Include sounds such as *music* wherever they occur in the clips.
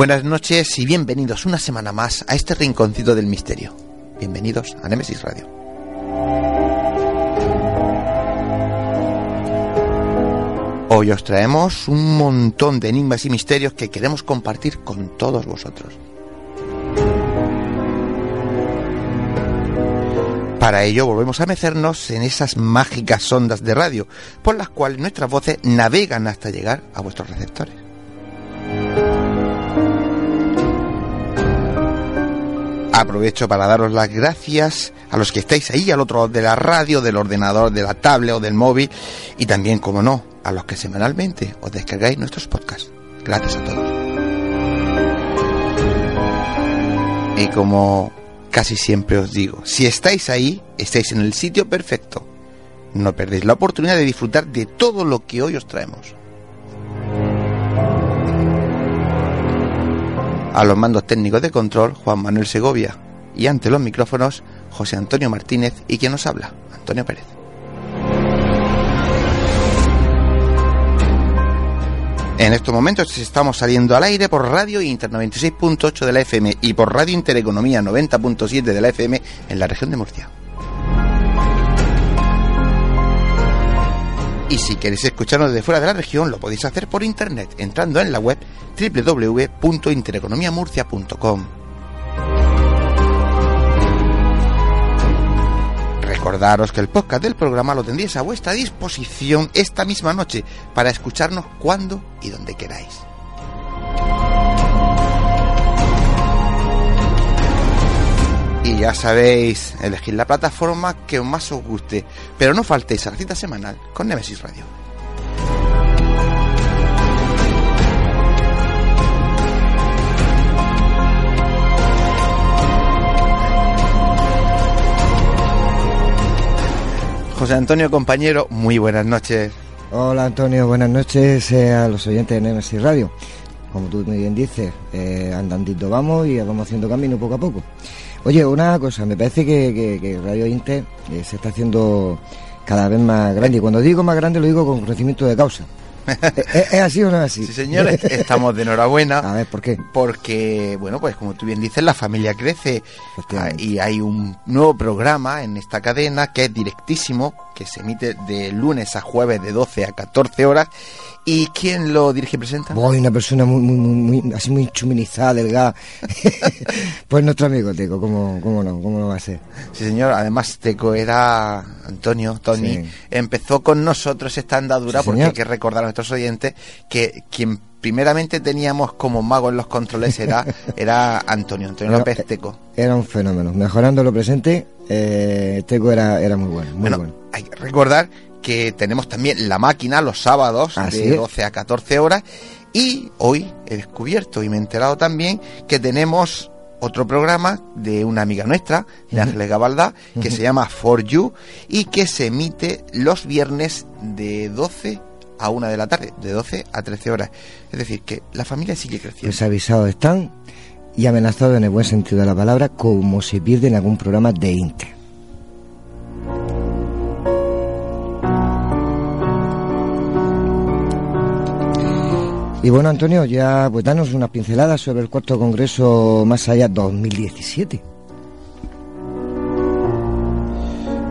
Buenas noches y bienvenidos una semana más a este rinconcito del misterio. Bienvenidos a Nemesis Radio. Hoy os traemos un montón de enigmas y misterios que queremos compartir con todos vosotros. Para ello volvemos a mecernos en esas mágicas ondas de radio, por las cuales nuestras voces navegan hasta llegar a vuestros receptores. Aprovecho para daros las gracias a los que estáis ahí al otro de la radio, del ordenador, de la tablet o del móvil y también, como no, a los que semanalmente os descargáis nuestros podcasts. Gracias a todos. Y como casi siempre os digo, si estáis ahí, estáis en el sitio perfecto. No perdéis la oportunidad de disfrutar de todo lo que hoy os traemos. A los mandos técnicos de control, Juan Manuel Segovia. Y ante los micrófonos, José Antonio Martínez y quien nos habla, Antonio Pérez. En estos momentos estamos saliendo al aire por Radio Inter 96.8 de la FM y por Radio Intereconomía 90.7 de la FM en la región de Murcia. Y si queréis escucharnos desde fuera de la región, lo podéis hacer por internet entrando en la web www.intereconomiamurcia.com. Recordaros que el podcast del programa lo tendréis a vuestra disposición esta misma noche para escucharnos cuando y donde queráis. Ya sabéis, elegid la plataforma que más os guste, pero no faltéis a la cita semanal con Nemesis Radio. José Antonio, compañero, muy buenas noches. Hola Antonio, buenas noches eh, a los oyentes de Nemesis Radio. Como tú muy bien dices, eh, andandito vamos y vamos haciendo camino poco a poco. Oye, una cosa, me parece que, que- que Radio Inter eh, se está haciendo cada vez más grande. Y cuando digo más grande lo digo con conocimiento de causa. *laughs* ¿Es, es así o no es así? Sí, señores, estamos de enhorabuena. *laughs* A ver, ¿por qué? Porque, bueno, pues como tú bien dices, la familia crece ah, y hay un nuevo programa en esta cadena que es directísimo, que se emite de lunes a jueves de 12 a 14 horas. ¿Y quién lo dirige y presenta? Voy, una persona muy, muy, muy, muy- así muy chuminizada, delgada. *laughs* pues nuestro amigo Teco, ¿cómo, cómo no? ¿Cómo no va a ser? Sí, señor. Además, Teco era Antonio, Tony. Sí. Empezó con nosotros esta andadura Sí, porque hay que recordar a nuestros oyentes que quien primeramente teníamos como mago en los controles era, *laughs* era Antonio, Antonio Era- López Teco. Era un fenómeno. Mejorando lo presente, eh, Teco era, era muy bueno, muy bueno, bueno. hay que recordar que tenemos también la máquina los sábados Así de es. 12 a 14 horas y hoy he descubierto y me he enterado también que tenemos otro programa de una amiga nuestra, de Ángeles Gabaldá, que se llama For You y que se emite los viernes de 12 a 1 de la tarde, de 12 a 13 horas. Es decir, que la familia sigue creciendo. Pues avisados están y amenazados en el buen sentido de la palabra, como se pierde en algún programa de Inter. Y bueno, Antonio, ya pues danos unas pinceladas sobre el cuarto congreso Más Allá 2017.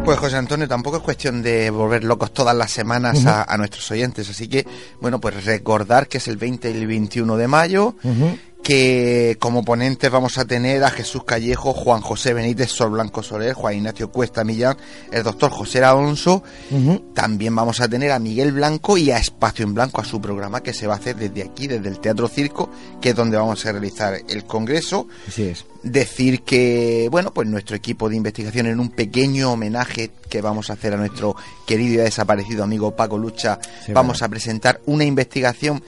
Pues José Antonio, tampoco es cuestión de volver locos todas las semanas a, a, nuestros oyentes, así que, bueno, pues recordar que es el 20 y el 21 de mayo, uh -huh que como ponentes vamos a tener a Jesús Callejo, Juan José Benítez, Sol Blanco Soler, Juan Ignacio Cuesta Millán, el doctor José Alonso. Uh -huh. También vamos a tener a Miguel Blanco y a Espacio en Blanco, a su programa que se va a hacer desde aquí, desde el Teatro Circo, que es donde vamos a realizar el congreso. Así es. Decir que, bueno, pues nuestro equipo de investigación en un pequeño homenaje que vamos a hacer a nuestro querido y desaparecido amigo Paco Lucha, sí, vamos bueno. a presentar una investigación,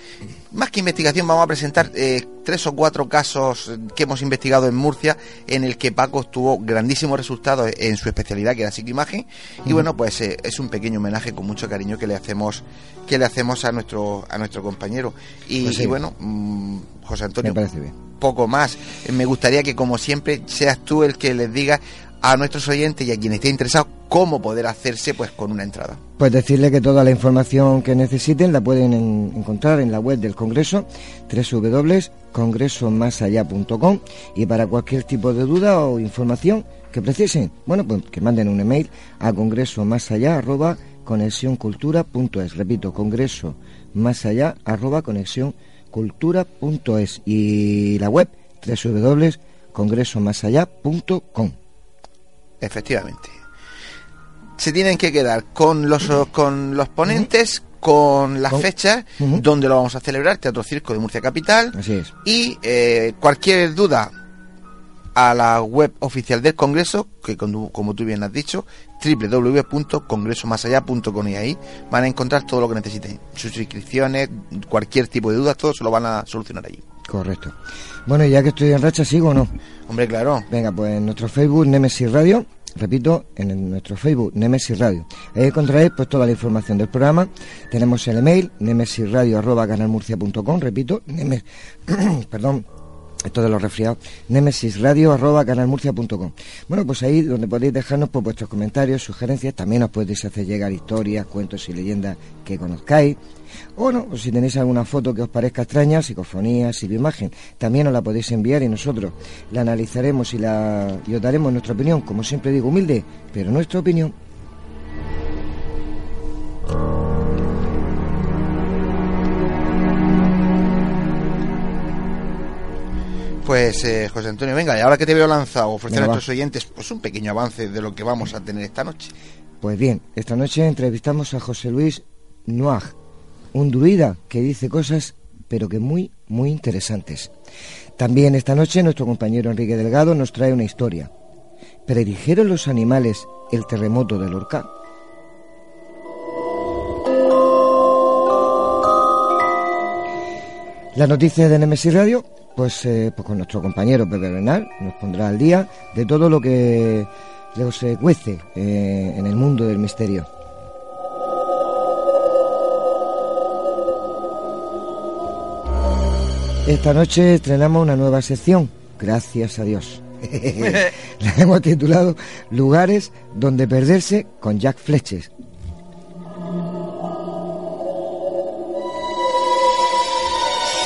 más que investigación, vamos a presentar eh, tres o cuatro casos que hemos investigado en Murcia en el que Paco tuvo grandísimos resultados en su especialidad que era psicoimagen y bueno pues eh, es un pequeño homenaje con mucho cariño que le hacemos que le hacemos a nuestro a nuestro compañero y, Pues sí. y bueno mmm, José Antonio Me parece bien. poco más me gustaría que como siempre seas tú el que les diga a nuestros oyentes y a quien esté interesado cómo poder hacerse pues con una entrada Pues decirle que toda la información que necesiten la pueden en- encontrar en la web del Congreso, www.congresomasallá.com y para cualquier tipo de duda o información que precisen, bueno, pues que manden un email a congresomasallá@conexioncultura.es. Repito, congreso más allá arroba conexioncultura.es y la web www.congresomasallá.com. Efectivamente. Se tienen que quedar con los con los ponentes, con las fechas, donde lo vamos a celebrar, Teatro Circo de Murcia Capital. Así es. Y eh, cualquier duda a la web oficial del Congreso, que como, como tú bien has dicho, www.congresomasallá.com y ahí van a encontrar todo lo que necesiten. Sus inscripciones, cualquier tipo de duda, todo se lo van a solucionar allí. Correcto. Bueno, ya que estoy en racha, ¿sigo o no? Hombre, claro. Venga, pues en nuestro Facebook Nemesis Radio, repito, en nuestro Facebook Nemesis Radio. Ahí encontraréis pues toda la información del programa. Tenemos el email nemesisradio@canalmurcia.com, repito, nemes, *clears throat* perdón, esto de los resfriados, nemesisradio@canalmurcia.com. Bueno, pues ahí donde podéis dejarnos pues, vuestros comentarios, sugerencias, también os podéis hacer llegar historias, cuentos y leyendas que conozcáis. O no, si tenéis alguna foto que os parezca extraña, psicofonía, imagen, también os la podéis enviar y nosotros la analizaremos y, la, y os daremos nuestra opinión, como siempre digo, humilde, pero nuestra opinión. Pues eh, José Antonio, venga, y ahora que te veo lanzado, ofrecer Venga, a va. nuestros oyentes pues un pequeño avance de lo que vamos a tener esta noche. Pues bien, esta noche entrevistamos a José Luis Noag, un druida que dice cosas, pero que muy, muy interesantes. También esta noche nuestro compañero Enrique Delgado nos trae una historia. ¿Predijeron los animales el terremoto del Lorca? Las noticias de Nemesis Radio, pues, eh, pues con nuestro compañero Pepe Bernal nos pondrá al día de todo lo que se cuece eh, en el mundo del misterio. Esta noche estrenamos una nueva sección, gracias a Dios. *laughs* La hemos titulado Lugares donde perderse con Jack Fletches.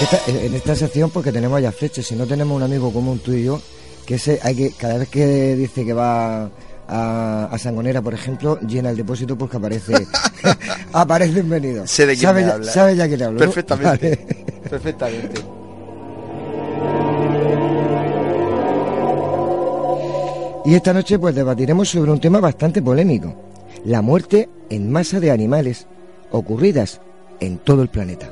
Esta- en esta sección porque tenemos a Jack Fletches, si no tenemos un amigo común tú y yo, que ese hay que cada vez que dice que va a, a Sangonera, por ejemplo, llena el depósito porque aparece *laughs* *laughs* aparecen venidos. Sé de quién ¿Sabe me ya, habla. sabe ya quién hablo? Perfectamente. Vale. Perfectamente. Y esta noche pues debatiremos sobre un tema bastante polémico, la muerte en masa de animales ocurridas en todo el planeta.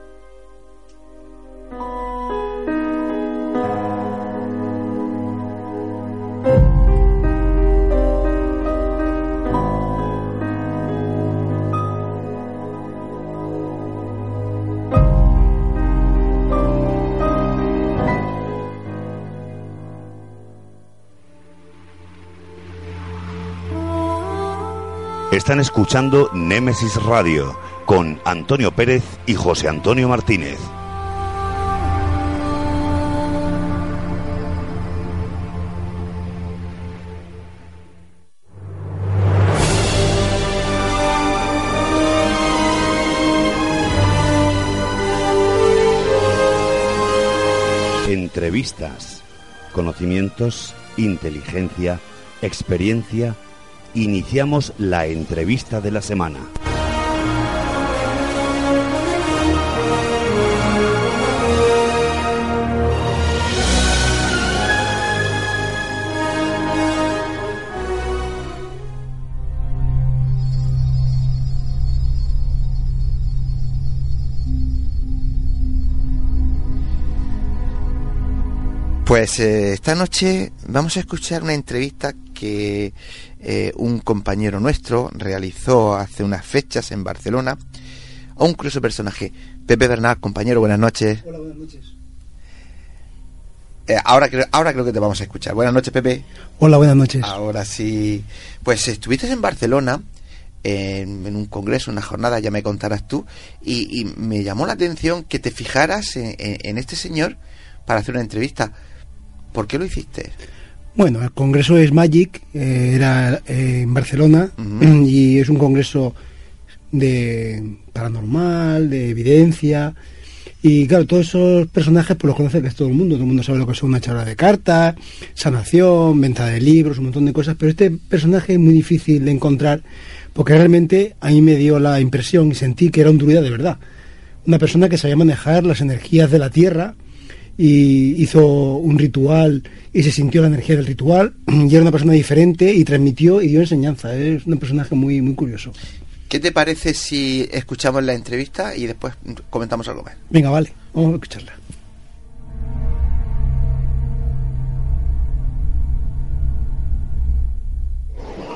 Están escuchando Némesis Radio con Antonio Pérez y José Antonio Martínez. Entrevistas, conocimientos, inteligencia, experiencia iniciamos la entrevista de la semana. Pues eh, esta noche vamos a escuchar una entrevista que eh, un compañero nuestro realizó hace unas fechas en Barcelona a un curioso personaje. Pepe Bernard, compañero, buenas noches. Hola, buenas noches. Eh, ahora, creo, ahora creo que te vamos a escuchar. Buenas noches, Pepe. Hola, buenas noches. Ahora sí. Pues estuviste en Barcelona en, en un congreso, una jornada, ya me contarás tú, y, y me llamó la atención que te fijaras en, en- en este señor para hacer una entrevista. ¿Por qué lo hiciste? Bueno, el congreso es Magic, eh, era eh, en Barcelona y es un congreso de paranormal, de evidencia. Y claro, todos esos personajes pues los conoce casi todo el mundo. Todo el mundo sabe lo que es una charla de cartas, sanación, venta de libros, un montón de cosas. Pero este personaje es muy difícil de encontrar porque realmente a mí me dio la impresión y sentí que era un druida de verdad. Una persona que sabía manejar las energías de la tierra y hizo un ritual y se sintió la energía del ritual *clears throat* y era una persona diferente y transmitió y dio enseñanza. Es un personaje muy, muy curioso. ¿Qué te parece si escuchamos la entrevista y después comentamos algo más? Venga, vale, vamos a escucharla.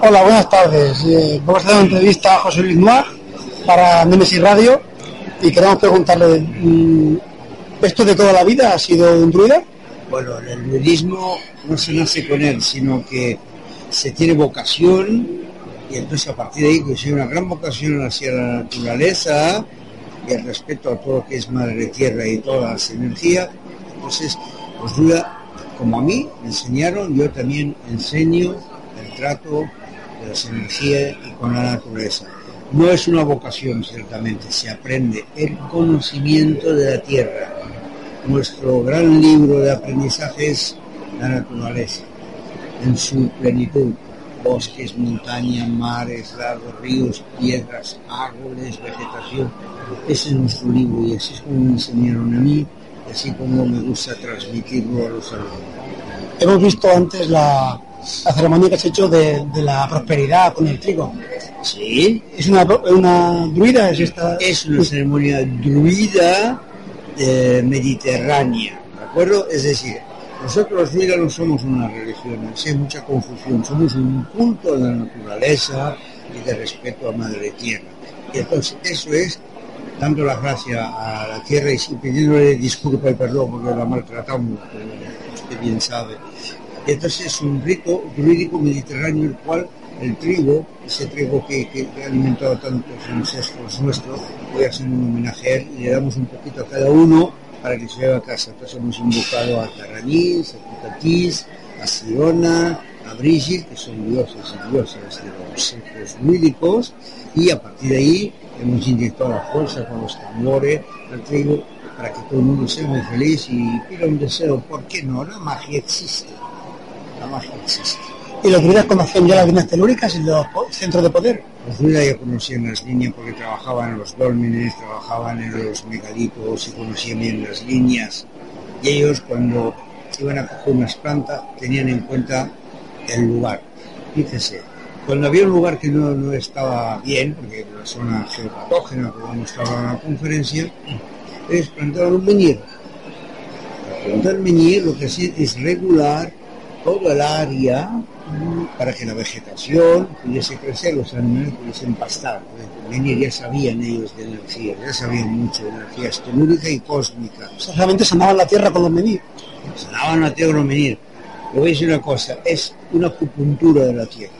Hola, buenas tardes. Eh, vamos a hacer una entrevista a José Luis Noir para Nemesis Radio y queremos preguntarle, mm, ¿esto de toda la vida ha sido un druida? Bueno, el budismo no se nace con él, sino que se tiene vocación y entonces a partir de ahí que hay una gran vocación hacia la naturaleza y el respeto a todo lo que es madre tierra y todas las energías. Entonces, pues duda, como a mí me enseñaron, yo también enseño el trato de las energías y con la naturaleza. No es una vocación, ciertamente, se aprende el conocimiento de la tierra, nuestro gran libro de aprendizaje es la naturaleza, en su plenitud. Bosques, montañas, mares, lagos, ríos, piedras, árboles, vegetación. Ese es nuestro libro y así es como me enseñaron a mí, y así como me gusta transmitirlo a los alumnos. Hemos visto antes la, la ceremonia que has hecho de, de la prosperidad con el trigo. Sí, ¿Es una, una druida? ¿Es esta? es una ceremonia druida eh, mediterránea, ¿de acuerdo? Es decir, nosotros los druidas no somos una religión, así hay mucha confusión, somos un culto de la naturaleza y de respeto a Madre Tierra. Y entonces eso es dando las gracias a la tierra y pidiéndole disculpa y perdón porque la maltratamos, usted bien sabe. Entonces es un rito druídico mediterráneo el cual el trigo, ese trigo que, que ha alimentado a tantos ancestros nuestros, voy a hacer un homenaje a él y le damos un poquito a cada uno para que se lleve a casa. Entonces hemos invocado a Taranís, a Putatís, a Sirona, a Brigitte, que son dioses y diosas de los druídicos, y a partir de ahí hemos inyectado la fuerza con los tambores al trigo para que todo el mundo sea muy feliz y pida un deseo. ¿Por qué no? La magia existe. La magia existe. ¿Y los druidas conocían ya las líneas telúricas y los centros de poder? Los druidas ya conocían las líneas porque trabajaban en los dólmenes, trabajaban en los megalitos y conocían bien las líneas. Y ellos cuando iban a coger unas plantas tenían en cuenta el lugar. Fíjese, Cuando había un lugar que no, no estaba bien, porque la zona geopatógena, como en la conferencia, es plantar un menhir. Plantar menhir lo que hace es regular todo el área para que la vegetación pudiese crecer, los animales pudiesen pastar. Menhir ya sabían ellos de energía, ya sabían mucho de energía estelúrica y cósmica. O sea, realmente sanaban la tierra con los menir. Sanaban la tierra con los menhir. Le voy a decir una cosa, es una acupuntura de la tierra.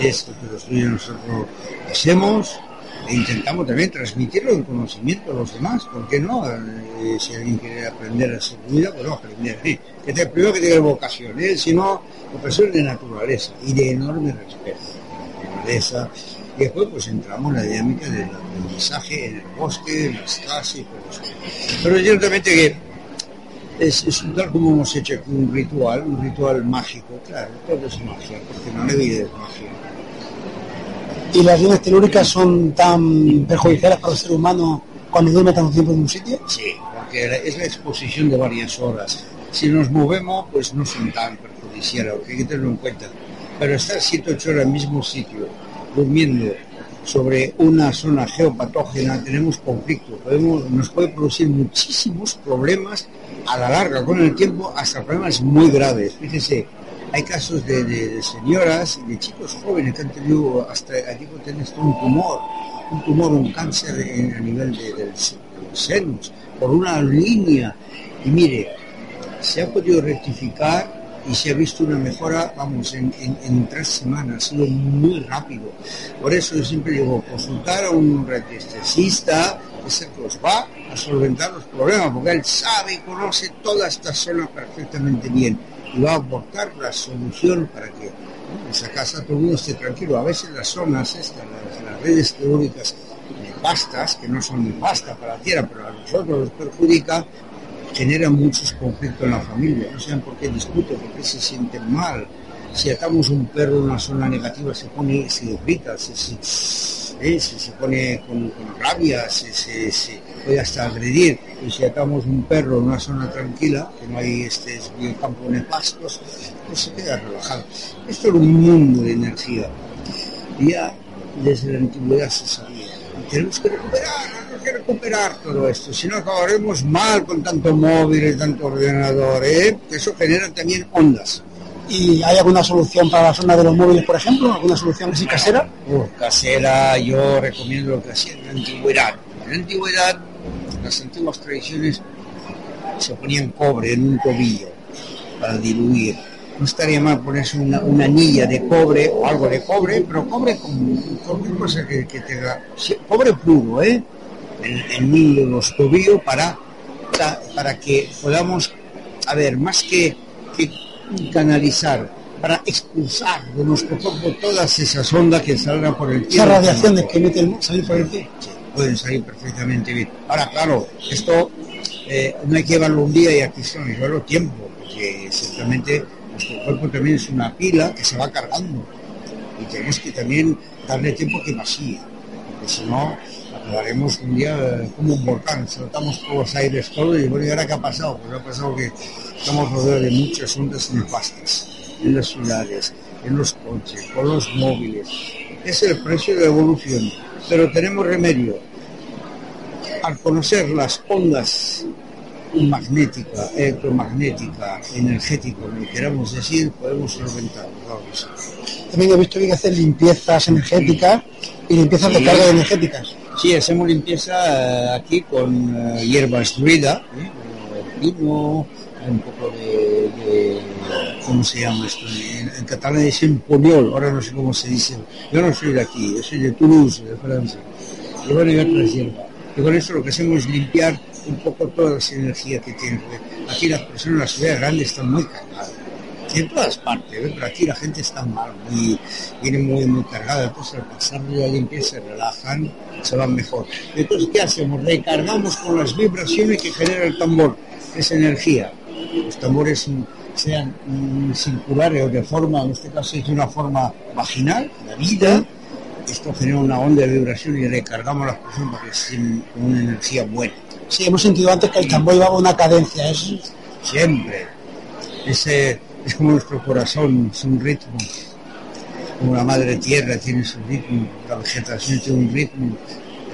Es lo que nosotros hacemos e intentamos también transmitirlo en conocimiento a los demás. ¿Por qué no? Eh, si alguien quiere aprender a ser vida, pues no, aprender. eh, Que te, primero que tenga vocación, ¿eh? si no, vocación de naturaleza y de enorme respeto. Naturaleza. Y después pues entramos en la dinámica del aprendizaje en el bosque, en las eso. Pero ciertamente que es, es tal como hemos hecho un ritual, un ritual mágico, claro, todo es magia, porque no la vida es magia. Y las iones telúricas son tan perjudiciales para el ser humano cuando duerme tanto tiempo en un sitio. Sí, porque es la exposición de varias horas. Si nos movemos, pues no son tan perjudiciales, hay que tenerlo en cuenta. Pero estar 7 8 horas en el mismo sitio, durmiendo sobre una zona geopatógena, tenemos conflicto. Podemos, nos puede producir muchísimos problemas a la larga, con el tiempo, hasta problemas muy graves. Fíjese, hay casos de, señoras y de chicos jóvenes que han tenido hasta aquí un tumor, un tumor, un cáncer a nivel de, de los senos, por una línea. Y mire, se ha podido rectificar y se ha visto una mejora, vamos, en tres semanas, ha sido muy rápido. Por eso yo siempre digo, consultar a un radiestesista es el que os va a solventar los problemas, porque él sabe y conoce toda esta zona perfectamente bien y va a aportar la solución para que esa casa todo el mundo esté tranquilo. A veces las zonas estas, las, redes teóricas nefastas, que no son nefastas para la tierra, pero a nosotros nos perjudica, generan muchos conflictos en la familia. No saben por qué discuten, por qué se sienten mal. Si atamos un perro en una zona negativa, se pone, se grita, se, se, ¿eh? se, se pone con, con rabia, se, se puede hasta agredir. Y si atamos un perro en una zona tranquila, que no hay este campo de pastos, pues se queda relajado. Esto era un mundo de energía. Y ya desde la antigüedad se sabía. Y tenemos que recuperar, tenemos que recuperar todo esto, si no acabaremos mal con tanto móvil, tanto ordenador, ¿eh? que eso genera también ondas. ¿Y hay alguna solución para la zona de los móviles, por ejemplo? ¿Alguna solución así casera? Casera, yo recomiendo lo que hacía en la antigüedad. En la antigüedad, las antiguas tradiciones se ponían cobre en un tobillo para diluir. No estaría mal ponerse una, una anilla de cobre o algo de cobre, pero cobre con cualquier cosa que, que tenga. sí, Cobre puro, ¿eh? En, en los tobillos para, para, para que podamos, a ver, más que, que canalizar, para expulsar de nuestro cuerpo todas esas ondas que salgan por el Esas cielo. radiaciones que emite el salir por el pie. Sí, pueden salir perfectamente bien. Ahora, claro, esto eh, no hay que llevarlo un día y llevarlo tiempo, porque ciertamente nuestro cuerpo también es una pila que se va cargando y tenemos que también darle tiempo que vacíe, porque si no, acabaremos un día eh, como un volcán, soltamos todos los aires todo y bueno, ¿y ahora qué ha pasado? Pues ha pasado que estamos rodeados de muchas ondas nefastas en las ciudades, en los coches, con los móviles. Es el precio de evolución, pero tenemos remedio. Al conocer las ondas magnética, electromagnética, energética, como queramos decir, podemos solventarlo. También he visto que hay que hacer limpiezas energéticas y limpiezas de Sí. cargas energéticas. Sí, hacemos limpieza eh, aquí con eh, hierbas druida, ¿eh? Pino, un poco de, de- ¿cómo se llama esto? En, en catalán dicen poliol, ahora no sé cómo se dice. Yo no soy de aquí, yo soy de Toulouse, de Francia. Y bueno, y otras hierbas. Y con eso lo que hacemos es limpiar un poco todas las energías que porque Aquí las personas en las ciudades grandes están muy cargadas. Y en todas partes, ¿eh? pero aquí la gente está mal, muy, viene muy, muy cargada, entonces al pasar la limpieza se relajan, se van mejor. Entonces, ¿qué hacemos? Recargamos con las vibraciones que genera el tambor, es energía. Los tambores mm, sean mm, circulares o de forma, en este caso es de una forma vaginal, la vida, esto genera una onda de vibración y recargamos las personas para que estén con una energía buena. Sí, hemos sentido antes que el tambor llevaba una cadencia. Es, siempre. Ese, es como nuestro corazón, es un ritmo. como la madre tierra tiene su ritmo, la vegetación tiene un ritmo,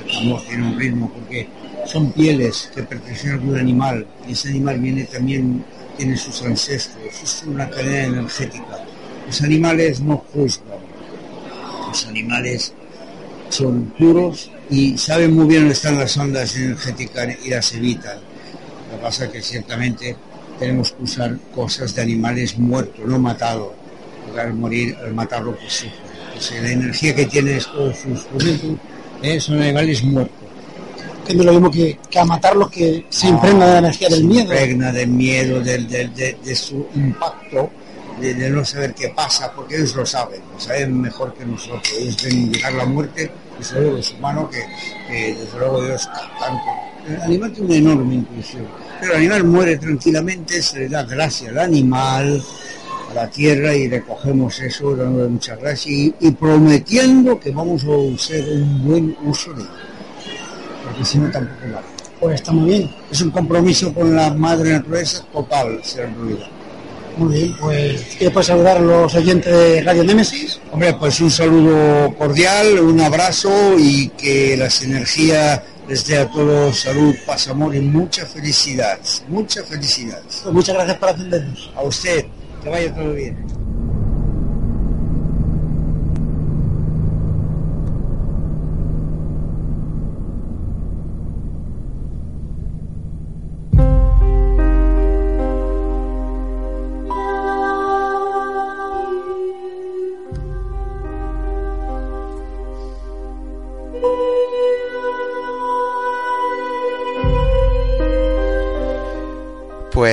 el amor tiene un ritmo, porque son pieles que pertenecen a algún animal y ese animal viene también, tiene sus ancestros, es una cadena energética. Los animales no juzgan, los animales son puros y saben muy bien dónde están las ondas energéticas y las evitan. Lo que pasa es que ciertamente tenemos que usar cosas de animales muertos, no matados, porque al morir, al matarlo, pues sufre. la energía que tiene todos sus productos ¿eh? son animales muertos. Que no lo mismo que, a matarlos que se impregna de la energía del miedo. Se impregna del miedo, del, de, su impacto, de, no saber qué pasa, porque ellos lo saben, lo saben mejor que nosotros. Ellos ven llegar la muerte, y sobre los humanos, que, que desde luego Dios tanto. El animal tiene una enorme intuición pero el animal muere tranquilamente, se le da gracia al animal, a la tierra y recogemos eso dándole muchas gracias y, prometiendo que vamos a hacer un buen uso de él. Porque si no tampoco vale. Pues está muy bien. Es un compromiso con la madre naturaleza total, ser ruido. Muy bien, pues ¿quieres saludar a los oyentes de Radio Némesis? Hombre, pues un saludo cordial, un abrazo y que las energías les dé a todos salud, paz, amor y mucha felicidad. Mucha felicidad. Pues muchas gracias por atendernos. A usted, que vaya todo bien.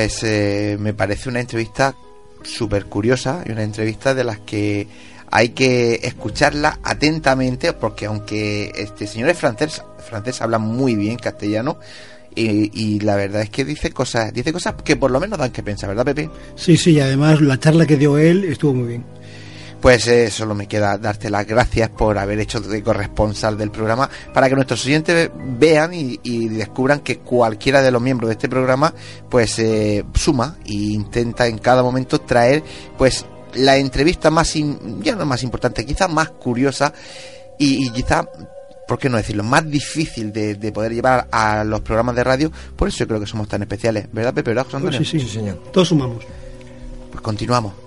Pues me parece una entrevista súper curiosa y una entrevista de las que hay que escucharla atentamente porque aunque este señor es francés, francés habla muy bien castellano y, y, la verdad es que dice cosas, dice cosas que por lo menos dan que pensar, ¿verdad, Pepe? Sí, sí, y además la charla que dio él estuvo muy bien. Pues eh, solo me queda darte las gracias por haber hecho de corresponsal del programa para que nuestros oyentes vean y, descubran que cualquiera de los miembros de este programa pues eh, suma e intenta en cada momento traer pues la entrevista más, ya no más importante, quizá más curiosa y, quizá ¿por qué no decirlo? Más difícil de, poder llevar a los programas de radio. Por eso yo creo que somos tan especiales, ¿verdad, Pepe? ¿Verdad, José Antonio? sí, sí, señor. Todos sumamos. Pues continuamos.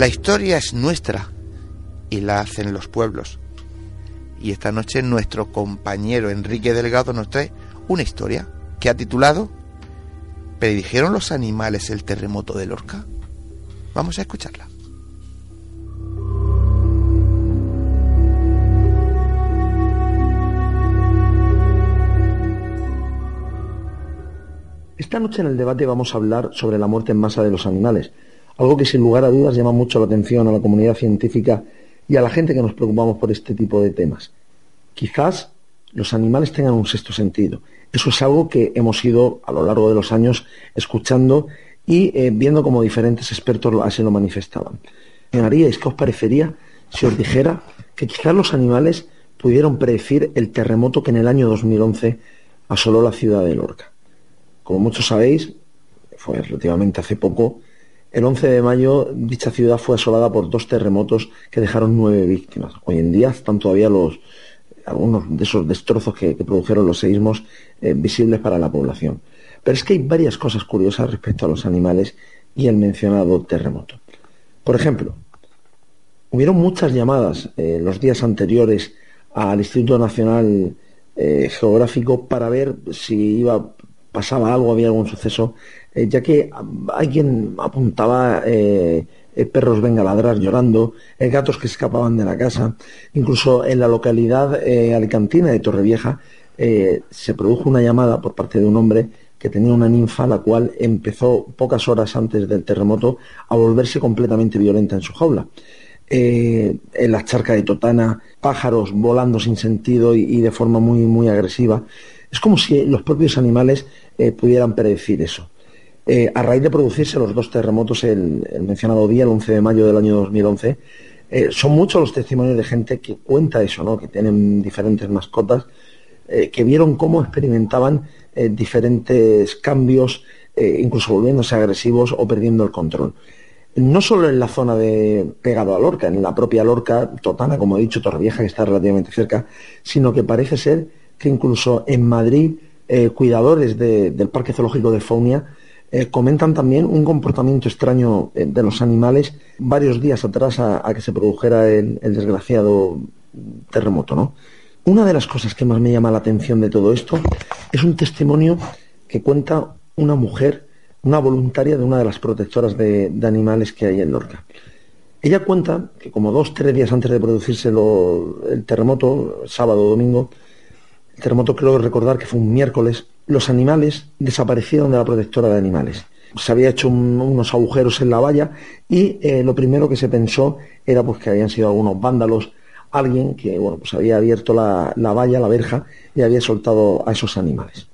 La historia es nuestra y la hacen los pueblos. Y esta noche nuestro compañero Enrique Delgado nos trae una historia que ha titulado ¿Predijeron los animales el terremoto de Lorca? Vamos a escucharla. Esta noche en el debate vamos a hablar sobre la muerte en masa de los animales algo que sin lugar a dudas llama mucho la atención a la comunidad científica y a la gente que nos preocupamos por este tipo de temas. Quizás los animales tengan un sexto sentido. Eso es algo que hemos ido a lo largo de los años escuchando y eh, viendo como diferentes expertos así lo manifestaban. ¿Qué os parecería si os dijera que quizás los animales pudieron predecir el terremoto que en el año 2011 asoló la ciudad de Lorca? Como muchos sabéis, fue relativamente hace poco, el 11 de mayo dicha ciudad fue asolada por dos terremotos que dejaron nueve víctimas. Hoy en día están todavía los, algunos de esos destrozos que, produjeron los seísmos eh, visibles para la población. Pero es que hay varias cosas curiosas respecto a los animales y el mencionado terremoto. Por ejemplo, hubieron muchas llamadas eh, los días anteriores al Instituto Nacional eh, Geográfico para ver si iba pasaba algo, había algún suceso, eh, ya que alguien apuntaba perros bengaladras llorando, gatos que escapaban de la casa, incluso en la localidad alicantina de Torrevieja se produjo una llamada por parte de un hombre que tenía una ninfa la cual empezó pocas horas antes del terremoto a volverse completamente violenta en su jaula. Eh, en la charca de Totana, pájaros volando sin sentido y, de forma muy, muy agresiva. Es como si los propios animales eh, pudieran predecir eso. Eh, a raíz de producirse los dos terremotos el, mencionado día, el 11 de mayo del año 2011, son muchos los testimonios de gente que cuenta eso, ¿no? que tienen diferentes mascotas, que vieron cómo experimentaban eh, diferentes cambios, eh, incluso volviéndose agresivos o perdiendo el control. No solo en la zona de pegado a Lorca, en la propia Lorca, Totana, como he dicho, Torrevieja, que está relativamente cerca, sino que parece ser que incluso en Madrid, eh, cuidadores del Parque Zoológico de Faunia comentan también un comportamiento extraño de los animales varios días atrás a, que se produjera el, el desgraciado terremoto, ¿no? Una de las cosas que más me llama la atención de todo esto es un testimonio que cuenta una mujer, una voluntaria de una de las protectoras de, animales que hay en Lorca. Ella cuenta que como dos, tres días antes de producirse el terremoto, sábado o domingo, el terremoto creo recordar que fue un miércoles, los animales desaparecieron de la protectora de animales. Se había hecho unos agujeros en la valla y eh, lo primero que se pensó era pues que habían sido algunos vándalos alguien que bueno, pues había abierto la, valla, la verja, y había soltado a esos animales.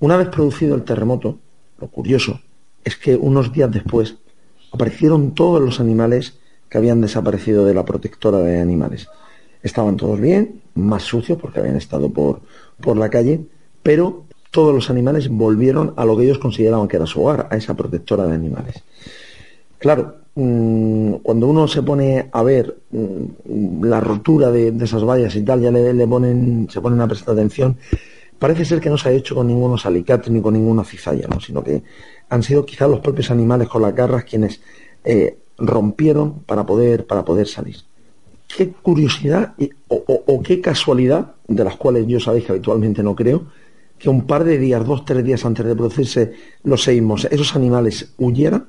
Una vez producido el terremoto, lo curioso es que unos días después aparecieron todos los animales que habían desaparecido de la protectora de animales. Estaban todos bien, más sucios porque habían estado por, por la calle, pero todos los animales volvieron a lo que ellos consideraban que era su hogar, a esa protectora de animales. Claro, Mm, cuando uno se pone a ver mm, la rotura de, esas vallas y tal, ya le, ponen, se ponen a prestar atención, parece ser que no se ha hecho con ningunos alicates ni con ninguna cizalla, ¿no? sino que han sido quizás los propios animales con las garras quienes eh, rompieron para poder, para poder salir. Qué curiosidad o, qué casualidad, de las cuales yo sabéis que habitualmente no creo, que un par de días, dos, tres días antes de producirse los seísmos, esos animales huyeran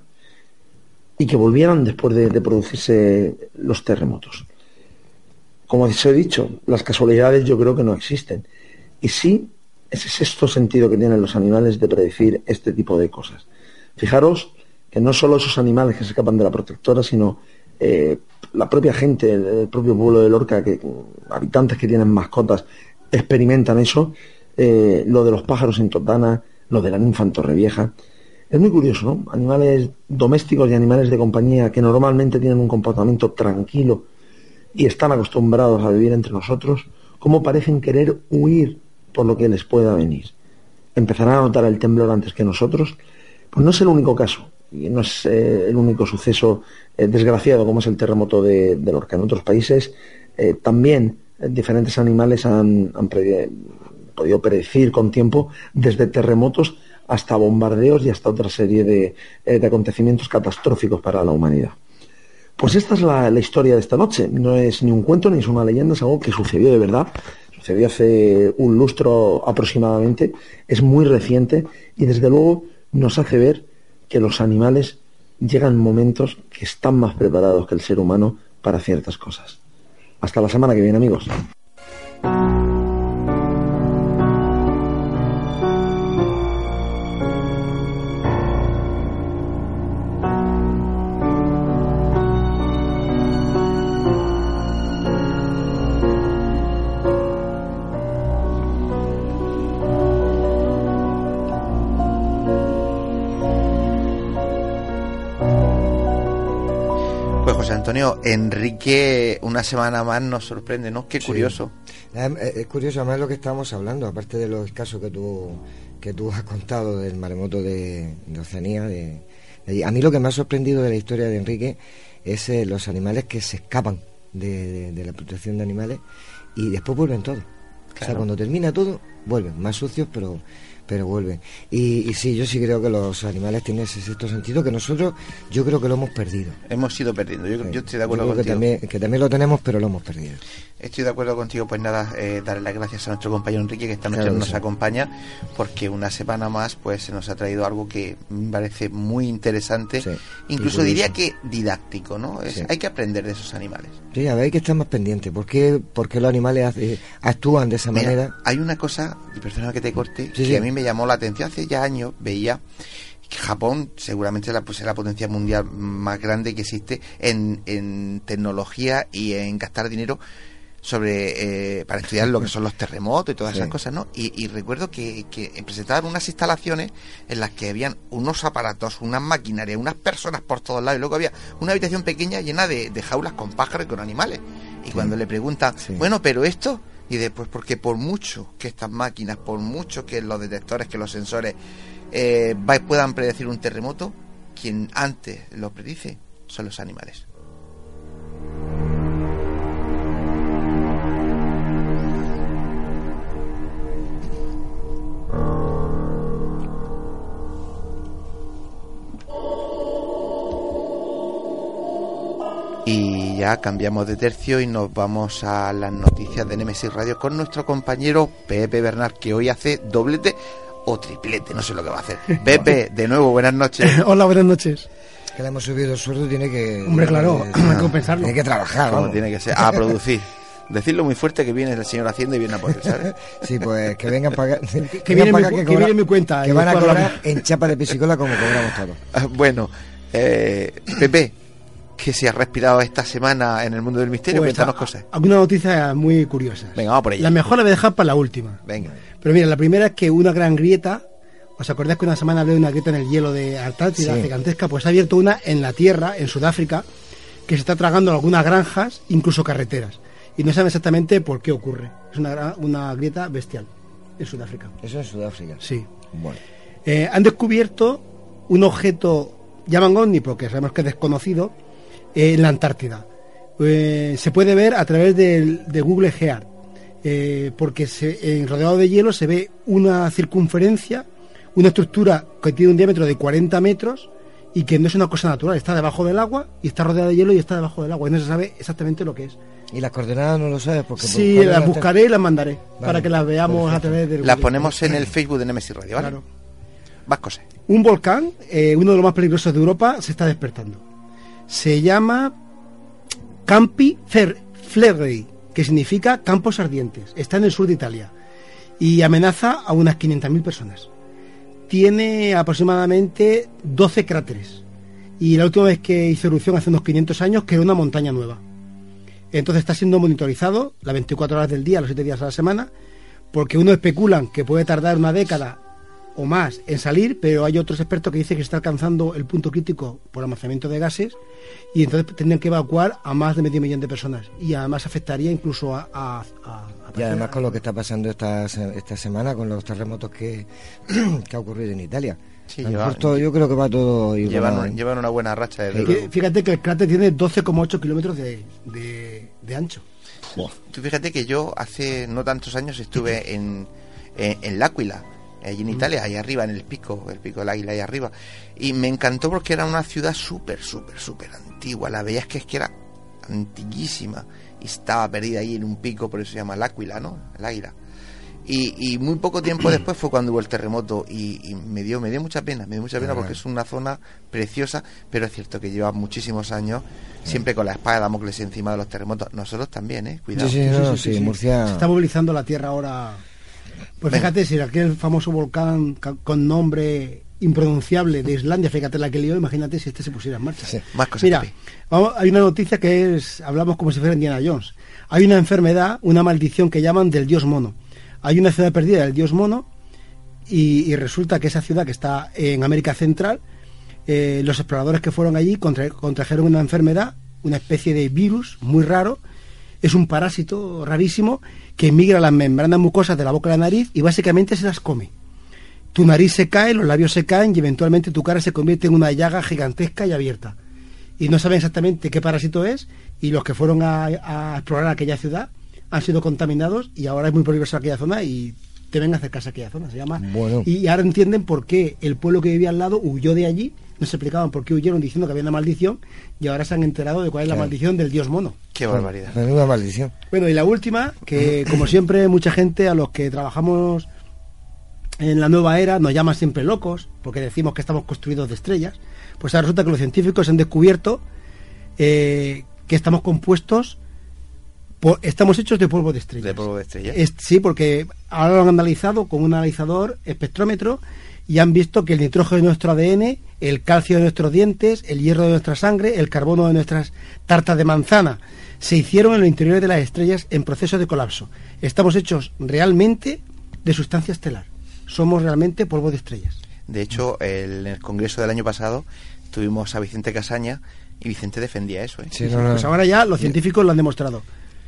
y que volvieran después de, producirse los terremotos. Como os he dicho, las casualidades yo creo que no existen. Y sí, ese sexto sentido que tienen los animales de predecir este tipo de cosas. Fijaros que no solo esos animales que se escapan de la protectora, sino eh, la propia gente, el, propio pueblo de Lorca, que, habitantes que tienen mascotas, experimentan eso. Eh, lo de los pájaros en Totana, lo de la ninfa en Torrevieja. Es muy curioso, ¿no? Animales domésticos y animales de compañía que normalmente tienen un comportamiento tranquilo y están acostumbrados a vivir entre nosotros, cómo parecen querer huir por lo que les pueda venir. Empezarán a notar el temblor antes que nosotros. Pues no es el único caso, y no es eh, el único suceso eh, desgraciado como es el terremoto de, Lorca. En otros países eh, también diferentes animales han, podido predecir con tiempo desde terremotos hasta bombardeos y hasta otra serie eh, de, acontecimientos catastróficos para la humanidad. Pues esta es la, historia de esta noche. No es ni un cuento ni es una leyenda, es algo que sucedió de verdad. Sucedió hace un lustro aproximadamente. Es muy reciente y desde luego nos hace ver que los animales llegan momentos que están más preparados que el ser humano para ciertas cosas. Hasta la semana que viene, amigos. Antonio, Enrique una semana más nos sorprende, ¿no? Qué curioso. Es, curioso, además lo que estábamos hablando, aparte de los casos que tú, que tú has contado del maremoto de, Oceanía. De, a mí lo que me ha sorprendido de la historia de Enrique es eh, los animales que se escapan de, la protección de animales y después vuelven todos. O sea, cuando termina todo, vuelven, más sucios, pero pero vuelven. Y, y sí, yo sí creo que los animales tienen ese sexto sentido que nosotros, yo creo que lo hemos perdido. Hemos ido perdiendo. Yo, yo estoy de acuerdo Yo creo que también, que también lo tenemos, pero lo hemos perdido. Estoy de acuerdo contigo, pues nada, eh, darle las gracias a nuestro compañero Enrique que esta noche Claro nos sí. acompaña, porque una semana más pues se nos ha traído algo que me parece muy interesante, Sí, incluso diría que didáctico, ¿no? Es- Sí. Hay que aprender de esos animales. Sí, a ver, hay que estar más pendiente. ¿Por qué, por qué los animales hace- actúan de esa Mira, manera? hay una cosa, y perdona que te corte, que a mí me llamó la atención hace ya años, veía que Japón seguramente es la, pues, es la potencia mundial más grande que existe en, en tecnología y en gastar dinero sobre eh, para estudiar lo que son los terremotos y todas Sí. esas cosas, ¿no? Y, y recuerdo que, que presentaban unas instalaciones en las que habían unos aparatos, unas maquinarias, unas personas por todos lados y luego había una habitación pequeña llena de, de jaulas con pájaros y con animales. Y cuando le preguntan, Sí. bueno, pero esto, y después porque por mucho que estas máquinas, por mucho que los detectores, que los sensores eh, puedan predecir un terremoto, quien antes lo predice son los animales. Y ya cambiamos de tercio y nos vamos a las noticias de Nemesis Radio con nuestro compañero Pepe Bernard, que hoy hace doblete o triplete, no sé lo que va a hacer. *laughs* Pepe, de nuevo, buenas noches. *laughs* Hola, buenas noches. Que le hemos subido el sueldo, tiene que... Hombre, claro, *coughs* hay que compensarlo. Tiene que trabajar, Como tiene que ser, a producir. Decirlo muy fuerte que viene el señor Hacienda y viene a por él, ¿sabes? *laughs* Sí, pues que vengan para acá. que viene mi cu- que viene mi cuenta Que van a cobrar en chapa de piscicola como cobramos todos. Bueno, eh, Pepe, ¿qué se ha respirado esta semana en el mundo del misterio? Pues, Cuéntanos cosas. Algunas noticias muy curiosas. Venga, vamos por ella. La mejor la voy a dejar para la última. Venga. Pero mira, la primera es que una gran grieta, ¿os acordáis que una semana hablé de una grieta en el hielo de Antártida Sí. gigantesca? Pues ha abierto una en la Tierra, en Sudáfrica, que se está tragando algunas granjas, incluso carreteras. Y no saben exactamente por qué ocurre. Es una, una grieta bestial en Sudáfrica. Eso en Sudáfrica. Sí. Bueno. Eh, han descubierto un objeto, llaman ovni porque sabemos que es desconocido, en la Antártida. Eh, se puede ver a través del- de Google Earth, eh, porque se, en rodeado de hielo se ve una circunferencia, una estructura que tiene un diámetro de 40 metros y que no es una cosa natural, está debajo del agua y está rodeada de hielo y está debajo del agua y no se sabe exactamente lo que es. ¿Y las coordenadas no lo sabes? Porque Sí, por- las buscaré y las mandaré para que las veamos perfecto. a través del Las ponemos en el Facebook de Nemesis Radio, ¿vale? Claro. Más cosas. Un volcán, eh, uno de los más peligrosos de Europa, se está despertando. Se llama Campi Flegrei, que significa campos ardientes. Está en el sur de Italia y amenaza a unas 500.000 personas. Tiene aproximadamente 12 cráteres y la última vez que hizo erupción hace unos 500 años creó una montaña nueva. Entonces está siendo monitorizado las 24 horas del día, los 7 días a la semana, porque unos especulan que puede tardar una década o más en salir, pero hay otros expertos que dicen que se está alcanzando el punto crítico por almacenamiento de gases y entonces tendrían que evacuar a más de medio millón de personas y además afectaría incluso a... a- a- a Y además con lo que está pasando esta, se- esta semana, con los terremotos que, *clears throat* que ha ocurrido en Italia. Sí, lleva- yo creo que va todo igual. Llevan, llevan una buena racha, desde Que- fíjate que el cráter tiene 12,8 kilómetros de, de- de ancho. Tú fíjate que yo hace no tantos años estuve en, en, en L'Aquila, allí en Italia, ahí arriba, en el pico, el pico del águila ahí arriba. Y me encantó porque era una ciudad súper, súper, súper antigua. La veías que es que era antiquísima y estaba perdida ahí en un pico, por eso se llama L'Aquila, ¿no? El águila. Y, y muy poco tiempo *clears throat* después fue cuando hubo el terremoto y, y me dio me dio mucha pena, me dio mucha pena Ah. porque es una zona preciosa, pero es cierto que lleva muchísimos años siempre con la espada de Damocles encima de los terremotos. Nosotros también, ¿eh? Cuidado. Sí, sí, no, sí, Murcia. Se está movilizando la Tierra ahora. Pues Venga. fíjate, si aquel famoso volcán con nombre impronunciable de Islandia, fíjate la que lió, imagínate si este se pusiera en marcha. Sí. Más cosas. Mira, vamos- hay una noticia que es, hablamos como si fuera Indiana Jones. Hay una enfermedad, una maldición que llaman del dios mono. Hay una ciudad perdida del dios mono y, y resulta que esa ciudad que está en América Central, eh, los exploradores que fueron allí contra- contrajeron una enfermedad, una especie de virus muy raro. Es un parásito rarísimo que migra a las membranas mucosas de la boca y la nariz y básicamente se las come. Tu nariz se cae, los labios se caen y eventualmente tu cara se convierte en una llaga gigantesca y abierta. Y no saben exactamente qué parásito es y los que fueron a, a explorar aquella ciudad han sido contaminados y ahora es muy peligrosa aquella zona y deben acercarse a aquella zona, se llama. Bueno. Y ahora entienden por qué el pueblo que vivía al lado huyó de allí, no se explicaban por qué huyeron diciendo que había una maldición y ahora se han enterado de cuál es la Claro. maldición del dios mono. Qué barbaridad. Menuda maldición. Bueno, y la última, que como siempre mucha gente a los que trabajamos en la nueva era nos llama siempre locos, porque decimos que estamos construidos de estrellas, pues ahora resulta que los científicos han descubierto eh, que estamos compuestos, por- estamos hechos de polvo de estrellas. De polvo de estrellas. Es- sí, porque ahora lo han analizado con un analizador espectrómetro y han visto que el nitrógeno de nuestro ADN, el calcio de nuestros dientes, el hierro de nuestra sangre, el carbono de nuestras tartas de manzana, se hicieron en los interiores de las estrellas en proceso de colapso. Estamos hechos realmente de sustancia estelar. Somos realmente polvo de estrellas. De hecho, el- en el congreso del año pasado tuvimos a Vicente Casaña y Vicente defendía eso. ¿eh? Sí, no, no. Pues ahora ya los científicos lo han demostrado.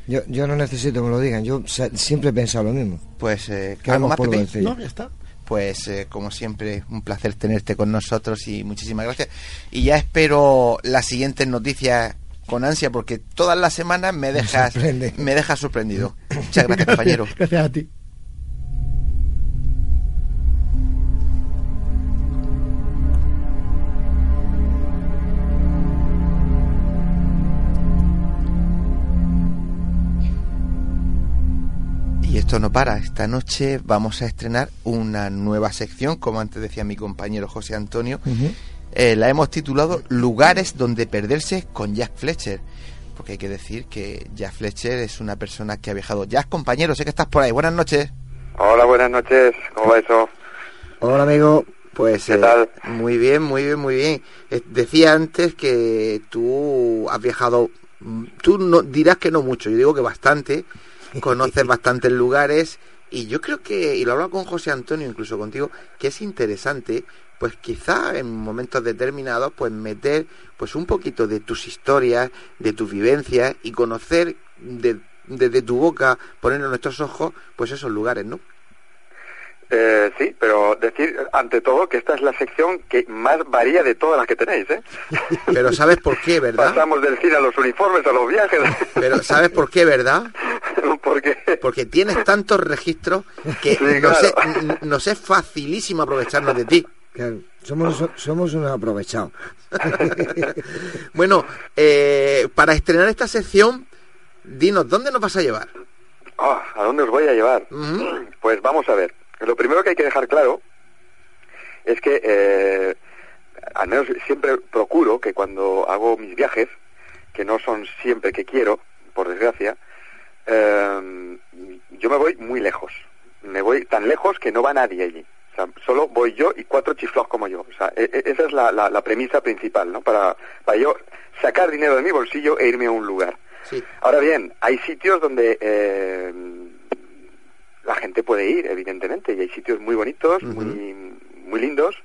Yo, yo no necesito que me lo digan. Yo siempre he pensado lo mismo. Pues, eh, Que ¿algo éramos más, polvo de. No, ya está. Pues eh, como siempre, un placer tenerte con nosotros y muchísimas gracias. Y ya espero las siguientes noticias con ansia porque todas las semanas me dejas sorprende. me dejas sorprendido. *laughs* Muchas gracias, compañero. Gracias a ti. Y esto no para. Esta noche vamos a estrenar una nueva sección, como antes decía mi compañero José Antonio. Eh, la hemos titulado Lugares donde perderse con Jack Fletcher. Porque hay que decir que Jack Fletcher es una persona que ha viajado. Jack, compañero, sé que estás por ahí. Buenas noches. Hola, buenas noches. ¿Cómo va eso? Hola, amigo. Pues ¿Qué eh, muy bien, muy bien, muy bien. Eh, decía antes que tú has viajado, mm, tú no dirás que no mucho, yo digo que bastante, conoces bastantes lugares y yo creo que, y lo hablaba con José Antonio, incluso contigo, que es interesante, pues quizá en momentos determinados, pues meter pues un poquito de tus historias, de tus vivencias y conocer de- desde tu boca, poner en nuestros ojos, pues esos lugares, ¿no? Eh, sí, pero decir ante todo que esta es la sección que más varía de todas las que tenéis, ¿eh? *laughs* Pero ¿sabes por qué, verdad? Pasamos del cine a los uniformes, a los viajes. *laughs* Pero ¿sabes por qué, verdad? *laughs* Porque Porque tienes tantos registros que Sí, nos, claro. es, n- nos es facilísimo aprovecharnos de ti. Claro, somos, so- somos unos aprovechados. Bueno, eh, para estrenar esta sección, dinos, ¿dónde nos vas a llevar? Ah, ¿a dónde os voy a llevar? Pues vamos a ver. Lo primero que hay que dejar claro es que, eh, al menos siempre procuro que cuando hago mis viajes, que no son siempre que quiero, por desgracia, eh, yo me voy muy lejos. Me voy tan lejos que no va nadie allí. O sea, solo voy yo y cuatro chiflados como yo. O sea, e- e- esa es la, la- la premisa principal, ¿no? Para, para yo sacar dinero de mi bolsillo e irme a un lugar. Sí. Ahora bien, hay sitios donde eh, la gente puede ir, evidentemente, y hay sitios muy bonitos, muy, muy lindos,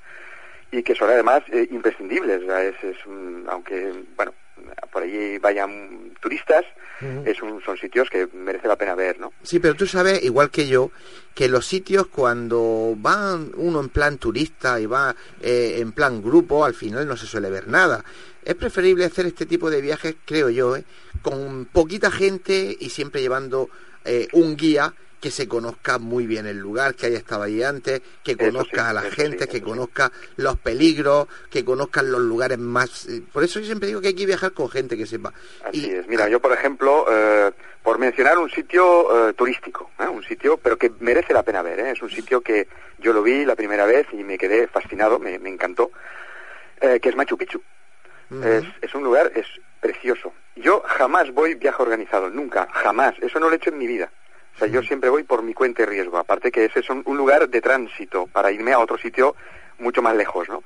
y que son además eh, imprescindibles. Es, es un- aunque, bueno, por allí vayan turistas, es un- son sitios que merece la pena ver, ¿no? Sí, pero tú sabes, igual que yo, que los sitios cuando van uno en plan turista y va eh, en plan grupo, al final no se suele ver nada. Es preferible hacer este tipo de viajes, creo yo, ¿eh? con poquita gente y siempre llevando eh, un guía que se conozca muy bien el lugar, que haya estado allí antes, que Eso conozca sí, a la gente, sí, que eso sí. conozca los peligros, que conozcan los lugares más... eh, Por eso yo siempre digo que hay que viajar con gente que sepa. Así Y- es. Mira, yo, por ejemplo, eh, por mencionar un sitio eh, turístico, ¿eh? un sitio, pero que merece la pena ver, ¿eh? es un sitio que yo lo vi la primera vez y me quedé fascinado, me, me encantó, eh, que es Machu Picchu. Es, es un lugar, es precioso. Yo jamás voy viaje organizado, nunca, jamás. Eso no lo he hecho en mi vida. O sea, yo siempre voy por mi cuenta y riesgo. Aparte que ese es un, un lugar de tránsito para irme a otro sitio mucho más lejos, ¿no?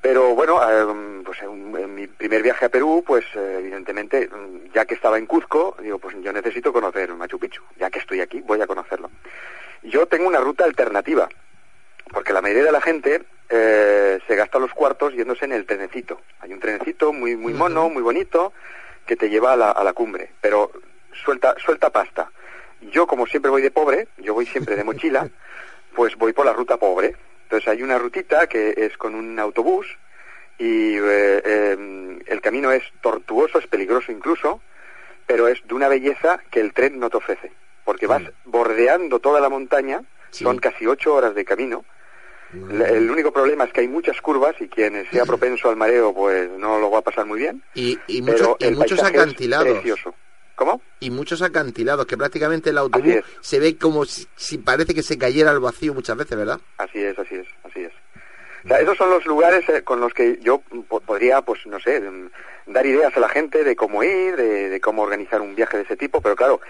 Pero bueno, eh, pues en, en mi primer viaje a Perú, pues eh, evidentemente, mm, ya que estaba en Cuzco, digo, pues yo necesito conocer Machu Picchu. Ya que estoy aquí, voy a conocerlo. Yo tengo una ruta alternativa, porque la mayoría de la gente eh, se gasta los cuartos yéndose en el trenecito. Hay un trenecito muy muy mono, muy bonito, que te lleva a la, a la cumbre, pero suelta suelta pasta. Yo como siempre voy de pobre, yo voy siempre de mochila, *laughs* pues voy por la ruta pobre. Entonces hay una rutita que es con un autobús y eh, eh, el camino es tortuoso, es peligroso incluso, pero es de una belleza que el tren no te ofrece, porque vas bordeando toda la montaña, Sí. son casi ocho horas de camino. El, el único problema es que hay muchas curvas y quien sea *laughs* propenso al mareo, pues no lo va a pasar muy bien. Y, y pero muchos, y el muchos paisaje es acantilados. precioso. ¿Cómo? Y muchos acantilados, que prácticamente el autobús se ve como si, si parece que se cayera al vacío muchas veces, ¿verdad? Así es, así es, así es. O sea, esos son los lugares eh, con los que yo po- podría, pues no sé, mm, dar ideas a la gente de cómo ir, de, de cómo organizar un viaje de ese tipo, pero claro,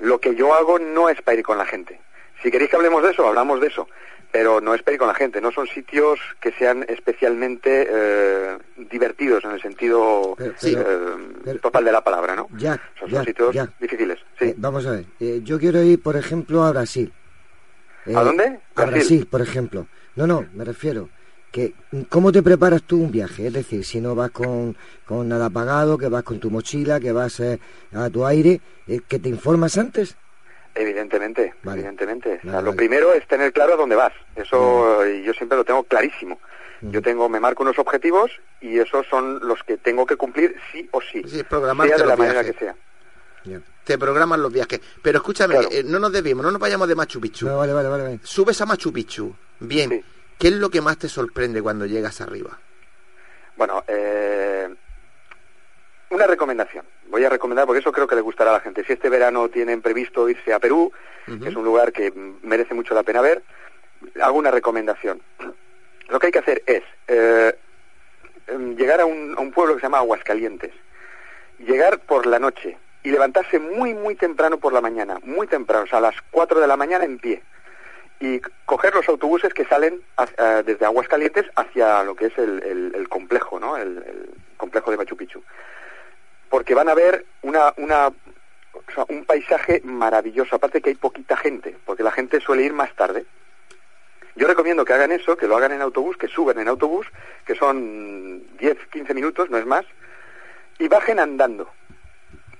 lo que yo hago no es para ir con la gente. Si queréis que hablemos de eso, hablamos de eso, pero no es para ir con la gente, no son sitios que sean especialmente eh, divertidos en el sentido Pero- Sí. pero- eh, pero- total de la palabra, ¿no? Jack, Son, sitios difíciles, sí. Eh, vamos a ver, eh, yo quiero ir, por ejemplo, a Brasil. ¿A dónde? A Brasil. Por ejemplo. No, no, me refiero que ¿cómo te preparas tú un viaje? Es decir, si no vas con, con nada pagado, que vas con tu mochila, que vas eh, a tu aire, que te informas antes. Evidentemente, Vale. evidentemente. O sea, Vale, lo primero es tener claro a dónde vas. Eso y yo siempre lo tengo clarísimo. Mm. Yo tengo, me marco unos objetivos y esos son los que tengo que cumplir sí o sí, Sí, programarte sea de la los manera viajes. que sea. Te programan los viajes. Pero escúchame, Claro. eh, no nos desviemos, no nos vayamos de Machu Picchu. No, vale, vale, vale. vale. Subes a Machu Picchu. Bien. Sí. ¿Qué es lo que más te sorprende cuando llegas arriba? Bueno, eh, una recomendación. Voy a recomendar porque eso creo que le gustará a la gente. Si este verano tienen previsto irse a Perú, que es un lugar que merece mucho la pena ver, hago una recomendación. Lo que hay que hacer es eh, em, llegar a un, a un pueblo que se llama Aguascalientes, llegar por la noche y levantarse muy, muy temprano por la mañana, muy temprano, o sea, a las 4 de la mañana en pie, y coger los autobuses que salen hacia- desde Aguascalientes hacia lo que es el, el- el complejo, ¿no? El, el complejo de Machu Picchu. Porque van a ver una, una, un paisaje maravilloso, aparte que hay poquita gente, porque la gente suele ir más tarde. Yo recomiendo que hagan eso, que lo hagan en autobús, que suban en autobús, que son 10, 15 minutos, no es más, y bajen andando.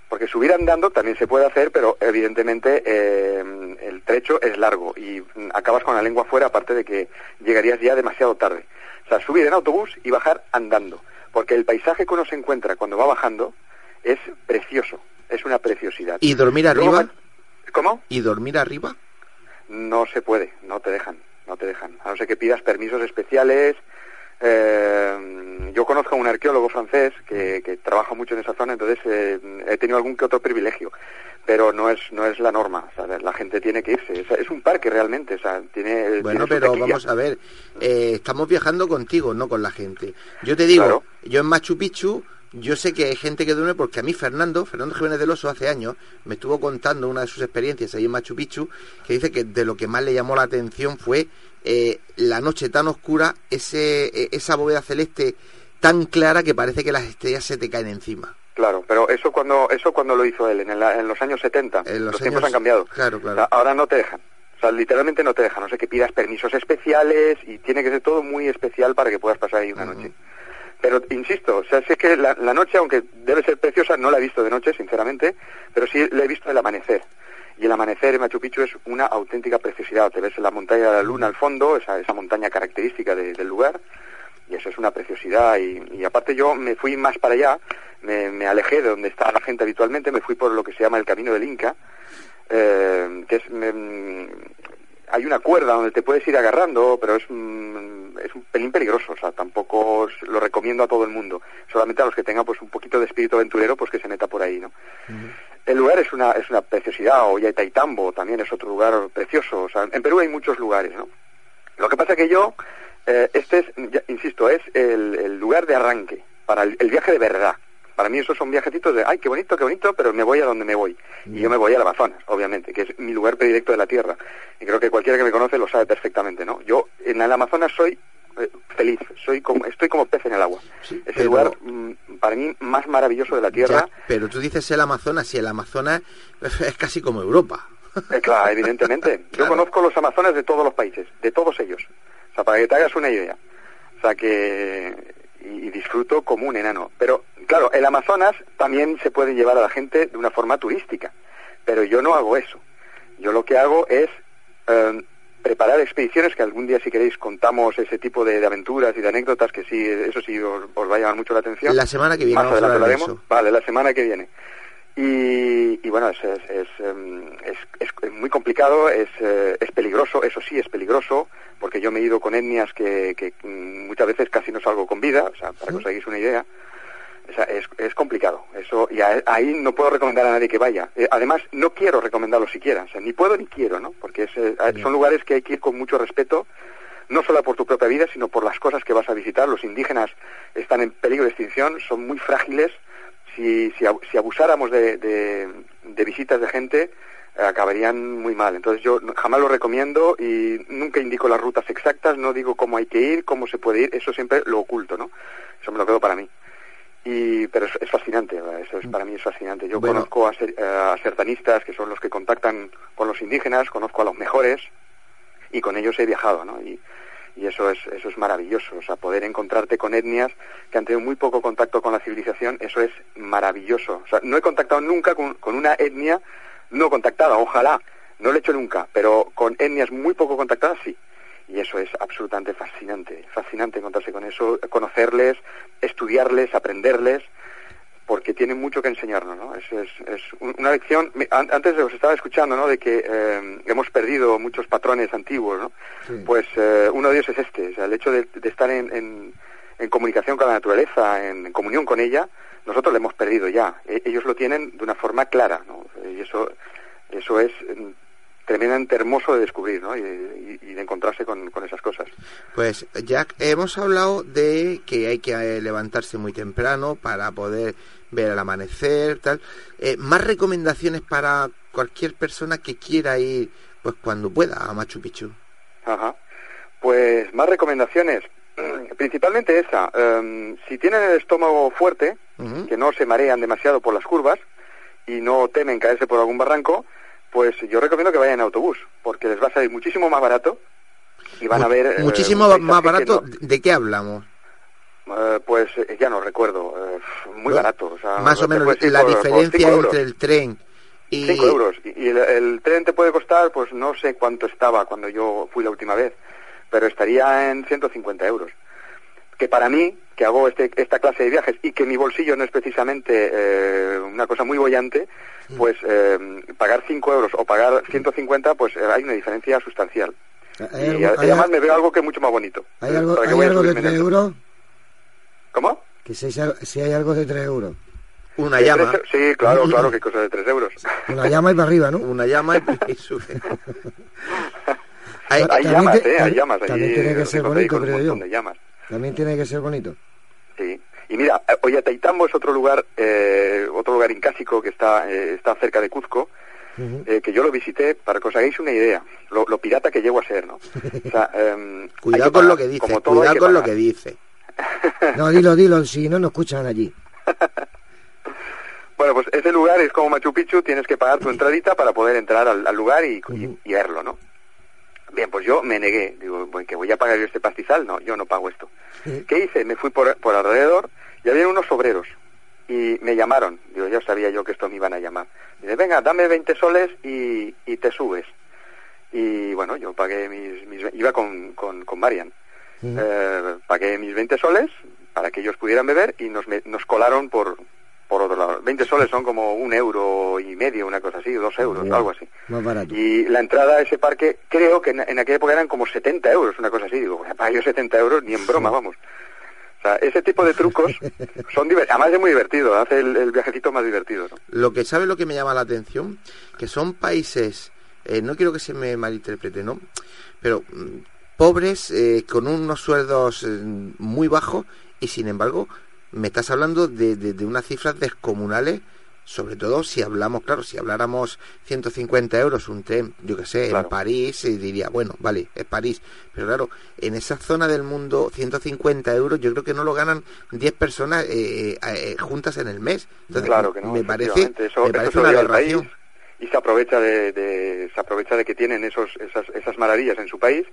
Porque subir andando también se puede hacer, pero evidentemente eh, el trecho es largo y acabas con la lengua fuera, aparte de que llegarías ya demasiado tarde. O sea, subir en autobús y bajar andando. Porque el paisaje que uno se encuentra cuando va bajando es precioso, es una preciosidad. ¿Y dormir arriba? ¿Cómo? ¿Y dormir arriba? No se puede, no te dejan, no te dejan. A no ser que pidas permisos especiales. Eh, yo conozco a un arqueólogo francés que, que trabaja mucho en esa zona, entonces eh, he tenido algún que otro privilegio, pero no es no es la norma. La gente tiene que irse. Es, es un parque realmente, o sea, tiene. Bueno, tiene pero taquilla. vamos a ver, eh, estamos viajando contigo, no con la gente. Yo te digo, Claro. yo en Machu Picchu, yo sé que hay gente que duerme porque a mí Fernando, Fernando Jiménez del Oso, hace años, me estuvo contando una de sus experiencias ahí en Machu Picchu, que dice que de lo que más le llamó la atención fue eh, la noche tan oscura, ese, eh, esa bóveda celeste tan clara que parece que las estrellas se te caen encima. Claro, pero eso cuando eso cuando lo hizo él en, el- en los años 70. En los tiempos años- han cambiado. claro, claro. O sea, ahora no te dejan. O sea, literalmente no te dejan. No sé que pidas permisos especiales y tiene que ser todo muy especial para que puedas pasar ahí una noche. Pero insisto, o sea, sé que la, noche, aunque debe ser preciosa, no la he visto de noche, sinceramente, pero sí la he visto el amanecer. Y el amanecer en Machu Picchu es una auténtica preciosidad. Te ves la montaña de la luna al fondo, esa, esa montaña característica de- del lugar, y eso es una preciosidad. Y, y aparte yo me fui más para allá, me, me alejé de donde está la gente habitualmente, me fui por lo que se llama el Camino del Inca, eh, que es... me- hay una cuerda donde te puedes ir agarrando, pero es, mm, es un pelín peligroso, o sea, tampoco os lo recomiendo a todo el mundo, solamente a los que tengan pues un poquito de espíritu aventurero, pues que se meta por ahí, ¿no? El lugar es una, es una preciosidad, o Taitambo también es otro lugar precioso, o sea, en Perú hay muchos lugares, ¿no? Lo que pasa que yo, eh, este es, ya- insisto, es el, el lugar de arranque para el, el viaje de verdad. Para mí esos son viajecitos de, ay, qué bonito, qué bonito, pero me voy a donde me voy. Y yo me voy al Amazonas, obviamente, que es mi lugar predilecto de la Tierra. Y creo que cualquiera que me conoce lo sabe perfectamente, ¿no? Yo en el Amazonas soy eh, feliz, soy como, estoy como pez en el agua. Sí, es pero- el lugar mm, para mí más maravilloso de la Tierra. Ya, pero tú dices el Amazonas y el Amazonas *laughs* es casi como Europa. Eh, claro, evidentemente. *laughs* Yo Claro. conozco los Amazonas de todos los países, de todos ellos. O sea, para que te hagas una idea. O sea, que... Y, y disfruto como un enano. Pero, claro, el Amazonas también se puede llevar a la gente de una forma turística. Pero yo no hago eso. Yo lo que hago es eh, preparar expediciones, que algún día si queréis contamos ese tipo de, de aventuras y de anécdotas, que sí, eso sí os, os va a llamar mucho la atención. La semana que viene Más vamos a adelante hablar de lo haremos. eso. Vale, la semana que viene. Y, bueno, es, es, em, es, es, muy complicado, es, eh, es peligroso, eso sí es peligroso, porque yo me he ido con etnias que, que muchas veces casi no salgo con vida, o sea, para que os hagáis una idea. O sea, es, es complicado. Eso, y ahí no puedo recomendar a nadie que vaya. Eh, además, no quiero recomendarlo siquiera. O sea, ni puedo ni quiero, ¿no? Porque es, eh, son lugares que hay que ir con mucho respeto, no solo por tu propia vida, sino por las cosas que vas a visitar. Los indígenas están en peligro de extinción, son muy frágiles. Si, si, si abusáramos de, de, visitas de gente, acabarían muy mal. Entonces yo jamás lo recomiendo y nunca indico las rutas exactas, no digo cómo hay que ir, cómo se puede ir, eso siempre lo oculto, ¿no? Eso me lo quedo para mí. Y, pero es, fascinante, eso es, para mí es fascinante. Yo conozco a, a, sertanistas que son los que contactan con los indígenas, conozco a los mejores y con ellos he viajado, ¿no? Y, y eso es, eso es maravilloso, o sea, poder encontrarte con etnias que han tenido muy poco contacto con la civilización, eso es maravilloso. O sea, no he contactado nunca con, con una etnia no contactada, ojalá, no lo he hecho nunca, pero con etnias muy poco contactadas sí. Y eso es absolutamente fascinante, fascinante encontrarse con eso, conocerles, estudiarles, aprenderles, porque tienen mucho que enseñarnos, ¿no? Es, es, una lección, antes os estaba escuchando, ¿no?, de que eh, hemos perdido muchos patrones antiguos, ¿no? Pues eh, uno de ellos es este, o sea, el hecho de, estar en, en, comunicación con la naturaleza, en, comunión con ella, nosotros lo hemos perdido ya. E, ellos lo tienen de una forma clara, ¿no? Y eso, eso es tremendamente hermoso de descubrir ¿no? y, de encontrarse con, esas cosas. Pues Jack, hemos hablado de que hay que eh, levantarse muy temprano para poder ver el amanecer, tal. Eh, más recomendaciones para cualquier persona que quiera ir, pues cuando pueda, a Machu Picchu. Ajá. Pues más recomendaciones. *clears throat* Principalmente esa. Em, si tienen el estómago fuerte, que no se marean demasiado por las curvas y no temen caerse por algún barranco, pues yo recomiendo que vayan en autobús, porque les va a salir muchísimo más barato y van a ver... Eh, muchísimo más barato, ¿de qué hablamos? Eh, pues eh, ya no recuerdo, muy barato. O sea, más o menos la diferencia entre el tren y... 5 euros. Y, el, tren te puede costar, pues no sé cuánto estaba cuando yo fui la última vez, pero estaría en 150 euros. Que para mí, que hago este, esta clase de viajes y que mi bolsillo no es precisamente una cosa muy bollante, pues eh, pagar 5 euros o pagar 150, pues eh, hay una diferencia sustancial. y, además me veo algo que es mucho más bonito. ¿Hay algo, ¿hay algo de 3 euros? ¿Cómo? Que si, si hay algo de 3 euros. Una llama. Sí, claro, claro, que cosa de 3 euros. *laughs* Una llama y para arriba, ¿no? Una llama y, *laughs* sube. *laughs* hay, hay llamas, ¿eh? Hay llamas. También tiene que ser bonito, creo yo. También tiene que ser bonito. Sí. Y mira, eh, Ollantaytambo es otro lugar, eh, otro lugar incásico que está, eh, está cerca de Cuzco, que yo lo visité para que os hagáis una idea, lo, pirata que llego a ser, ¿no? *laughs* Em, cuidado con lo que dice, cuidado con lo que dice. *laughs* no, dilo, dilo, si no nos escuchan allí. *laughs* bueno, pues ese lugar es como Machu Picchu, tienes que pagar tu entradita para poder entrar al, lugar y, verlo, ¿no? Bien, pues yo me negué. Digo, ¿que voy a pagar yo este pastizal? No, yo no pago esto. ¿Qué hice? Me fui por, por alrededor y había unos obreros. Y me llamaron. Digo, ya sabía yo que esto me iban a llamar. Dice, venga, dame 20 soles y, y te subes. Y bueno, yo pagué mis... mis iba con, con, con Marian. Eh, pagué mis 20 soles para que ellos pudieran beber y nos, nos colaron por, por otro lado. 20 soles son como un euro y medio, una cosa así, dos euros, algo así. Más barato. Y la entrada a ese parque, creo que en, aquella época eran como 70 euros, una cosa así. Digo, para yo 70 euros, ni en broma, vamos. O sea, ese tipo de trucos *laughs* son. Además es muy divertido, hace el, viajecito más divertido. Lo que sabe lo que me llama la atención, que son países, eh, no quiero que se me malinterprete, ¿no? Pero mm, pobres, eh, con unos sueldos eh, muy bajos y sin embargo me estás hablando de, de, unas cifras descomunales, sobre todo si hablamos, claro, si habláramos 150 euros un tren, yo que sé, en París, y diría, bueno, vale, es París, pero claro, en esa zona del mundo, 150 euros, yo creo que no lo ganan 10 personas eh, eh, eh, juntas en el mes. Entonces, claro que no, me parece, eso, me parece una aberración y se aprovecha de, se aprovecha de que tienen esos esas, esas maravillas en su país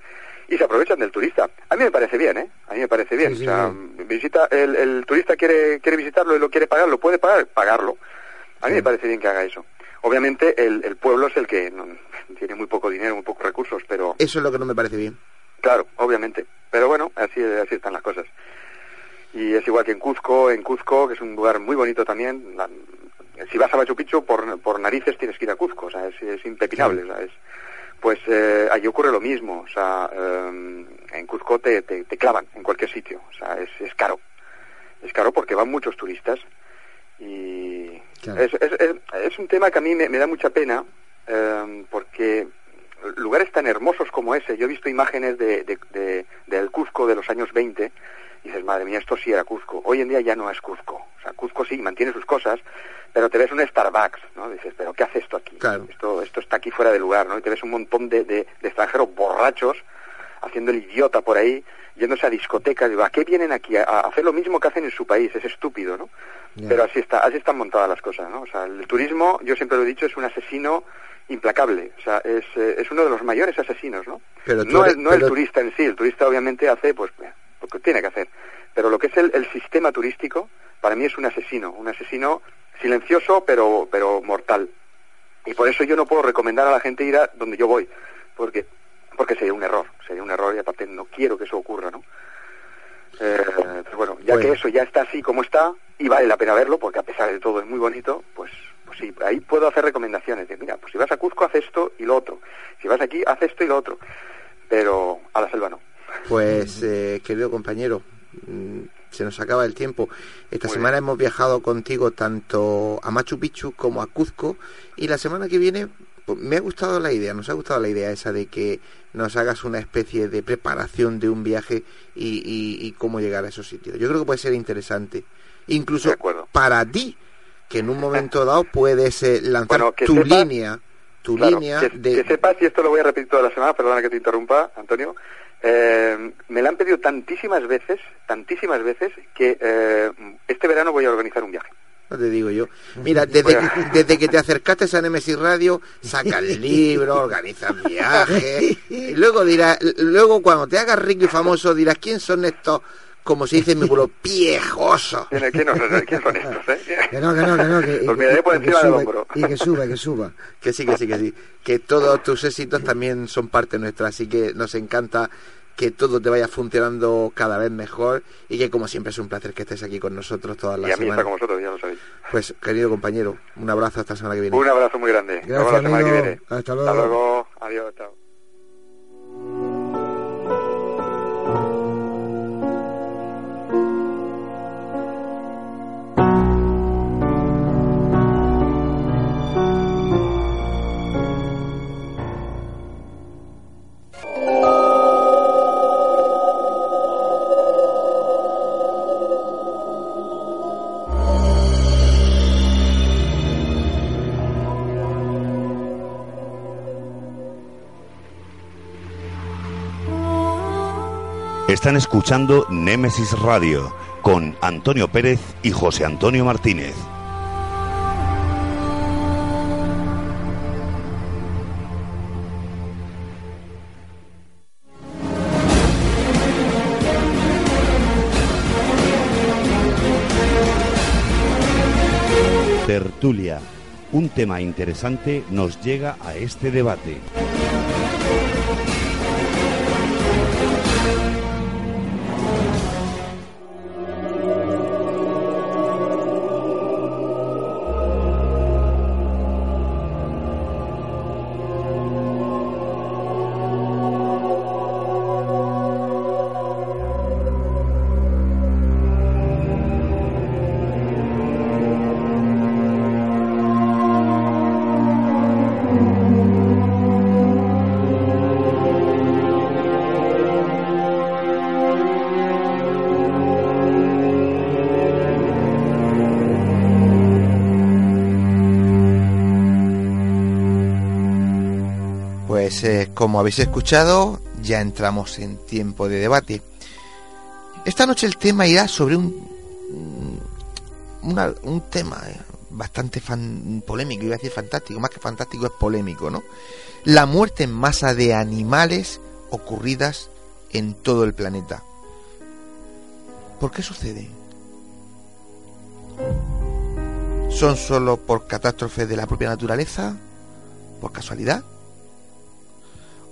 y se aprovechan del turista. A mí me parece bien, ¿eh? A mí me parece bien. o sea, visita, el, el, turista quiere, quiere visitarlo y lo quiere pagar, lo puede pagar, pagarlo. A mí me parece bien que haga eso. Obviamente el, el pueblo es el que *laughs* tiene muy poco dinero, muy pocos recursos, pero... Eso es lo que no me parece bien. Claro, obviamente. Pero bueno, así, así están las cosas. Y es igual que en Cuzco, en Cuzco, que es un lugar muy bonito también, si vas a Machu Picchu por, por narices tienes que ir a Cuzco, o sea, es, es impepinable, o sea, es, pues eh, allí ocurre lo mismo, o sea, eh, en Cuzco te, te, te, clavan en cualquier sitio, o sea, es, es caro, es caro porque van muchos turistas y claro. es, es, es, un tema que a mí me, me da mucha pena eh, porque lugares tan hermosos como ese, yo he visto imágenes de, de, de, del Cuzco de los años 20 y dices, madre mía, esto sí era Cuzco. Hoy en día ya no es Cuzco. O sea, Cuzco sí mantiene sus cosas, pero te ves un Starbucks, ¿no? Dices, pero ¿qué hace esto aquí? Claro. Esto, esto está aquí fuera de lugar, ¿no? Y te ves un montón de, de, de extranjeros borrachos haciendo el idiota por ahí, yéndose a discotecas. Digo, ¿a qué vienen aquí? A, a hacer lo mismo que hacen en su país. Es estúpido, ¿no? Yeah. Pero así está, así están montadas las cosas, ¿no? O sea, el turismo, yo siempre lo he dicho, es un asesino implacable, o sea, es, eh, es uno de los mayores asesinos, ¿no? Pero no, eres, el, no pero... el turista en sí, el turista obviamente hace, pues, lo que tiene que hacer, pero lo que es el, el, sistema turístico, para mí es un asesino, un asesino silencioso pero, pero mortal. Y por eso yo no puedo recomendar a la gente ir a donde yo voy, porque, porque sería un error, sería un error y aparte no quiero que eso ocurra, ¿no? Eh, pero bueno, ya bueno. que eso ya está así como está, y vale la pena verlo, porque a pesar de todo es muy bonito, pues pues sí, ahí puedo hacer recomendaciones de, mira, pues si vas a Cuzco, haz esto y lo otro. Si vas aquí, haz esto y lo otro. Pero a la selva no. Pues, eh, querido compañero, se nos acaba el tiempo. Esta semana hemos viajado contigo tanto a Machu Picchu como a Cuzco y la semana que viene pues, me ha gustado la idea, nos ha gustado la idea esa de que nos hagas una especie de preparación de un viaje y, y, y cómo llegar a esos sitios. Yo creo que puede ser interesante. Incluso para ti, que en un momento dado puedes eh, lanzar bueno, tu sepa, línea tu claro, línea que, de que sepas y esto lo voy a repetir toda la semana perdona que te interrumpa Antonio eh, me la han pedido tantísimas veces tantísimas veces que eh, este verano voy a organizar un viaje no te digo yo. Mira, *laughs* desde, que, desde que te acercaste a Nemesis Radio, saca el *laughs* libro, organiza viajes, y luego dirás, luego cuando te hagas rico y famoso dirás, ¿quién son estos como se dice en mi pueblo, *laughs* piejoso. ¿Quién, quién, ¿Quién, son estos? Eh? Que no, que no, que no. Que, Los miraré por encima del hombro. Y que suba, que suba. Que sí, que sí, que sí. Que todos tus éxitos también son parte nuestra, así que nos encanta que todo te vaya funcionando cada vez mejor y que como siempre es un placer que estés aquí con nosotros todas las semanas. Y a mí está con vosotros, ya lo sabéis. Pues, querido compañero, un abrazo hasta la semana que viene. Un abrazo muy grande. Gracias, la semana que viene. Hasta luego. Hasta luego. Adiós, chao. Están escuchando Némesis Radio con Antonio Pérez y José Antonio Martínez. Tertulia. Un tema interesante nos llega a este debate. Como habéis escuchado, ya entramos en tiempo de debate. Esta noche el tema irá sobre un, una, un tema eh, bastante polémico, iba a decir fantástico, más que fantástico es polémico, ¿no? La muerte en masa de animales ocurridas en todo el planeta. ¿Por qué sucede? ¿Son solo por catástrofes de la propia naturaleza? ¿Por casualidad?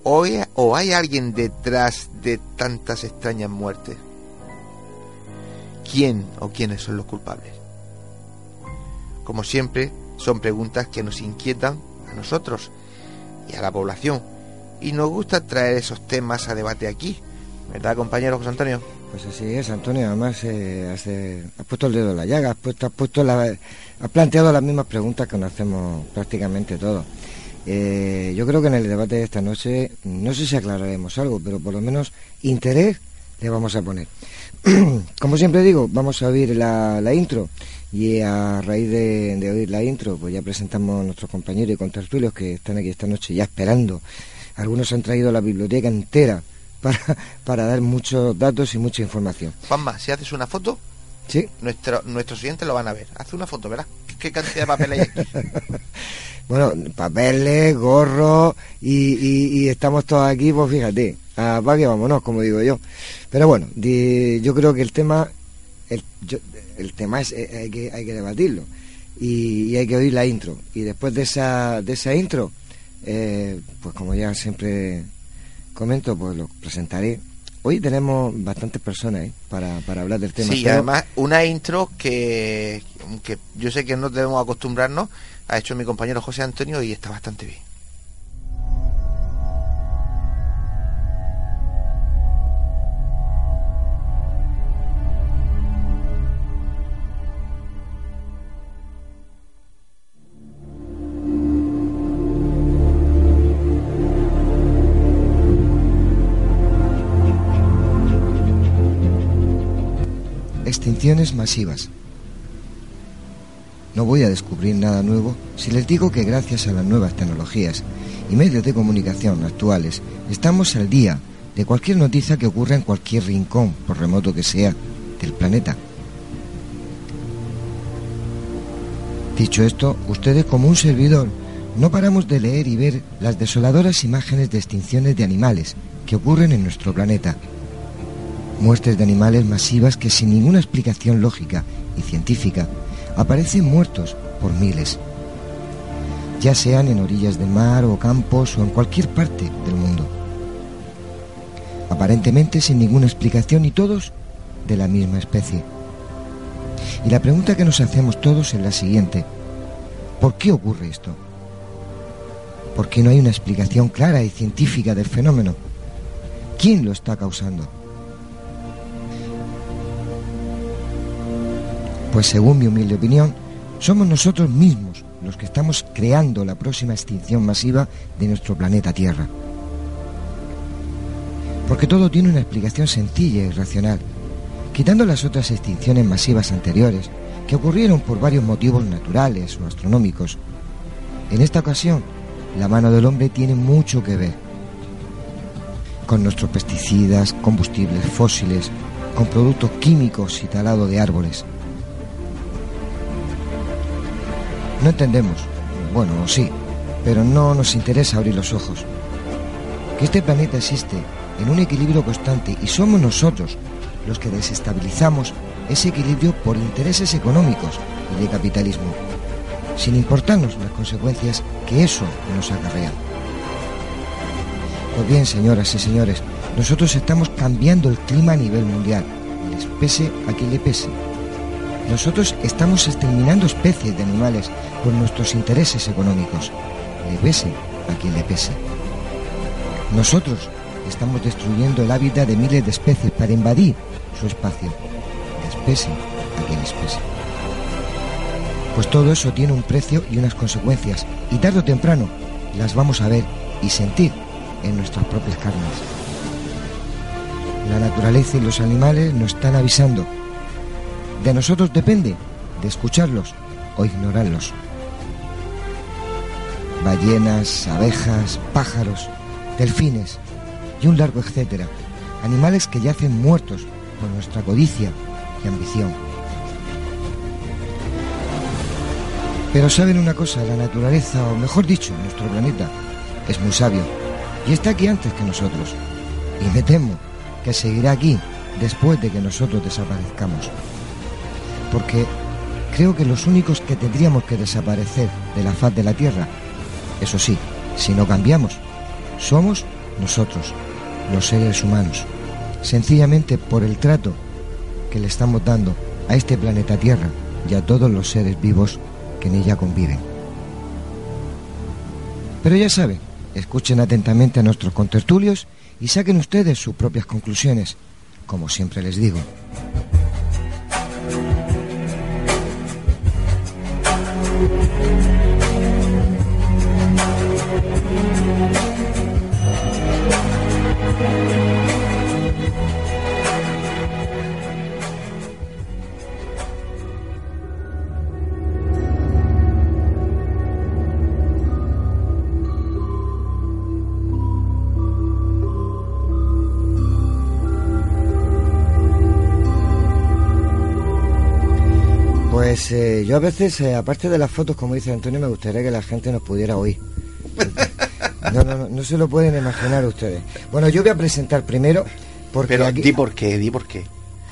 ¿O hay, ¿O hay alguien detrás de tantas extrañas muertes? ¿Quién o quiénes son los culpables? Como siempre, son preguntas que nos inquietan a nosotros y a la población. Y nos gusta traer esos temas a debate aquí. ¿Verdad, compañero José Antonio? Pues así es, Antonio. Además, eh, has, puesto el dedo en la llaga, has, puesto, has, puesto la, has planteado las mismas preguntas que nos hacemos prácticamente todos. Eh, yo creo que en el debate de esta noche, no sé si aclararemos algo, pero por lo menos interés le vamos a poner. *clears throat* Como siempre digo, vamos a oír la, intro y a raíz de, oír la intro, pues ya presentamos a nuestros compañeros y contertulios que están aquí esta noche ya esperando. Algunos han traído la biblioteca entera *laughs* para, para dar muchos datos y mucha información. Juanma, si haces una foto, ¿Sí? Nuestro, nuestros siguientes lo van a ver. Haz una foto, verás qué cantidad de papel hay aquí. *laughs* bueno, papeles, gorros y, estamos todos aquí, pues fíjate, a que vámonos, como digo yo. Pero bueno, yo creo que el tema, el, el tema es, eh, hay, que, hay que debatirlo y, hay que oír la intro. Y después de esa, de esa intro, eh, pues como ya siempre comento, pues lo presentaré. Hoy tenemos bastantes personas ¿eh? para, para hablar del tema. Sí, además una intro que, que yo sé que no debemos acostumbrarnos, ha hecho mi compañero José Antonio y está bastante bien. Masivas. No voy a descubrir nada nuevo si les digo que gracias a las nuevas tecnologías y medios de comunicación actuales estamos al día de cualquier noticia que ocurra en cualquier rincón, por remoto que sea, del planeta. Dicho esto, ustedes como un servidor no paramos de leer y ver las desoladoras imágenes de extinciones de animales que ocurren en nuestro planeta muertes de animales masivas que sin ninguna explicación lógica y científica aparecen muertos por miles, ya sean en orillas del mar o campos o en cualquier parte del mundo. Aparentemente sin ninguna explicación y todos de la misma especie. Y la pregunta que nos hacemos todos es la siguiente. ¿Por qué ocurre esto? ¿Por qué no hay una explicación clara y científica del fenómeno? ¿Quién lo está causando? Pues según mi humilde opinión, somos nosotros mismos los que estamos creando la próxima extinción masiva de nuestro planeta Tierra. Porque todo tiene una explicación sencilla y racional, quitando las otras extinciones masivas anteriores, que ocurrieron por varios motivos naturales o astronómicos. En esta ocasión, la mano del hombre tiene mucho que ver con nuestros pesticidas, combustibles fósiles, con productos químicos y talado de árboles. No entendemos, bueno, sí, pero no nos interesa abrir los ojos. Que este planeta existe en un equilibrio constante y somos nosotros los que desestabilizamos ese equilibrio por intereses económicos y de capitalismo, sin importarnos las consecuencias que eso nos acarrea. Pues bien, señoras y señores, nosotros estamos cambiando el clima a nivel mundial, les pese a quien le pese. Nosotros estamos exterminando especies de animales por nuestros intereses económicos, le pese a quien le pese. Nosotros estamos destruyendo el hábitat de miles de especies para invadir su espacio, les pese a quien les pese. Pues todo eso tiene un precio y unas consecuencias, y tarde o temprano las vamos a ver y sentir en nuestras propias carnes. La naturaleza y los animales nos están avisando. De nosotros depende de escucharlos o ignorarlos ballenas, abejas, pájaros, delfines y un largo etcétera, animales que yacen muertos por nuestra codicia y ambición. Pero saben una cosa, la naturaleza, o mejor dicho, nuestro planeta, es muy sabio y está aquí antes que nosotros. Y me temo que seguirá aquí después de que nosotros desaparezcamos. Porque creo que los únicos que tendríamos que desaparecer de la faz de la Tierra eso sí, si no cambiamos, somos nosotros, los seres humanos, sencillamente por el trato que le estamos dando a este planeta Tierra y a todos los seres vivos que en ella conviven. Pero ya saben, escuchen atentamente a nuestros contertulios y saquen ustedes sus propias conclusiones, como siempre les digo. Thank you. Pues eh, yo a veces, eh, aparte de las fotos, como dice Antonio, me gustaría que la gente nos pudiera oír. *laughs* No, no, no, no se lo pueden imaginar ustedes. Bueno, yo voy a presentar primero, porque Pero aquí... di por qué, di por qué.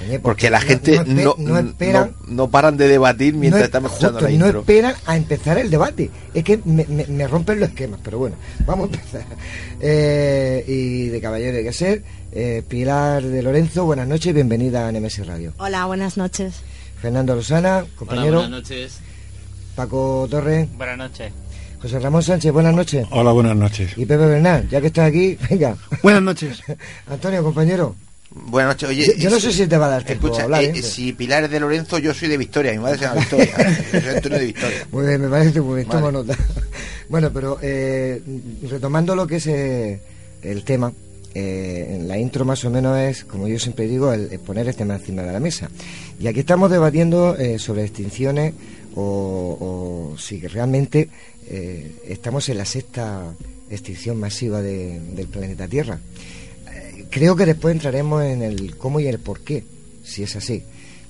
Oye, Porque la no- gente no no, no esperan- no- no paran de debatir mientras no, estamos escuchando justo, la no intro. esperan a empezar el debate. Es que me, me- me rompen los esquemas, pero bueno, vamos a empezar. *laughs* Eh, y de caballero hay que ser. eh, Pilar de Lorenzo, buenas noches, bienvenida a Nemesis Radio. Hola, buenas noches. Fernando Lozana, compañero. Hola, buenas noches. Paco Torres, Buenas noches. José Ramón Sánchez, buenas noches. Hola, buenas noches. Y Pepe Bernal, ya que estás aquí, *laughs* venga. Buenas noches. *laughs* Antonio, compañero. Buenas noches, oye. Yo- yo no sé si te va a dar tiempo Escucha, a hablar, eh, ¿eh? si Pilar es de Lorenzo, yo soy de Victoria. Mi madre se llama Victoria. *laughs* yo soy Antonio de Victoria. Muy bien, me parece muy bien, Vale. tomo nota. Bueno, pero eh, retomando lo que es eh, el tema, eh, la intro más o menos es, como yo siempre digo, el, el poner este tema encima de la mesa. Y aquí estamos debatiendo eh, sobre extinciones o, o si realmente eh, estamos en la sexta extinción masiva de- del planeta Tierra. Eh, creo que después entraremos en el cómo y el por qué, si es así.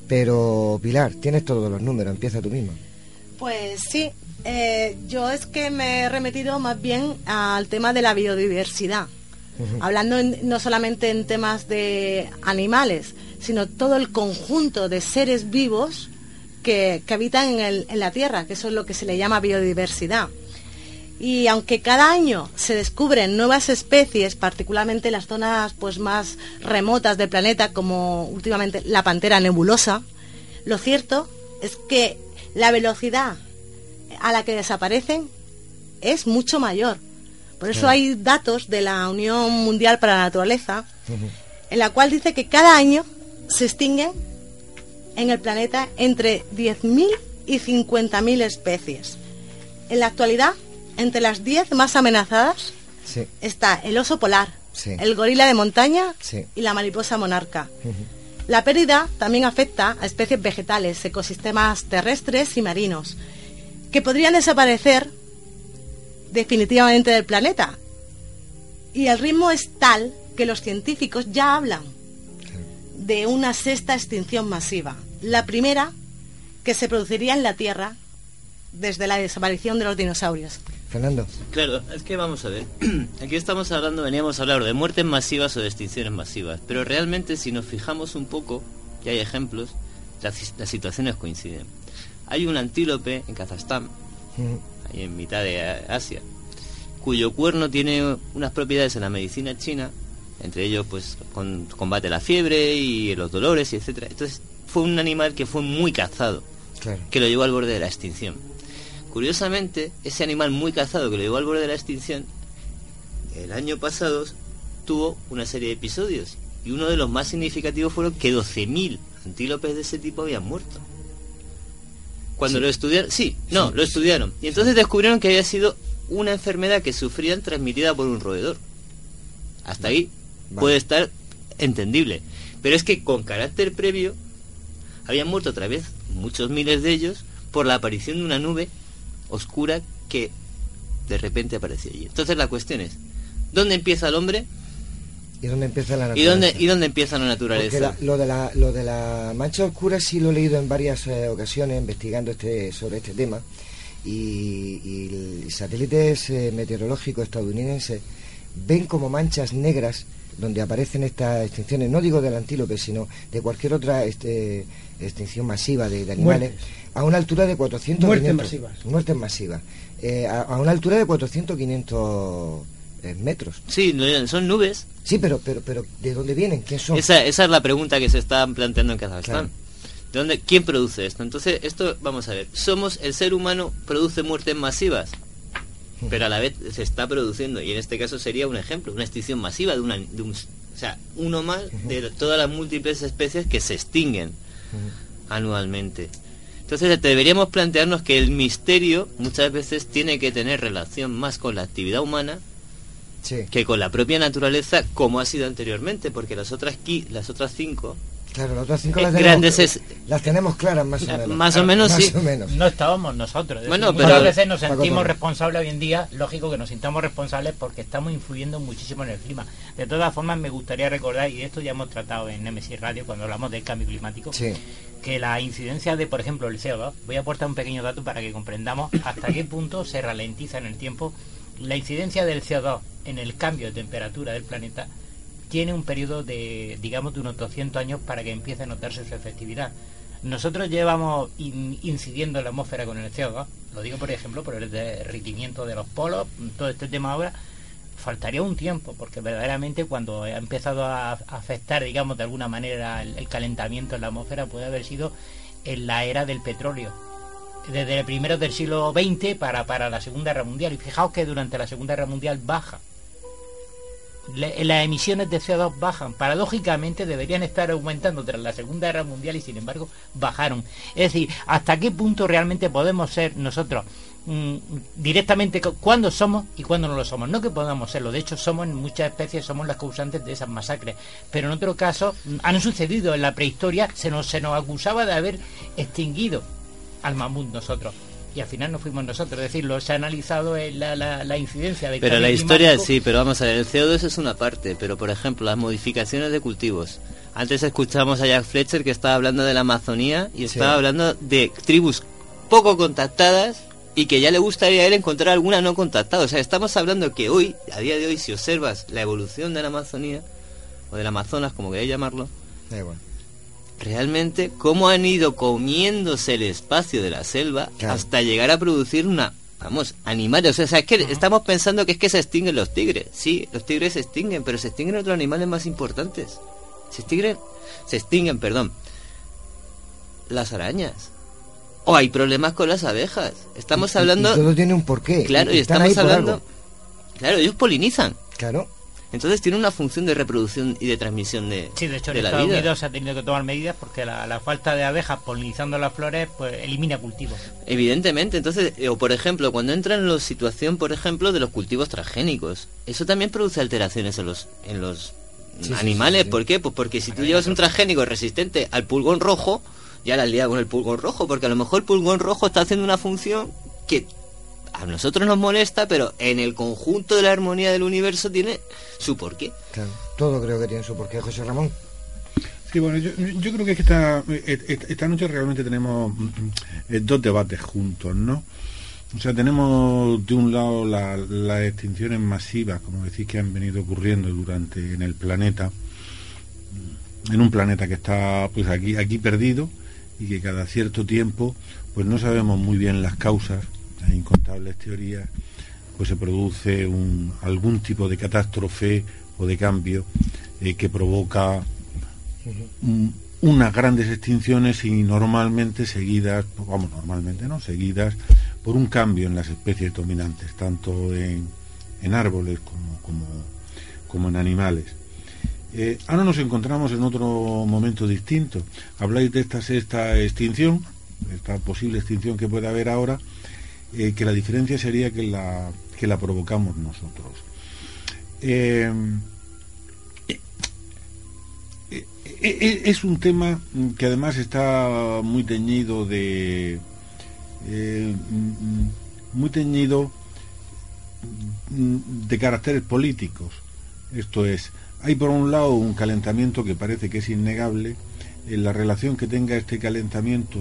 Pero Pilar, tienes todos los números, empieza tú misma. Pues sí, eh, yo es que me he remitido más bien al tema de la biodiversidad. Hablando en- no solamente en temas de animales, sino todo el conjunto de seres vivos que, que habitan en, el- en la Tierra, que eso es lo que se le llama biodiversidad. Y aunque cada año se descubren nuevas especies, particularmente en las zonas pues más remotas del planeta, como últimamente la pantera nebulosa, lo cierto es que la velocidad a la que desaparecen es mucho mayor. Por eso hay datos de la Unión Mundial para la Naturaleza, en la cual dice que cada año se extinguen en el planeta entre 10.000 y 50.000 especies. En la actualidad, entre las 10 más amenazadas Sí. está el oso polar, Sí. el gorila de montaña Sí. y la mariposa monarca. La pérdida también afecta a especies vegetales, ecosistemas terrestres y marinos, que podrían desaparecer definitivamente del planeta. Y el ritmo es tal que los científicos ya hablan de una sexta extinción masiva. La primera que se produciría en la Tierra desde la desaparición de los dinosaurios. Fernando. Claro, es que vamos a ver. *clears throat* Aquí estamos hablando, veníamos a hablar de muertes masivas o de extinciones masivas. Pero realmente, si nos fijamos un poco, y hay ejemplos, las, las situaciones coinciden. Hay un antílope en Kazajstán, Mm, en mitad de Asia, cuyo cuerno tiene unas propiedades en la medicina china, entre ellos, pues, con, combate la fiebre y los dolores, y etcétera. Entonces, fue un animal que fue muy cazado. Claro. que lo llevó al borde de la extinción. Curiosamente, ese animal muy cazado que lo llevó al borde de la extinción, el año pasado tuvo una serie de episodios. Y uno de los más significativos fueron que 12.000 antílopes de ese tipo habían muerto. Cuando Sí. lo estudiaron, sí, no, Sí. lo estudiaron. Y entonces descubrieron que había sido una enfermedad que sufrían transmitida por un roedor. Hasta ahí Vale. puede estar entendible. Pero es que con carácter previo habían muerto otra vez muchos miles de ellos por la aparición de una nube oscura que de repente apareció allí. Entonces la cuestión es, ¿dónde empieza el hombre ¿Y dónde empieza la y naturaleza? dónde, y dónde empieza la naturaleza? la- lo, de la, lo de la mancha oscura sí lo he leído en varias eh, ocasiones investigando este sobre este tema y, y satélites eh, meteorológicos estadounidenses ven como manchas negras donde aparecen estas extinciones, no digo del antílope, sino de cualquier otra este, extinción masiva de, de animales, Muertes. a una altura de 400 Muertes 500 masivas. Muertes masivas. Eh, a, a una altura de 400 500 eh, metros. Sí, no, son nubes. Sí, pero, pero, pero ¿de dónde vienen? ¿Quién son? Esa, esa es la pregunta que se está planteando en Kazajstán. Claro. ¿De dónde, ¿Quién produce esto? Entonces, esto, vamos a ver, ¿somos, el ser humano produce muertes masivas? pero a la vez se está produciendo y en este caso sería un ejemplo, una extinción masiva de, una, de un, o sea, uno más de todas las múltiples especies que se extinguen anualmente. Entonces deberíamos plantearnos que el misterio muchas veces tiene que tener relación más con la actividad humana que con la propia naturaleza como ha sido anteriormente, porque las otras, las otras cinco Claro, las otras cinco las grandes tenemos, es- las tenemos claras más o menos. más o menos, Más sí. o menos. No estábamos nosotros. Bueno, decir, pero- muchas veces nos sentimos responsables hoy en día, lógico que nos sintamos responsables porque estamos influyendo muchísimo en el clima. De todas formas, me gustaría recordar, y esto ya hemos tratado en Nemesis Radio cuando hablamos del cambio climático, Sí. que la incidencia de, por ejemplo, el CO2, voy a aportar un pequeño dato para que comprendamos hasta qué punto se ralentiza en el tiempo la incidencia del CO2 en el cambio de temperatura del planeta tiene un periodo de, digamos, de unos 200 años para que empiece a notarse su efectividad. Nosotros llevamos in- incidiendo en la atmósfera con el CO2, lo digo por ejemplo por el derritimiento de los polos, todo este tema ahora, faltaría un tiempo, porque verdaderamente cuando ha empezado a afectar, digamos, de alguna manera el calentamiento en la atmósfera puede haber sido en la era del petróleo. Desde el primero del siglo XX para, para la Segunda Guerra Mundial. Y fijaos que durante la Segunda Guerra Mundial baja. Las emisiones de CO2 bajan. Paradójicamente deberían estar aumentando tras la Segunda Guerra Mundial y sin embargo bajaron. Es decir, ¿hasta qué punto realmente podemos ser nosotros mm, directamente cu- cuándo somos y cuándo no lo somos? No que podamos serlo, de hecho somos en muchas especies, somos las causantes de esas masacres. Pero en otro caso mm, han sucedido en la prehistoria, se nos, se nos acusaba de haber extinguido al mamut nosotros. Y al final no fuimos nosotros, es decir, lo se ha analizado en la, la, la incidencia de Pero la historia climático. sí, pero vamos a ver, el CO2 es una parte, pero por ejemplo, las modificaciones de cultivos. Antes escuchamos a Jack Fletcher que estaba hablando de la Amazonía y estaba hablando de tribus poco contactadas y que ya le gustaría a él encontrar alguna no contactada. O sea, estamos hablando que hoy, a día de hoy, si observas la evolución de la Amazonía, o del Amazonas, como queráis llamarlo, igual. Realmente cómo han ido comiéndose el espacio de la selva Claro. hasta llegar a producir una vamos animales. O sea es que estamos pensando que es que se extinguen los tigres. Sí los tigres se extinguen pero se extinguen otros animales más importantes. Se extinguen se extinguen perdón las arañas. O hay problemas con las abejas. Estamos Y- y- hablando y todo tiene un porqué. claro y ahí estamos hablando claro ellos polinizan. Claro. Entonces tiene una función de reproducción y de transmisión de, Sí, de hecho de en Estados vida Unidos se ha tenido que tomar medidas porque la, la falta de abejas polinizando las flores pues elimina cultivos. Evidentemente, entonces, eh, o por ejemplo, cuando entra en la situación, por ejemplo, de los cultivos transgénicos, eso también produce alteraciones en los, en los sí, animales. sí, sí. ¿Por qué? Pues porque si tú llevas un transgénico resistente al pulgón rojo, ya la has liado con el pulgón rojo, porque a lo mejor el pulgón rojo está haciendo una función que a nosotros nos molesta, pero en el conjunto de la armonía del universo tiene su porqué. Claro. Todo creo que tiene su porqué, José Ramón. Sí, bueno, yo, yo creo que es que esta, eh, esta noche realmente tenemos mm, eh, dos debates juntos, ¿no? O sea, tenemos de un lado la- las extinciones masivas, como decís, que han venido ocurriendo durante en el planeta, mm, en un planeta que está pues aquí aquí perdido y que cada cierto tiempo pues no sabemos muy bien las causas, incontables teorías, pues se produce un, algún tipo de catástrofe o de cambio eh, que provoca unas grandes extinciones y normalmente seguidas, vamos, normalmente no, seguidas por un cambio en las especies dominantes, tanto en, en árboles como, como, como en animales. Eh, ahora nos encontramos en otro momento distinto. Habláis de esta sexta extinción, esta posible extinción que puede haber ahora, eh, que la diferencia sería que la, que la provocamos nosotros. Eh, eh, es un tema que además está muy teñido de muy teñido de caracteres políticos esto es hay por un lado un calentamiento que parece que es innegable en la relación que tenga este calentamiento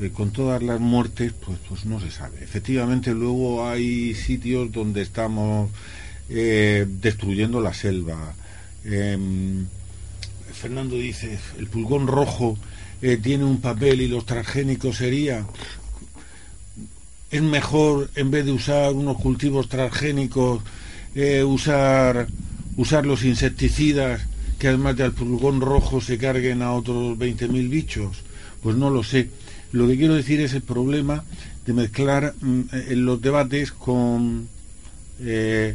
eh, con todas las muertes pues pues no se sabe efectivamente luego hay sitios donde estamos eh, destruyendo la selva Em, Fernando dice, el pulgón rojo eh, tiene un papel y los transgénicos sería... Es mejor, en vez de usar unos cultivos transgénicos, usar, usar los insecticidas que además del pulgón rojo se carguen a otros 20.000 bichos. Pues no lo sé. Lo que quiero decir es el problema de mezclar mm, en los debates con, eh,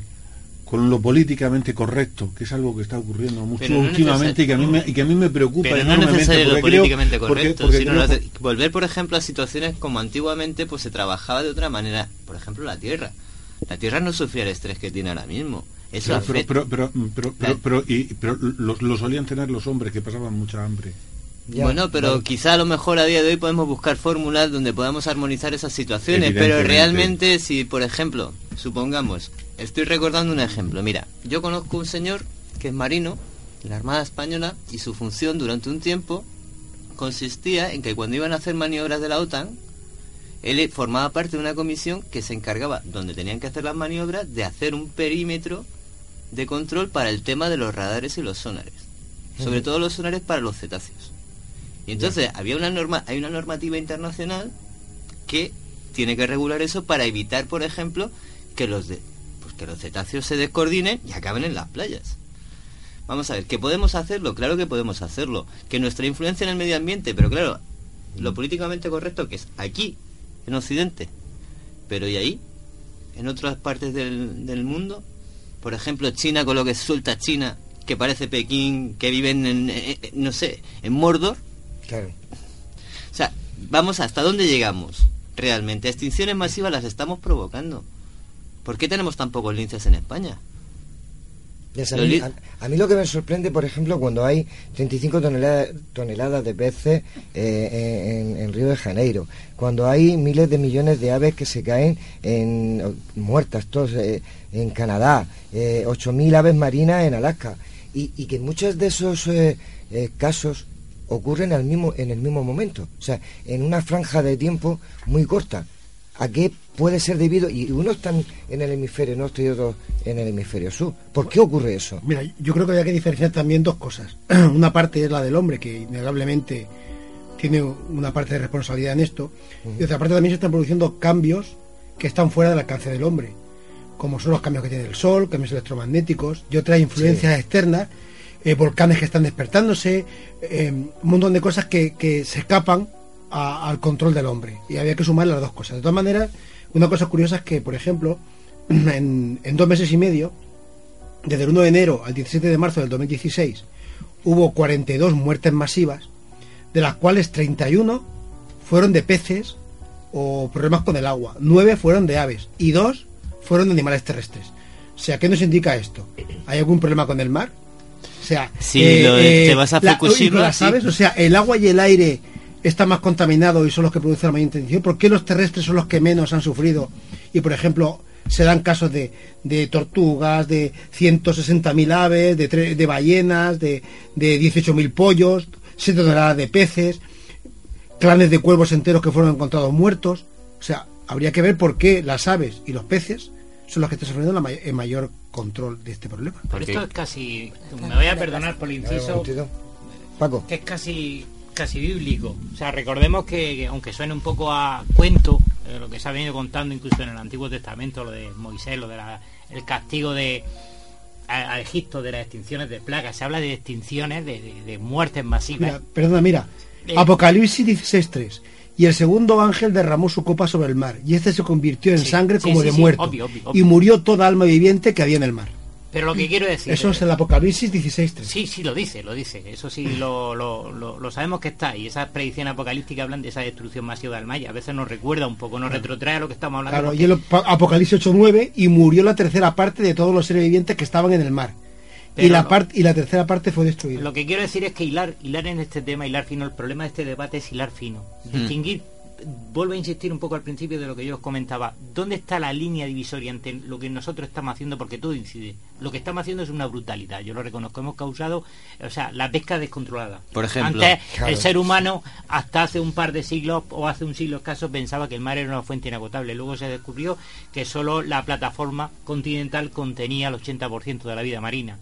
con lo políticamente correcto, que es algo que está ocurriendo mucho no últimamente y que, a mí me, y que a mí me preocupa Pero no es enormemente. necesario lo creo- políticamente porque- correcto, porque sino creo- lo hace- volver, por ejemplo, a situaciones como antiguamente pues se trabajaba de otra manera. Por ejemplo, la Tierra. La Tierra no sufría el estrés que tiene ahora mismo. Eso pero, pero, pero, pero, pero, pero- y- pero lo, lo solían tener los hombres que pasaban mucha hambre. Bueno, pero quizá a lo mejor a día de hoy podemos buscar fórmulas donde podamos armonizar esas situaciones, pero realmente si, por ejemplo, supongamos, estoy recordando un ejemplo, mira, yo conozco un señor que es marino en la Armada Española y su función durante un tiempo consistía en que cuando iban a hacer maniobras de la OTAN, él formaba parte de una comisión que se encargaba, donde tenían que hacer las maniobras, de hacer un perímetro de control para el tema de los radares y los sonares. Sobre todo los sonares para los cetáceos. Y entonces había una norma, hay una normativa internacional que tiene que regular eso para evitar, por ejemplo, que los de, pues que los cetáceos se descoordinen y acaben en las playas. Vamos a ver, ¿que podemos hacerlo? Claro que podemos hacerlo. Que nuestra influencia en el medio ambiente, pero claro, lo políticamente correcto que es aquí, en Occidente. Pero ¿y ahí? ¿En otras partes del, del mundo? Por ejemplo, China con lo que suelta China, que parece Pekín, que viven en, eh, eh, no sé, en Mordor. Claro. O sea, vamos hasta dónde llegamos realmente. Extinciones masivas las estamos provocando. ¿Por qué tenemos tan pocos linces en España? A, mí, li- a- a mí lo que me sorprende, por ejemplo, cuando hay 35 toneladas, toneladas de peces eh, en, en Río de Janeiro, cuando hay miles de millones de aves que se caen en, muertas todos, eh, en Canadá, eh, 8.000 aves marinas en Alaska, y, y que muchos de esos eh, casos ocurren al mismo, en el mismo momento, o sea, en una franja de tiempo muy corta. ¿A qué puede ser debido? Y uno está en el hemisferio norte y otro en el hemisferio sur. ¿Por qué ocurre eso? Mira, yo creo que hay que diferenciar también dos cosas. *clears throat* Una parte es la del hombre, que innegablemente tiene una parte de responsabilidad en esto, y otra parte también se están produciendo cambios que están fuera del alcance del hombre, como son los cambios que tiene el Sol, cambios electromagnéticos y otras influencias externas, eh, volcanes que están despertándose, eh, un montón de cosas que, se escapan a- al control del hombre. Y había que sumar las dos cosas. De todas maneras, una cosa curiosa es que, por ejemplo, *clears throat* en, en dos meses y medio, desde el 1 de enero al 17 de marzo del 2016 hubo 42 muertes masivas, de las cuales 31 fueron de peces o problemas con el agua, 9 fueron de aves y 2 fueron de animales terrestres. O sea, ¿qué nos indica esto? ¿Hay algún problema con el mar? O sea, Sí, lo de- te vas a Fukushima, sí. o sea, el agua y el aire están más contaminados y son los que producen la mayor intención. ¿Por qué los terrestres son los que menos han sufrido? Y, por ejemplo, se dan casos de, de tortugas, de 160.000 aves, de, tre- de ballenas, de, de 18.000 pollos, 7 toneladas de peces, clanes de cuervos enteros que fueron encontrados muertos. O sea, habría que ver por qué las aves y los peces son los que están sufriendo la may- el mayor control de este problema. Pero esto es casi, me voy a perdonar por el inciso, Paco. que es casi casi bíblico. O sea, recordemos que, que aunque suene un poco a cuento, eh, lo que se ha venido contando incluso en el Antiguo Testamento, lo de Moisés, lo de el castigo de a, a Egipto de las extinciones de plagas, se habla de extinciones, de, de- de muertes masivas. Mira, perdona, mira. Eh. Apocalipsis 16.3. Y el segundo ángel derramó su copa sobre el mar, y este se convirtió en Sí, sangre sí, como sí, de muerto. obvio, obvio, Y murió toda alma viviente que había en el mar. Pero lo que quiero decir... Eso es el Apocalipsis 16.3. Sí, sí, lo dice, lo dice. Eso sí, lo, lo, lo, lo sabemos que está. Y esas predicciones apocalípticas hablan de esa destrucción masiva del Maya. A veces nos recuerda un poco, nos retrotrae a lo que estamos hablando. Claro, porque- y el Ap- Apocalipsis 8.9 y murió la tercera parte de todos los seres vivientes que estaban en el mar. Y, la no. parte y la tercera parte fue destruida. Lo que quiero decir es que hilar, hilar en este tema, hilar fino, el problema de este debate es hilar fino. Hmm. Distinguir, vuelvo a insistir un poco al principio de lo que yo os comentaba, ¿dónde está la línea divisoria entre lo que nosotros estamos haciendo? Porque todo incide. Lo que estamos haciendo es una brutalidad, yo lo reconozco, hemos causado, o sea, la pesca descontrolada. Por ejemplo. Antes, Claro. el ser humano, hasta hace un par de siglos o hace un siglo escaso, pensaba que el mar era una fuente inagotable. Luego se descubrió que solo la plataforma continental contenía el 80% de la vida marina.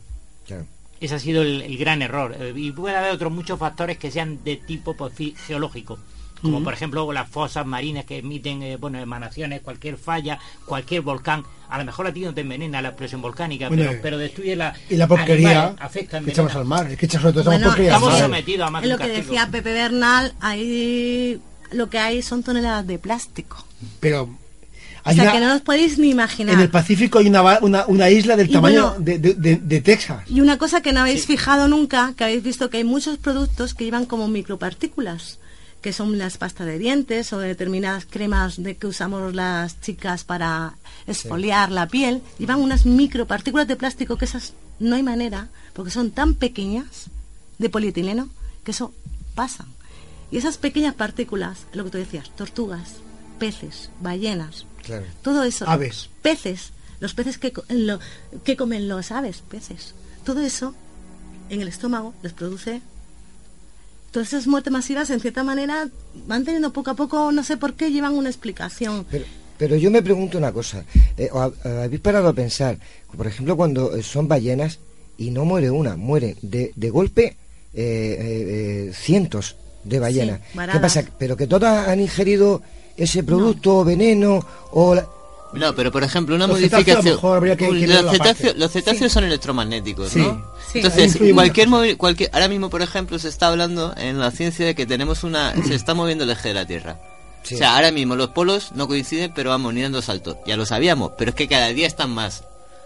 Ese ha sido el, el gran error. Eh, y puede haber otros muchos factores que sean de tipo pues, geológico. Como por ejemplo las fosas marinas que emiten eh, bueno, emanaciones, cualquier falla, cualquier volcán. A lo mejor a ti no te envenena la explosión volcánica, Bueno, pero, pero destruye la. y la porquería afecta, que echamos al mar. Es que echamos sobre todo echamos Bueno, porquería al estamos sometidos a más Es de lo que decía Pepe Bernal, ahí lo que hay son toneladas de plástico. Pero O Hay sea, una- que no os podéis ni imaginar. En el Pacífico hay una, una, una isla del Y tamaño bueno- de, de- de- de Texas. Y una cosa que no habéis fijado nunca, que habéis visto que hay muchos productos que llevan como micropartículas, que son las pastas de dientes o determinadas cremas de que usamos las chicas para esfoliar la piel, llevan unas micropartículas de plástico que esas no hay manera, porque son tan pequeñas de polietileno que eso pasa. Y esas pequeñas partículas, lo que tú decías, tortugas, peces, ballenas, Claro. todo eso. Aves. Peces. Los peces que, lo, que comen los aves, peces. Todo eso en el estómago les produce. Todas esas muertes masivas, en cierta manera, van teniendo poco a poco, no sé por qué, llevan una explicación. Pero, pero yo me pregunto una cosa. eh, ¿os ha- ¿Habéis parado a pensar, por ejemplo, cuando eh, son ballenas y no muere una, mueren de, de golpe eh, eh, eh, cientos de ballenas? ¿Qué pasa? ¿Pero que todas han ingerido ese producto, veneno o...? la- No, pero por ejemplo, una Los cetáceos, a lo modificación. mejor habría que- que los, cetáceos, los cetáceos son electromagnéticos, Sí, ¿no? sí. Entonces, cualquier, cualquier ahora mismo, por ejemplo, se está hablando en la ciencia de que tenemos una *clears throat* se está moviendo el eje de la Tierra. Sí. O sea, ahora mismo los polos no coinciden, pero vamos ni dando saltos. Ya lo sabíamos, pero es que cada día están más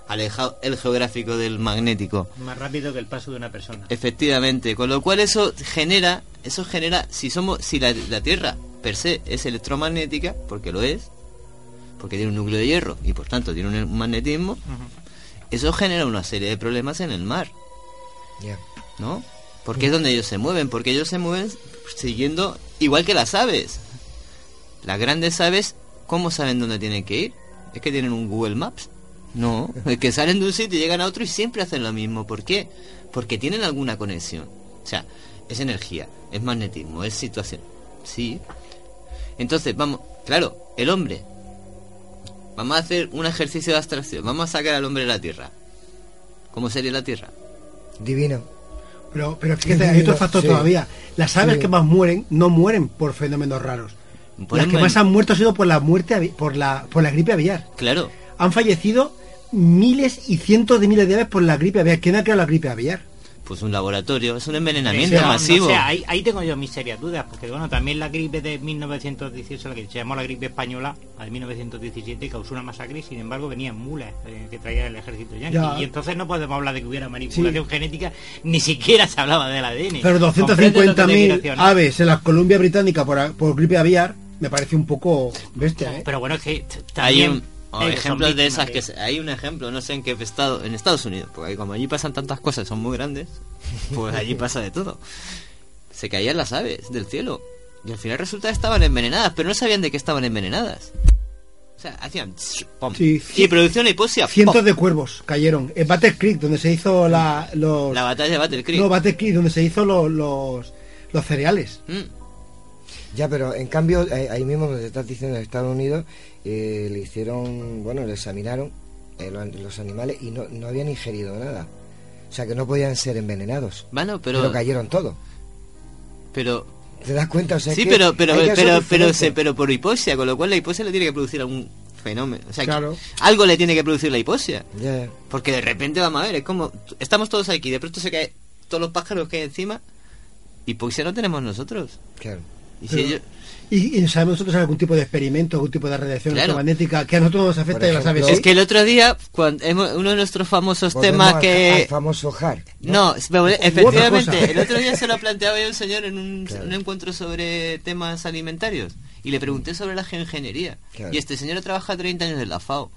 alejado el geográfico del magnético. Más rápido que el paso de una persona. Efectivamente, con lo cual eso genera, eso genera, si somos, si la, la Tierra per se es electromagnética, porque lo es, porque tiene un núcleo de hierro y por tanto tiene un magnetismo, eso genera una serie de problemas en el mar, Ya. ¿no? Porque es donde ellos se mueven, porque ellos se mueven siguiendo, igual que las aves. Las grandes aves, ¿cómo saben dónde tienen que ir? ¿Es que tienen un Google Maps? No, es que salen de un sitio y llegan a otro y siempre hacen lo mismo. ¿Por qué? Porque tienen alguna conexión. O sea, es energía, es magnetismo, es situación. Sí. Entonces, vamos, claro, el hombre. Vamos a hacer un ejercicio de abstracción. Vamos a sacar al hombre de la Tierra. ¿Cómo sería la Tierra? Divino. Pero, pero fíjate, hay otro factor Sí. todavía. Las aves Sí. que más mueren no mueren por fenómenos raros. Por Las que más han muerto ha sido por la muerte por la por la gripe aviar. Claro. Han fallecido miles y cientos de miles de aves por la gripe aviar. ¿Quién ha creado la gripe aviar? Pues un laboratorio, es un envenenamiento Sí, no, masivo. O sea, ahí, ahí tengo yo mis serias dudas, porque bueno, también la gripe de 1918, la que se llamó la gripe española, la de 1917, causó una masacre y sin embargo venían mulas eh, que traía el ejército yanqui. Ya. Y entonces no podemos hablar de que hubiera manipulación genética, ni siquiera se hablaba del ADN. Pero ¿Comprendes lo que te 250.000 quiero decir, no? aves en la Columbia Británica por, por gripe aviar me parece un poco bestia, ¿eh? Pero bueno, es que también un- o ellos ejemplos de esas que se- hay un ejemplo, no sé en qué estado, en Estados Unidos, porque como allí pasan tantas cosas, son muy grandes, *laughs* pues allí pasa de todo. Se caían las aves del cielo y al final resulta que estaban envenenadas, pero no sabían de qué estaban envenenadas. O sea, hacían pom, Sí, y producción hipoxia. Cientos pom. de cuervos cayeron en Battle Creek, donde se hizo la, los... La batalla de Battle Creek. No, Battle Creek, donde se hizo lo- los, los cereales. Mm. Ya, pero en cambio, eh, ahí mismo donde estás diciendo en Estados Unidos, eh, le hicieron, bueno, le examinaron eh, lo- los animales y no, no habían ingerido nada. O sea, que no podían ser envenenados. Bueno, pero cayeron todos. pero ¿Te das cuenta? O sea, sí, que pero pero pero pero se- pero por hipoxia, con lo cual la hipoxia le tiene que producir algún fenómeno, o sea, que Claro. algo le tiene que producir la hipoxia. Porque de repente vamos a ver, es como estamos todos aquí, de pronto se cae todos los pájaros que hay encima hipoxia no tenemos nosotros. Claro. Y si ellos- Y, y sabemos nosotros algún tipo de experimento, algún tipo de radiación Claro. electromagnética que a nosotros nos afecta y las aves. es que el otro día cuando hemos- uno de nuestros famosos temas que al famoso HAR. No, efectivamente, el otro día se lo planteaba yo a un señor en un, Claro. un encuentro sobre temas alimentarios y le pregunté sobre la geoingeniería. Claro. Y este señor trabaja 30 años en la FAO.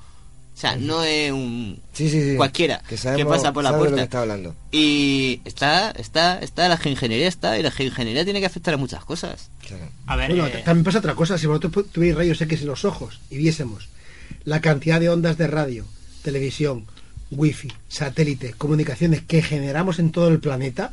O sea, no es un Sí, sí, sí. cualquiera que, pasa por la sabe de lo que puerta. está hablando. Y está, está, está, la geoingeniería está, y la geoingeniería tiene que afectar a muchas cosas. Claro. A ver, Bueno, eh, también pasa otra cosa. Si vosotros tuvierais rayos X en los ojos y viésemos la cantidad de ondas de radio, televisión, wifi, satélite, comunicaciones que generamos en todo el planeta,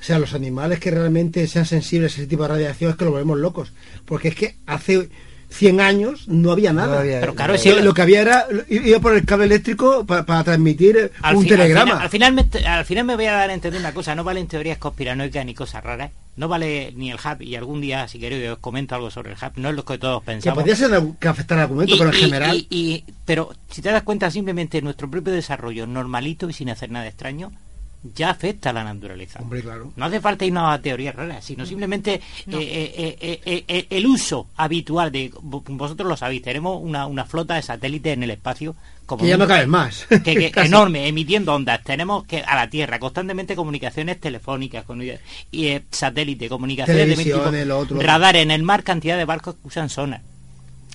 o sea, los animales que realmente sean sensibles a ese tipo de radiación es que lo volvemos locos. Porque es que hace 100 años no había nada. No había- Pero claro, no si Lo, que había era iba por el cable eléctrico pa- para transmitir al un fin- al telegrama. final- Al final, me, al final me voy a dar a entender una cosa, no valen teorías conspiranoicas ni cosas raras, no vale ni el hub, y algún día, si queréis, os comento algo sobre el hub, no es lo que todos que pensamos. podría ser que afectar al argumento, pero en y- general. y- y- pero si te das cuenta, simplemente nuestro propio desarrollo normalito y sin hacer nada extraño, ya afecta a la naturaleza. Hombre, claro. No hace falta irnos a teorías raras, sino simplemente eh, eh, eh, el uso habitual de... Vosotros lo sabéis, tenemos una, una flota de satélites en el espacio como Que ya no caben más. que, que *laughs* enorme, emitiendo ondas. Tenemos que a la Tierra constantemente comunicaciones telefónicas, con, y satélite, comunicaciones de tipo, lo otro. radar en el mar, cantidad de barcos que usan sonar.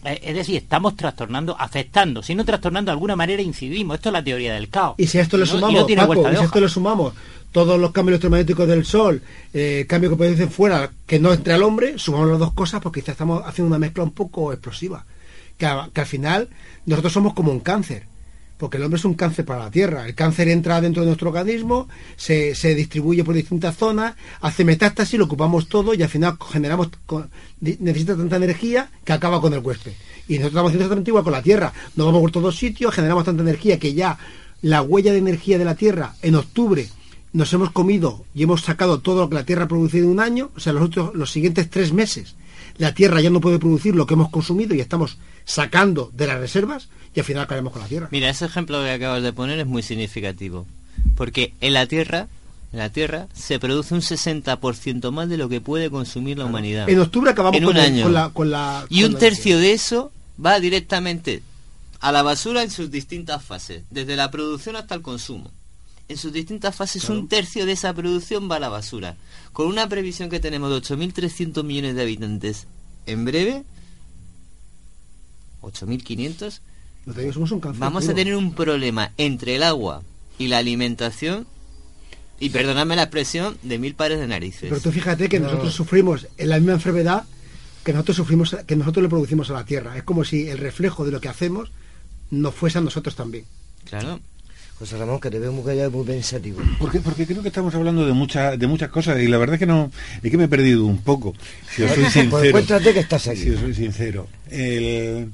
Eh, Es decir, estamos trastornando, afectando, si no trastornando de alguna manera incidimos. Esto es la teoría del caos. Y si a esto le no- sumamos, no Paco, y si a esto le sumamos todos los cambios electromagnéticos del Sol, eh, cambios que producen fuera, que no entre al hombre, sumamos las dos cosas porque quizás estamos haciendo una mezcla un poco explosiva. Que, a- que al final nosotros somos como un cáncer. Porque el hombre es un cáncer para la Tierra. El cáncer entra dentro de nuestro organismo, se, se distribuye por distintas zonas, hace metástasis, lo ocupamos todo y al final generamos, necesita tanta energía que acaba con el huésped. Y nosotros estamos haciendo exactamente igual con la Tierra. Nos vamos por todos sitios, generamos tanta energía que ya la huella de energía de la Tierra en octubre nos hemos comido y hemos sacado todo lo que la Tierra ha producido en un año, o sea, los, otros, los siguientes tres meses la Tierra ya no puede producir lo que hemos consumido y estamos sacando de las reservas y al final caemos con la Tierra. Mira, ese ejemplo que acabas de poner es muy significativo. Porque en la Tierra, en la Tierra se produce un 60% más de lo que puede consumir la humanidad. En octubre acabamos En con, un el- año. con la, con la- Y con un la- tercio de eso va directamente a la basura en sus distintas fases, desde la producción hasta el consumo. En sus distintas fases, un tercio de esa producción va a la basura. Con una previsión que tenemos de 8.300 millones de habitantes en breve, 8.500, Lo te digo, somos un cáncer vamos a tener un problema entre el agua y la alimentación, y perdonadme la expresión, de mil pares de narices. Pero tú fíjate que nosotros sufrimos en la misma enfermedad que nosotros sufrimos, que nosotros le producimos a la Tierra. Es como si el reflejo de lo que hacemos nos fuese a nosotros también. Claro. José Ramón, que te veo muy callado muy pensativo. Porque, porque creo que estamos hablando de, muchas de muchas cosas y la verdad es que no es que me he perdido un poco, si os soy *laughs* Pues sincero. cuéntate que estás aquí. Si os soy sincero. El-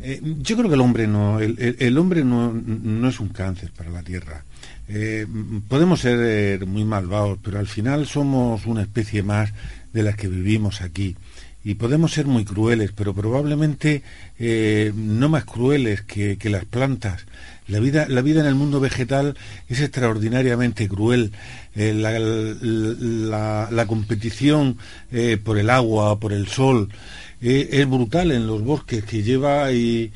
eh, yo creo que el hombre no el, el- hombre no, es un cáncer para la Tierra. Eh, podemos ser eh, muy malvados, pero al final somos una especie más de las que vivimos aquí. Y podemos ser muy crueles, pero probablemente no más crueles que, las plantas. La vida, la vida en el mundo vegetal es extraordinariamente cruel. La, competición por el agua, por el sol, es brutal en los bosques que lleva y,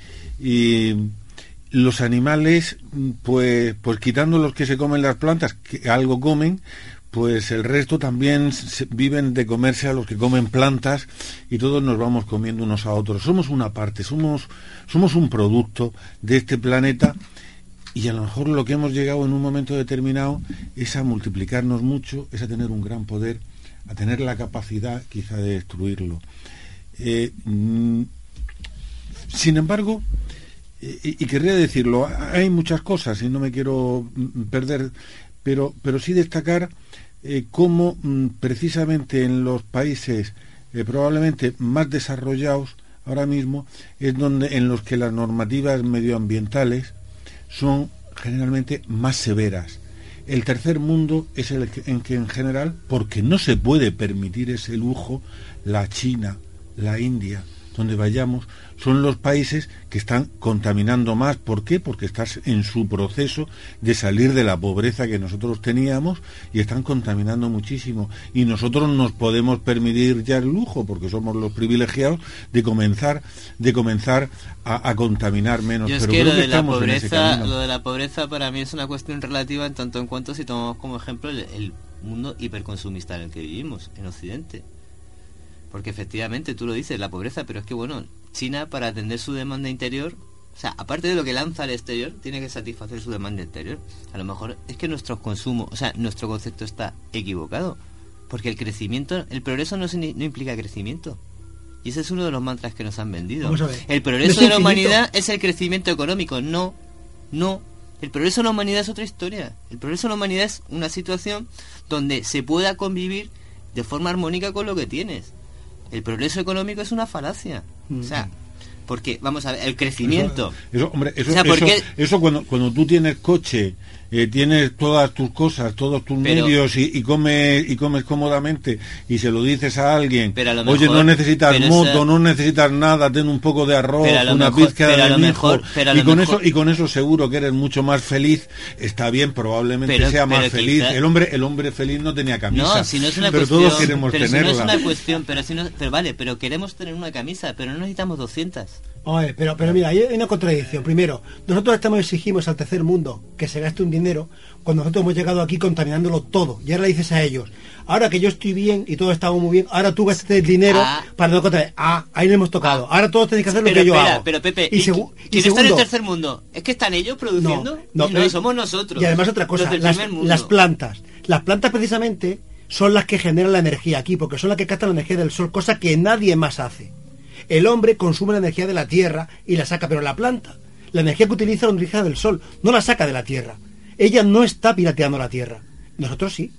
los animales, pues, pues quitando los que se comen las plantas, que algo comen, pues el resto también viven de comerse a los que comen plantas y todos nos vamos comiendo unos a otros. Somos una parte, somos, somos un producto de este planeta y a lo mejor lo que hemos llegado en un momento determinado es a multiplicarnos mucho, es a tener un gran poder, a tener la capacidad quizá de destruirlo. Eh, mm, sin embargo, eh, y, querría decirlo, hay muchas cosas y no me quiero mm, perder, pero, pero sí destacar eh, cómo mm, precisamente en los países probablemente más desarrollados ahora mismo es donde en los que las normativas medioambientales son generalmente más severas. El tercer mundo es el en que en general, porque no se puede permitir ese lujo, la China, la India, donde vayamos, son los países que están contaminando más. ¿Por qué? Porque están en su proceso de salir de la pobreza que nosotros teníamos y están contaminando muchísimo. Y nosotros nos podemos permitir ya el lujo, porque somos los privilegiados, de comenzar, de comenzar a, a contaminar menos. Yo es Pero que creo lo que de la estamos en ese pobreza, lo de la pobreza para mí es una cuestión relativa en tanto en cuanto si tomamos como ejemplo el, el mundo hiperconsumista en el que vivimos, en Occidente. Porque efectivamente tú lo dices, la pobreza, pero es que bueno, China para atender su demanda interior, o sea, aparte de lo que lanza al exterior, tiene que satisfacer su demanda interior. A lo mejor es que nuestros consumos, o sea, nuestro concepto está equivocado. Porque el crecimiento, el progreso no, implica crecimiento. Y ese es uno de los mantras que nos han vendido. El progreso es de la humanidad es el crecimiento económico. No, no. El progreso de la humanidad es otra historia. El progreso de la humanidad es una situación donde se pueda convivir de forma armónica con lo que tienes. El progreso económico es una falacia. O sea, Porque, vamos a ver, el crecimiento. Eso, hombre, eso, O sea, ¿por eso, eso cuando, cuando tú tienes coche, eh, tienes todas tus cosas, todos tus Pero- medios y, y comes y comes cómodamente y se lo dices a alguien, Pero a lo oye, no necesitas moto, esa- no necesitas nada, ten un poco de arroz, una pizca de mejor- pero a y con mejor- eso y con eso seguro que eres mucho más feliz. Está bien, probablemente Pero- sea más feliz. El hombre el hombre feliz no tenía camisa, No, si no es una pero cuestión. todos queremos si tenerla. no es una cuestión, pero si no, pero vale, pero queremos tener una camisa, pero no necesitamos 200. Oye, pero, pero mira, hay una contradicción. Primero, nosotros estamos exigimos al tercer mundo que se gaste un dinero cuando nosotros hemos llegado aquí contaminándolo todo. Y ahora le dices a ellos, ahora que yo estoy bien y todo está muy bien, ahora tú gastes el dinero Ah. para no contaminar. Ah, ahí le hemos tocado. Ahora todos tenéis que hacer lo que yo espera, hago. pero Pepe, y, ¿y segu- qui- y ¿quién está en el segundo, tercer mundo? ¿Es que están ellos produciendo? no, no, pero- somos nosotros. Y además otra cosa, las, las plantas. Las plantas precisamente son las que generan la energía aquí, porque son las que captan la energía del sol, cosa que nadie más hace. El hombre consume la energía de la tierra y la saca, pero la planta, la energía que utiliza la energía del sol, no la saca de la tierra. Ella no está pirateando la tierra. Nosotros sí.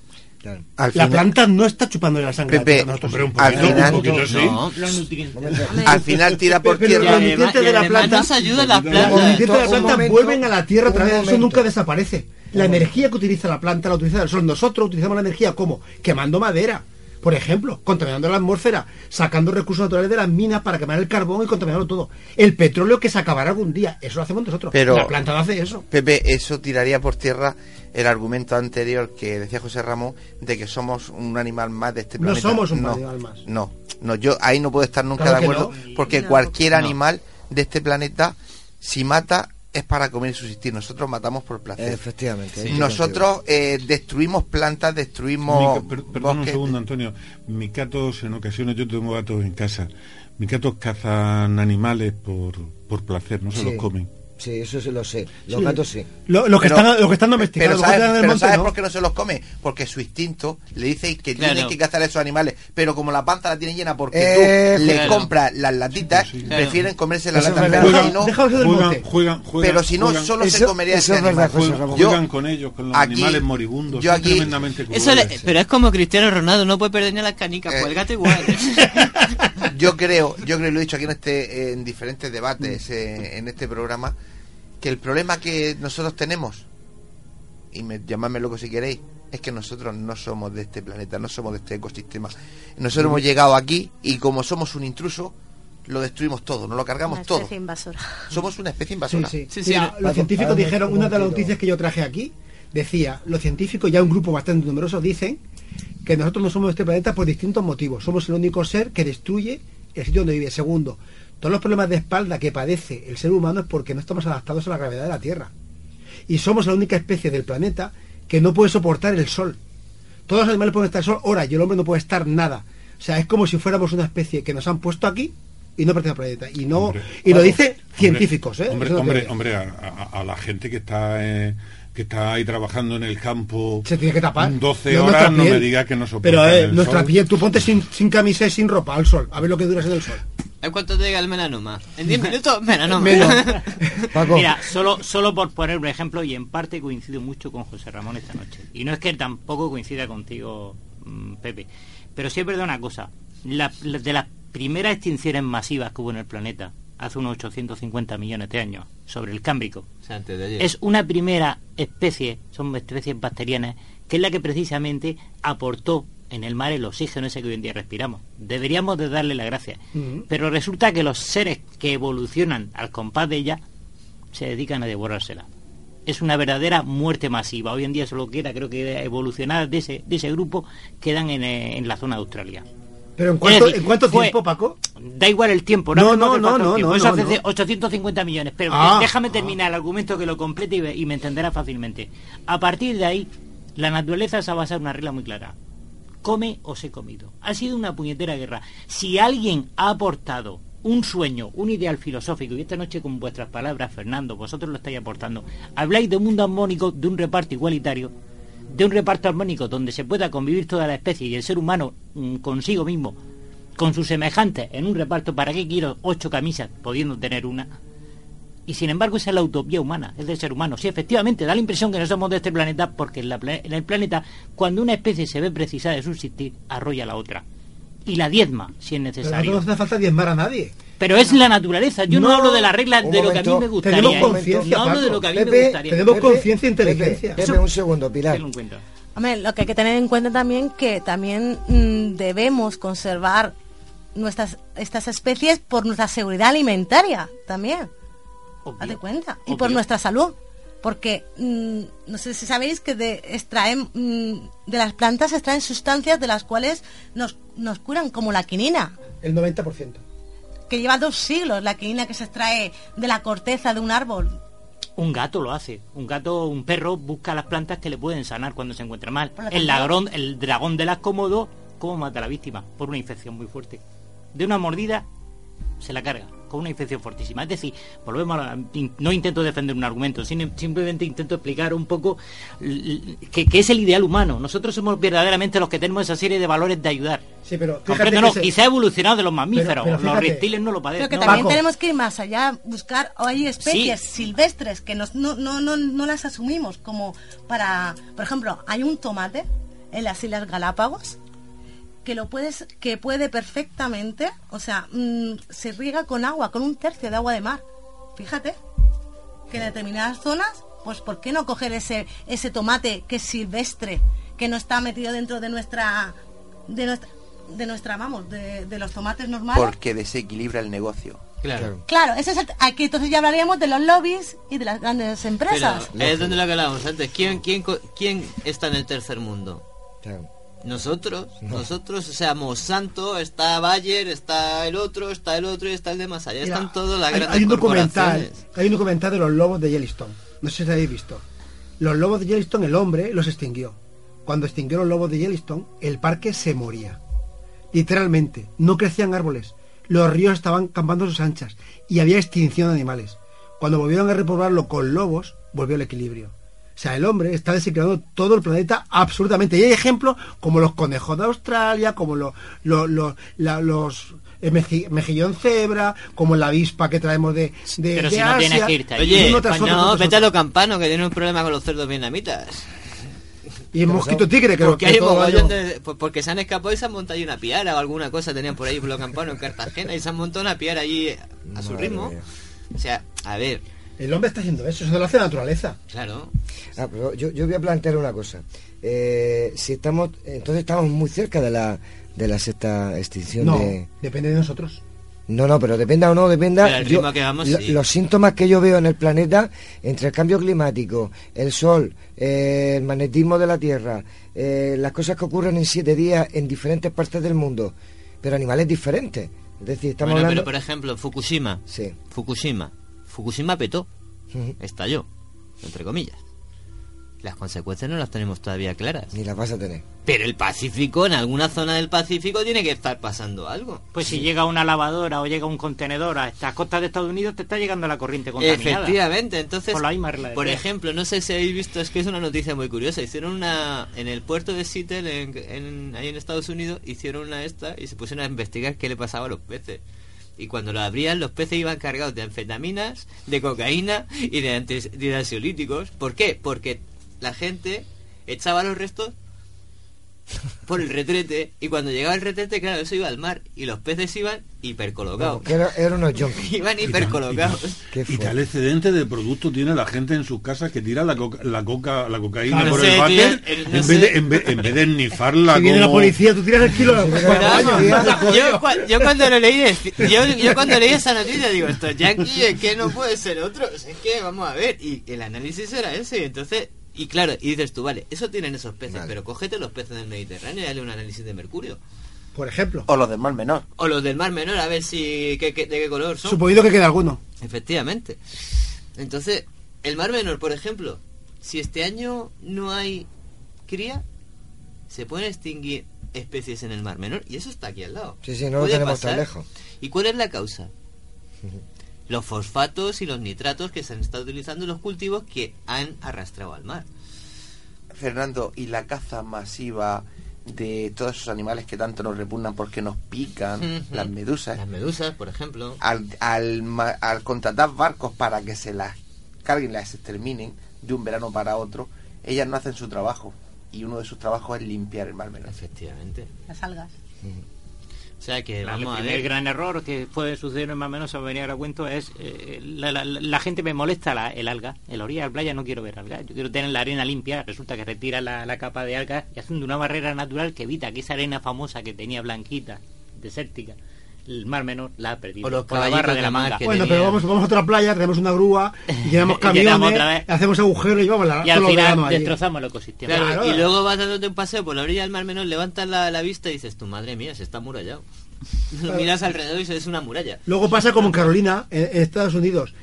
Al la final- planta no está chupándole la sangre. la Pepe, tierra, sí. al final- No, No. nutrientes. Al final tira por Pero tierra. los nutrientes de la planta nos ayudan las Los nutrientes de la Un planta momento, vuelven a la tierra a un través del sol, nunca desaparece. La energía que utiliza la planta la utiliza el sol. Nosotros utilizamos la energía como quemando madera, por ejemplo, contaminando la atmósfera, sacando recursos naturales de las minas para quemar el carbón y contaminarlo todo. El petróleo que se acabará algún día, eso lo hacemos nosotros. Pero- la planta no hace eso. Pepe, eso tiraría por tierra el argumento anterior que decía José Ramón de que somos un animal más de este No planeta. somos un no, animal más. No, no, yo ahí no puedo estar nunca Claro de acuerdo no. porque No. cualquier No. animal de este planeta, si mata, es para comer y subsistir. Nosotros matamos por placer. Efectivamente. Nosotros eh, destruimos plantas, destruimos Mi- per- perdón un segundo, Antonio. Mis gatos, en ocasiones, yo tengo gatos en casa. Mis gatos cazan animales por, por placer, no se Sí. los comen. Sí, eso sí lo sé. Los Sí. gatos sí. Lo- Los que, Pero- están, los que están domesticados, Pero ¿sabes, están en el pero monte, ¿sabes no. por qué no se los come? Porque su instinto le dice que Claro. tiene que cazar a esos animales. Pero como la panza la tiene llena porque Eh, tú le compras las latitas, Sí, sí. prefieren comerse las latas. Pero Deja- si no, Juegan, juegan, juegan. pero si no juegan- solo se Eso- comería eso ese es verdad, animal. José juegan. Yo- juegan con ellos, con los aquí- animales moribundos. yo aquí- tremendamente Eso le- pero es como Cristiano Ronaldo, no puede perder ni las canicas, Eh. pues el gato igual. *laughs* Yo creo, yo creo y lo he dicho aquí en este en diferentes debates eh, en este programa que el problema que nosotros tenemos y me, llamadme loco si queréis es que nosotros no somos de este planeta, no somos de este ecosistema. Nosotros hemos llegado aquí y como somos un intruso lo destruimos todo, nos lo cargamos Una todo. especie invasora. Somos una especie Sí, invasora. sí. Sí, sí, Mira, los científicos dijeron, un una de las noticias que yo traje aquí, decía, los científicos, ya un grupo bastante numeroso, dicen que nosotros no somos de este planeta por distintos motivos. Somos el único ser que destruye el sitio donde vive. Segundo, todos los problemas de espalda que padece el ser humano es porque no estamos adaptados a la gravedad de la Tierra. Y somos la única especie del planeta que no puede soportar el sol. Todos los animales pueden estar al sol ahora y el hombre no puede estar nada. O sea, es como si fuéramos una especie que nos han puesto aquí y no pertenece al planeta. Y no Hombre, y lo dicen hombre, científicos, ¿eh? Hombre, no hombre, hombre, a, a- a la gente que está eh, que está ahí trabajando en el campo se tiene que tapar. 12 No, horas, no me diga que no soporta Pero eh, el nuestra sol. piel, tú ponte sin, sin camisa y sin ropa al sol, a ver lo que duras en el sol. ¿En cuánto te llega el melanoma? ¿En 10 *laughs* minutos? Melanoma. *laughs* Paco, Mira, solo, solo por poner un ejemplo, y en parte coincido mucho con José Ramón esta noche. Y no es que tampoco coincida contigo, mm, Pepe. Pero sí es verdad una cosa. La- la- de las primeras extinciones masivas que hubo en el planeta, hace unos 850 millones de años, sobre el Cámbrico, O sea, antes de ayer. es una primera especie, son especies bacterianas, que es la que precisamente aportó en el mar el oxígeno ese que hoy en día respiramos. Deberíamos de darle la gracia. Ujú. Pero resulta que los seres que evolucionan al compás de ella se dedican a devorársela. Es una verdadera muerte masiva. Hoy en día solo queda, creo que evolucionadas de ese, de ese grupo quedan en, eh, en la zona de Australia. Pero ¿en cuánto, decir, ¿en cuánto fue- tiempo, Paco? Da igual el tiempo, No, no, no, no, no, Eso hace no. 850 millones. Pero Ah, déjame terminar el argumento que lo complete y me entenderá fácilmente. A partir de ahí, la naturaleza se ha basado en una regla muy clara. Come o se comido. Ha sido una puñetera guerra. Si alguien ha aportado un sueño, un ideal filosófico, y esta noche con vuestras palabras, Fernando, vosotros lo estáis aportando, habláis de un mundo armónico, de un reparto igualitario, de un reparto armónico donde se pueda convivir toda la especie y el ser humano mm, consigo mismo, con sus semejantes, en un reparto, ¿para qué quiero ocho camisas pudiendo tener una? Y sin embargo esa es la utopía humana, es del ser humano. Sí, efectivamente, da la impresión que no somos de este planeta porque en, la pla- en el planeta, cuando una especie se ve precisada de subsistir, arrolla a la otra. y la diezma, si es Pero necesario. no hace falta diezmar a nadie. Pero es la naturaleza. Yo no, No, hablo de las reglas de lo que a mí me gustaría. Tenemos ¿eh? conciencia, No hablo de lo que a mí Pepe, me gustaría. tenemos Pepe, conciencia e Pepe, inteligencia. Pepe, un segundo, Pilar. Tenlo en cuenta. Hombre, lo que hay que tener en cuenta también que también mm, debemos conservar nuestras estas especies por nuestra seguridad alimentaria también. Obvio. Date cuenta. Y por nuestra salud. Porque mm, no sé si sabéis que de, extraen mm, de las plantas se extraen sustancias de las cuales nos, nos curan, como la quinina, El 90%. que lleva dos siglos, la quinina que se extrae de la corteza de un árbol. Un gato lo hace. Un gato, un perro busca las plantas que le pueden sanar cuando se encuentra mal. El ladrón, el dragón de las cómodo, ¿cómo mata a la víctima? Por una infección muy fuerte. De una mordida se la carga, con una infección fortísima. Es decir, volvemos a la- no intento defender un argumento, sino simplemente intento explicar un poco que, que es el ideal humano. Nosotros somos verdaderamente los que tenemos esa serie de valores de ayudar. Sí, pero fíjate Comprende, que no, se- quizá ha evolucionado de los mamíferos, pero los reptiles no lo padecen. Pero que no. también Paco. tenemos que ir más allá, buscar, o hay especies silvestres que nos- no, no, no, no las asumimos como para, por ejemplo, hay un tomate en las Islas Galápagos que lo puedes, que puede perfectamente, o sea, mm, se riega con agua, con un tercio de agua de mar. Fíjate que en determinadas zonas, pues ¿por qué no coger ese, ese tomate que es silvestre, que no está metido dentro de nuestra, de nuestra, de nuestra, vamos, de, de los tomates normales? Porque desequilibra el negocio. Claro. Claro, ese es el- aquí entonces ya hablaríamos de los lobbies y de las grandes Pero empresas. es donde lo hablábamos antes. ¿Quién, quién, ¿Quién está en el tercer mundo? Claro. Nosotros, nosotros, o sea, Monsanto, está Bayer, está el otro, está el otro y está el de más allá. Mira, Están todas las hay, grandes hay un documental, hay un documental de los lobos de Yellowstone. No sé si habéis visto. Los lobos de Yellowstone, el hombre los extinguió. Cuando extinguió los lobos de Yellowstone, el parque se moría. Literalmente, no crecían árboles. Los ríos estaban campando a sus anchas y había extinción de animales. Cuando volvieron a repoblarlo con lobos, volvió el equilibrio. O sea, el hombre está desequilibrando todo el planeta absolutamente. Y hay ejemplos como los conejos de Australia, como lo- lo- lo- la- los eh, meji- mejillón cebra, como la avispa que traemos de, de, Pero de si no Asia, tienes que irte Oye, pues no, vete a otro. los campanos que tienen un problema con los cerdos vietnamitas. Y el mosquito tigre, que, Porque que hay un todo año- de- pues porque se han escapado y se han montado ahí una piara o alguna cosa tenían por ahí por los campanos en Cartagena y se han montado una piara allí a su Madre ritmo. mía. O sea, a ver, El hombre está haciendo eso, eso lo hace la naturaleza. claro. Ah, pero yo, yo voy a plantear una cosa. Eh, si estamos, entonces estamos muy cerca de la de la sexta extinción No, de. depende de nosotros. No, no, pero dependa o no dependa. Yo- ritmo que vamos, lo- sí. Los síntomas que yo veo en el planeta, entre el cambio climático, el sol, eh, el magnetismo de la Tierra, eh, las cosas que ocurren en siete días en diferentes partes del mundo, pero animales diferentes. Es decir, estamos bueno, hablando. pero por ejemplo, Fukushima. Sí. Fukushima. Fukushima petó. Estalló. Entre comillas. Las consecuencias no las tenemos todavía claras. Ni las vas a tener. Pero el Pacífico, en alguna zona del Pacífico, tiene que estar pasando algo. Pues si llega una lavadora o llega un contenedor a estas costas de Estados Unidos, te está llegando la corriente contaminada. Efectivamente, entonces, Por la misma por ejemplo, no sé si habéis visto, es que es una noticia muy curiosa. Hicieron una, en el puerto de Seattle, en, en- ahí en Estados Unidos, hicieron una esta y se pusieron a investigar qué le pasaba a los peces. Y cuando lo abrían, los peces iban cargados de anfetaminas, de cocaína y de, antes, ansiolíticos. ¿Por qué? Porque la gente echaba los restos por el retrete y cuando llegaba el retrete, claro, eso iba al mar y los peces iban hipercolocados. Que era- eran unos *laughs* junkies. Iban Y tal- hipercolocados. Qué Y fuerte. tal excedente de producto tiene la gente en sus casas que tira la coca, la, coca, la cocaína No por sé, el váter no en, sé. vez de, en, vez, en vez de esnifarla *laughs* Si viene la como- policía, tú tiras el kilo de Bueno, yo, yo cuando lo leí yo, yo cuando leí esa noticia digo esto es yankee es que no puede ser otro es que vamos a ver y el análisis era ese y entonces y claro y dices tú vale eso tienen esos peces Vale. pero cógete los peces del Mediterráneo y dale un análisis de mercurio Por ejemplo, O los del mar menor. o los del mar menor a ver si qué- qué- de qué color son suponiendo que queda alguno. efectivamente entonces el mar menor por ejemplo si este año no hay cría se pueden extinguir especies en el mar menor y eso está aquí al lado Sí, sí, no lo tenemos tan lejos. ¿Y cuál es la causa? Los fosfatos y los nitratos que se han estado utilizando en los cultivos que han arrastrado al mar. Fernando, y la caza masiva de todos esos animales que tanto nos repugnan porque nos pican, las medusas, Las medusas, por ejemplo. al, al, ma- al contratar barcos para que se las carguen, las exterminen de un verano para otro, ellas no hacen su trabajo. Y uno de sus trabajos es limpiar el mar menor. Efectivamente. Las algas. O sea que Claro, vamos a el primer ver. gran error que puede suceder más o menos, venía ahora a cuento, es eh, la, la- la gente me molesta la- el alga. En la orilla de la playa no quiero ver alga. Yo quiero tener la arena limpia. Resulta que retira la, la capa de algas y haciendo una barrera natural que evita que esa arena famosa que tenía blanquita, desértica, el mar menor, la ha perdido. O los por la barra de la mar manga. que Bueno, tenía- pero vamos, vamos a otra playa, tenemos una grúa, *laughs* y otra camiones, vez. hacemos agujeros y vamos la, Y al final allí. destrozamos el ecosistema. Claro, Claro. y luego vas dándote un paseo por la orilla del Mar Menor, levantas la, la vista y dices, tu madre mía, se está amurallado. *laughs* Lo miras alrededor y es una muralla. Luego pasa como en Carolina, en, en Estados Unidos.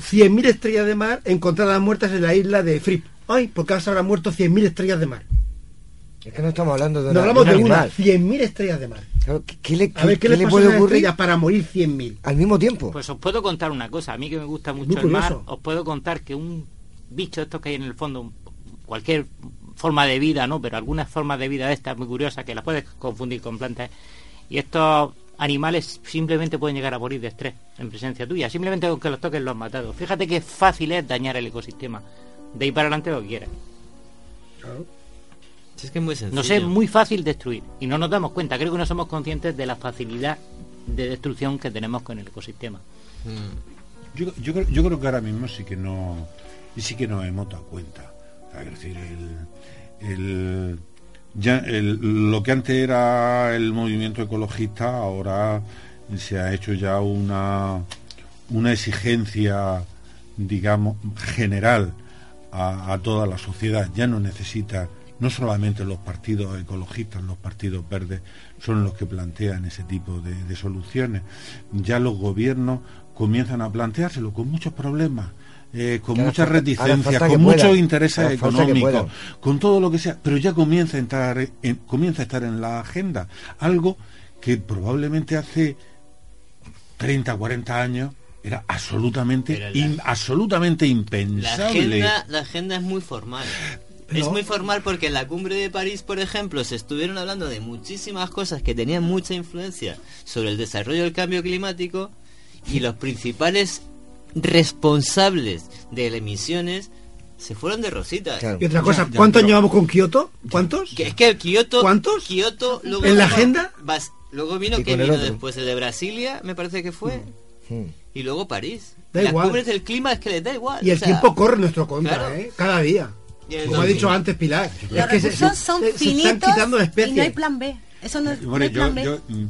100.000 estrellas de mar encontradas muertas en la isla de Fripp. Ay, porque ahora se habrán muerto 100.000 estrellas de mar. Es que no estamos hablando de, No una- hablamos un de una, animal. 100.000 estrellas de mar. Claro, ¿qué, qué le, A ver, ¿qué, qué les le pasa a puede ocurrir para morir 100.000? al mismo tiempo? Pues os puedo contar una cosa. A mí que me gusta mucho el mar, os puedo contar que un bicho estos que hay en el fondo, cualquier forma de vida, ¿no? Pero algunas formas de vida de estas muy curiosas que las puedes confundir con plantas. Y estos animales simplemente pueden llegar a morir de estrés en presencia tuya. Simplemente con que los toques los has matado. Fíjate qué fácil es dañar el ecosistema. De ahí para adelante lo que quieras. Si es que es muy sencillo. Nos es muy fácil destruir. Y no nos damos cuenta. Creo que no somos conscientes de la facilidad de destrucción que tenemos con el ecosistema. Mm. Yo, yo, creo- yo creo que ahora mismo sí que no sí que nos hemos dado cuenta. O sea, es decir, el, el- ya el- lo que antes era el movimiento ecologista ahora se ha hecho ya una una exigencia digamos general a, a toda la sociedad ya no necesita no solamente los partidos ecologistas los partidos verdes son los que plantean ese tipo de, de soluciones ya los gobiernos comienzan a planteárselo con muchos problemas eh, con muchas reticencias, con muchos intereses económicos, con todo lo que sea, pero ya comienza a entrar en, comienza a estar en la agenda algo que probablemente hace 30, 40 años era absolutamente la- in- absolutamente La impensable. agenda, la agenda es muy formal. Pero- Es muy formal porque en la cumbre de París, por ejemplo, se estuvieron hablando de muchísimas cosas que tenían mucha influencia sobre el desarrollo del cambio climático y los principales responsables de las emisiones se fueron de rositas. Claro. Y otra cosa, ¿cuántos pero- llevamos con Kioto? ¿Cuántos? Que es que el Kioto, ¿Cuántos? Kioto luego ¿En la vino- agenda? Luego vino que vino después el de Brasilia, me parece que fue, Hmm. y luego París. Da Las igual. cumbres del clima es que les da igual. Y el o sea, tiempo corre en nuestro contra, claro. ¿eh? Cada día. El Como ha dicho antes Pilar. Los es que se, recursos se- son se- se finitos están quitando y especies. no hay plan B. Eso no, es- no Bueno, hay yo, plan B. yo, mm,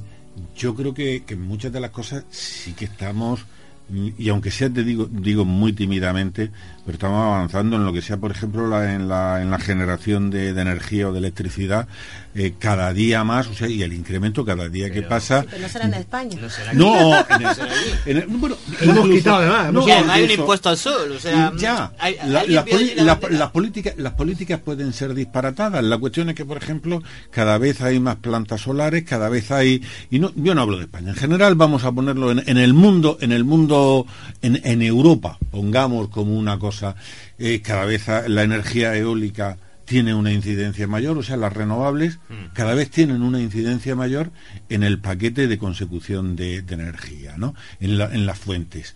yo creo que, que muchas de las cosas sí que estamos, mm, y aunque sea, te digo, digo muy tímidamente, pero estamos avanzando en lo que sea, por ejemplo, la- en, la, en la generación de, de energía o de electricidad, eh, cada día más, o sea, y el incremento cada día que pasa. Pero no será en España. No será No, en el- *laughs* en el- bueno, hemos quitado además, además hay un impuesto al sol, o sea, ya hay- la- las la la- políticas las políticas pueden ser disparatadas. La cuestión es que por ejemplo cada vez hay más plantas solares cada vez hay y no yo no hablo de España en general vamos a ponerlo en, en el mundo en el mundo en, en Europa pongamos como una cosa eh, cada vez la energía eólica tiene una incidencia mayor, o sea, las renovables Mm. cada vez tienen una incidencia mayor en el paquete de consecución de, de energía, ¿no? En, la- en las fuentes.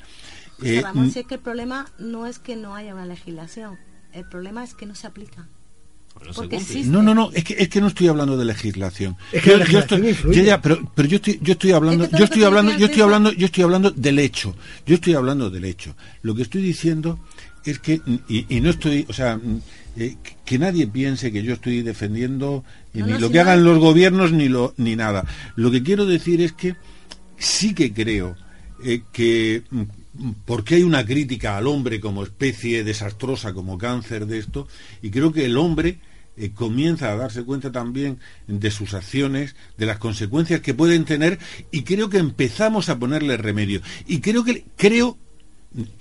José Eh, Ramón, si es que el problema no es que no haya una legislación, el problema es que no se aplica. No. No, no, es que, es que no estoy hablando de legislación. Es que la legislación estoy, influye. ya, ya, pero, pero yo estoy, yo estoy hablando, Es que todo yo estoy hablando, yo estoy hablando, yo estoy hablando del hecho. Yo estoy hablando del hecho. Lo que estoy diciendo es que, y, y no estoy, o sea, eh, que- nadie piense que yo estoy defendiendo eh, No, ni no, lo si que hagan los gobiernos ni lo, ni nada. Lo que quiero decir es que sí que creo eh, que mm, porque hay una crítica al hombre como especie desastrosa, como cáncer de esto, y creo que el hombre eh, comienza a darse cuenta también de sus acciones, de las consecuencias que pueden tener, y creo que empezamos a ponerle remedio. Y creo que creo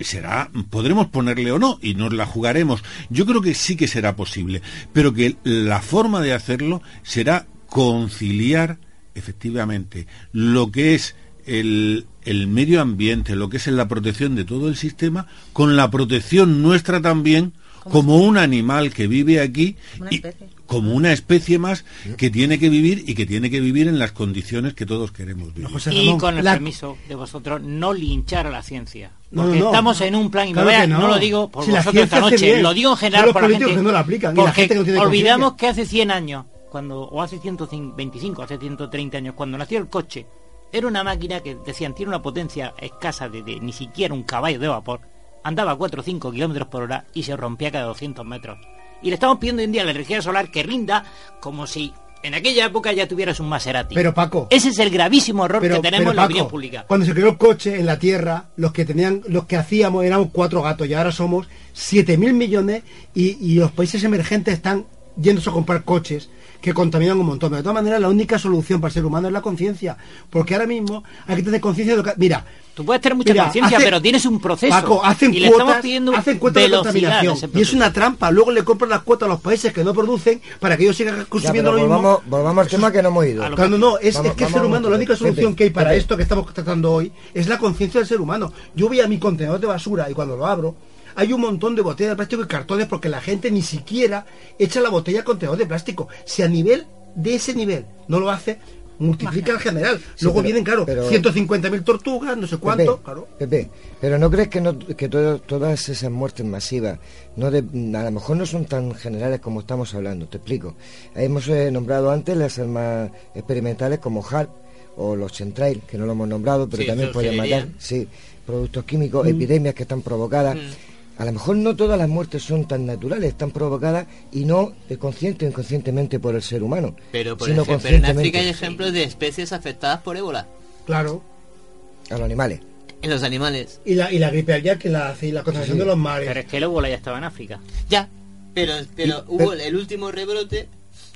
será podremos ponerle o no y nos la jugaremos yo creo que sí que será posible pero que la forma de hacerlo será conciliar efectivamente lo que es el, el medio ambiente lo que es la protección de todo el sistema con la protección nuestra también como un animal que vive aquí Una y especie. Como una especie más que tiene que vivir y que tiene que vivir en las condiciones que todos queremos vivir. José Y con el la- permiso de vosotros, no linchar a la ciencia. Porque no, no. estamos en un plan, y me Claro voy a- que no. no. lo digo por Si vosotros esta noche, lo digo en general los por la gente. que no la aplican la porque gente que no tiene olvidamos que hace 100 años cuando, o hace 125, hace 130 años, cuando nació el coche, era una máquina que decían tiene una potencia escasa de, de ni siquiera un caballo de vapor, andaba a 4 o 5 kilómetros por hora y se rompía cada 200 metros. Y le estamos pidiendo hoy en día a la energía solar que rinda como si en aquella época ya tuvieras un Maserati. Pero Paco, Ese es el gravísimo error pero, que tenemos pero, en la Paco, opinión pública. Cuando se creó el coche en la Tierra, los que tenían, los que hacíamos éramos cuatro gatos y ahora somos 7.000 millones y, y los países emergentes están yéndose a comprar coches que contaminan un montón. De todas maneras, la única solución para el ser humano es la conciencia. Porque ahora mismo hay que tener conciencia de lo que... Mira, Tú puedes tener mucha conciencia, pero tienes un proceso. Paco, hacen y le estamos cuotas, pidiendo hacen cuotas de contaminación. Y es una trampa. Luego le compran las cuotas a los países que no producen para que ellos sigan Ya, consumiendo pero lo mismo. volvamos, volvamos al tema que no hemos ido. Claro, no, no, es, Vamos- es que el ser humano, la única solución Pepe, que hay para Pepe. esto que estamos tratando hoy es la conciencia del ser humano. Yo voy a mi contenedor de basura y cuando lo abro, hay un montón de botellas de plástico y cartones porque la gente ni siquiera echa la botella al contenedor de plástico. Si a nivel de ese nivel no lo hace, multiplica al general. Sí, Luego pero- vienen, claro, pero- 150.000 tortugas, no sé cuánto. Pepe, claro. Pepe, pero ¿no crees que, no, que todo- todas esas muertes masivas no de- a lo mejor no son tan generales como estamos hablando? Te explico. Hemos eh, nombrado antes las armas experimentales como HARP o los Chemtrail, que no lo hemos nombrado, pero Sí, también pueden matar. Sí, productos químicos, Mm. epidemias que están provocadas. A lo mejor no todas las muertes son tan naturales, están provocadas y no eh, consciente o inconscientemente por el ser humano, Pero, por sino ejemplo, en África hay ejemplos de especies afectadas por ébola. Claro. a los animales. En los animales. Y la, y la gripe aviar que la hace y la contaminación Sí. de los mares. Pero es que el ébola ya estaba en África. Ya. Pero, pero Y- hubo pero- el último rebrote.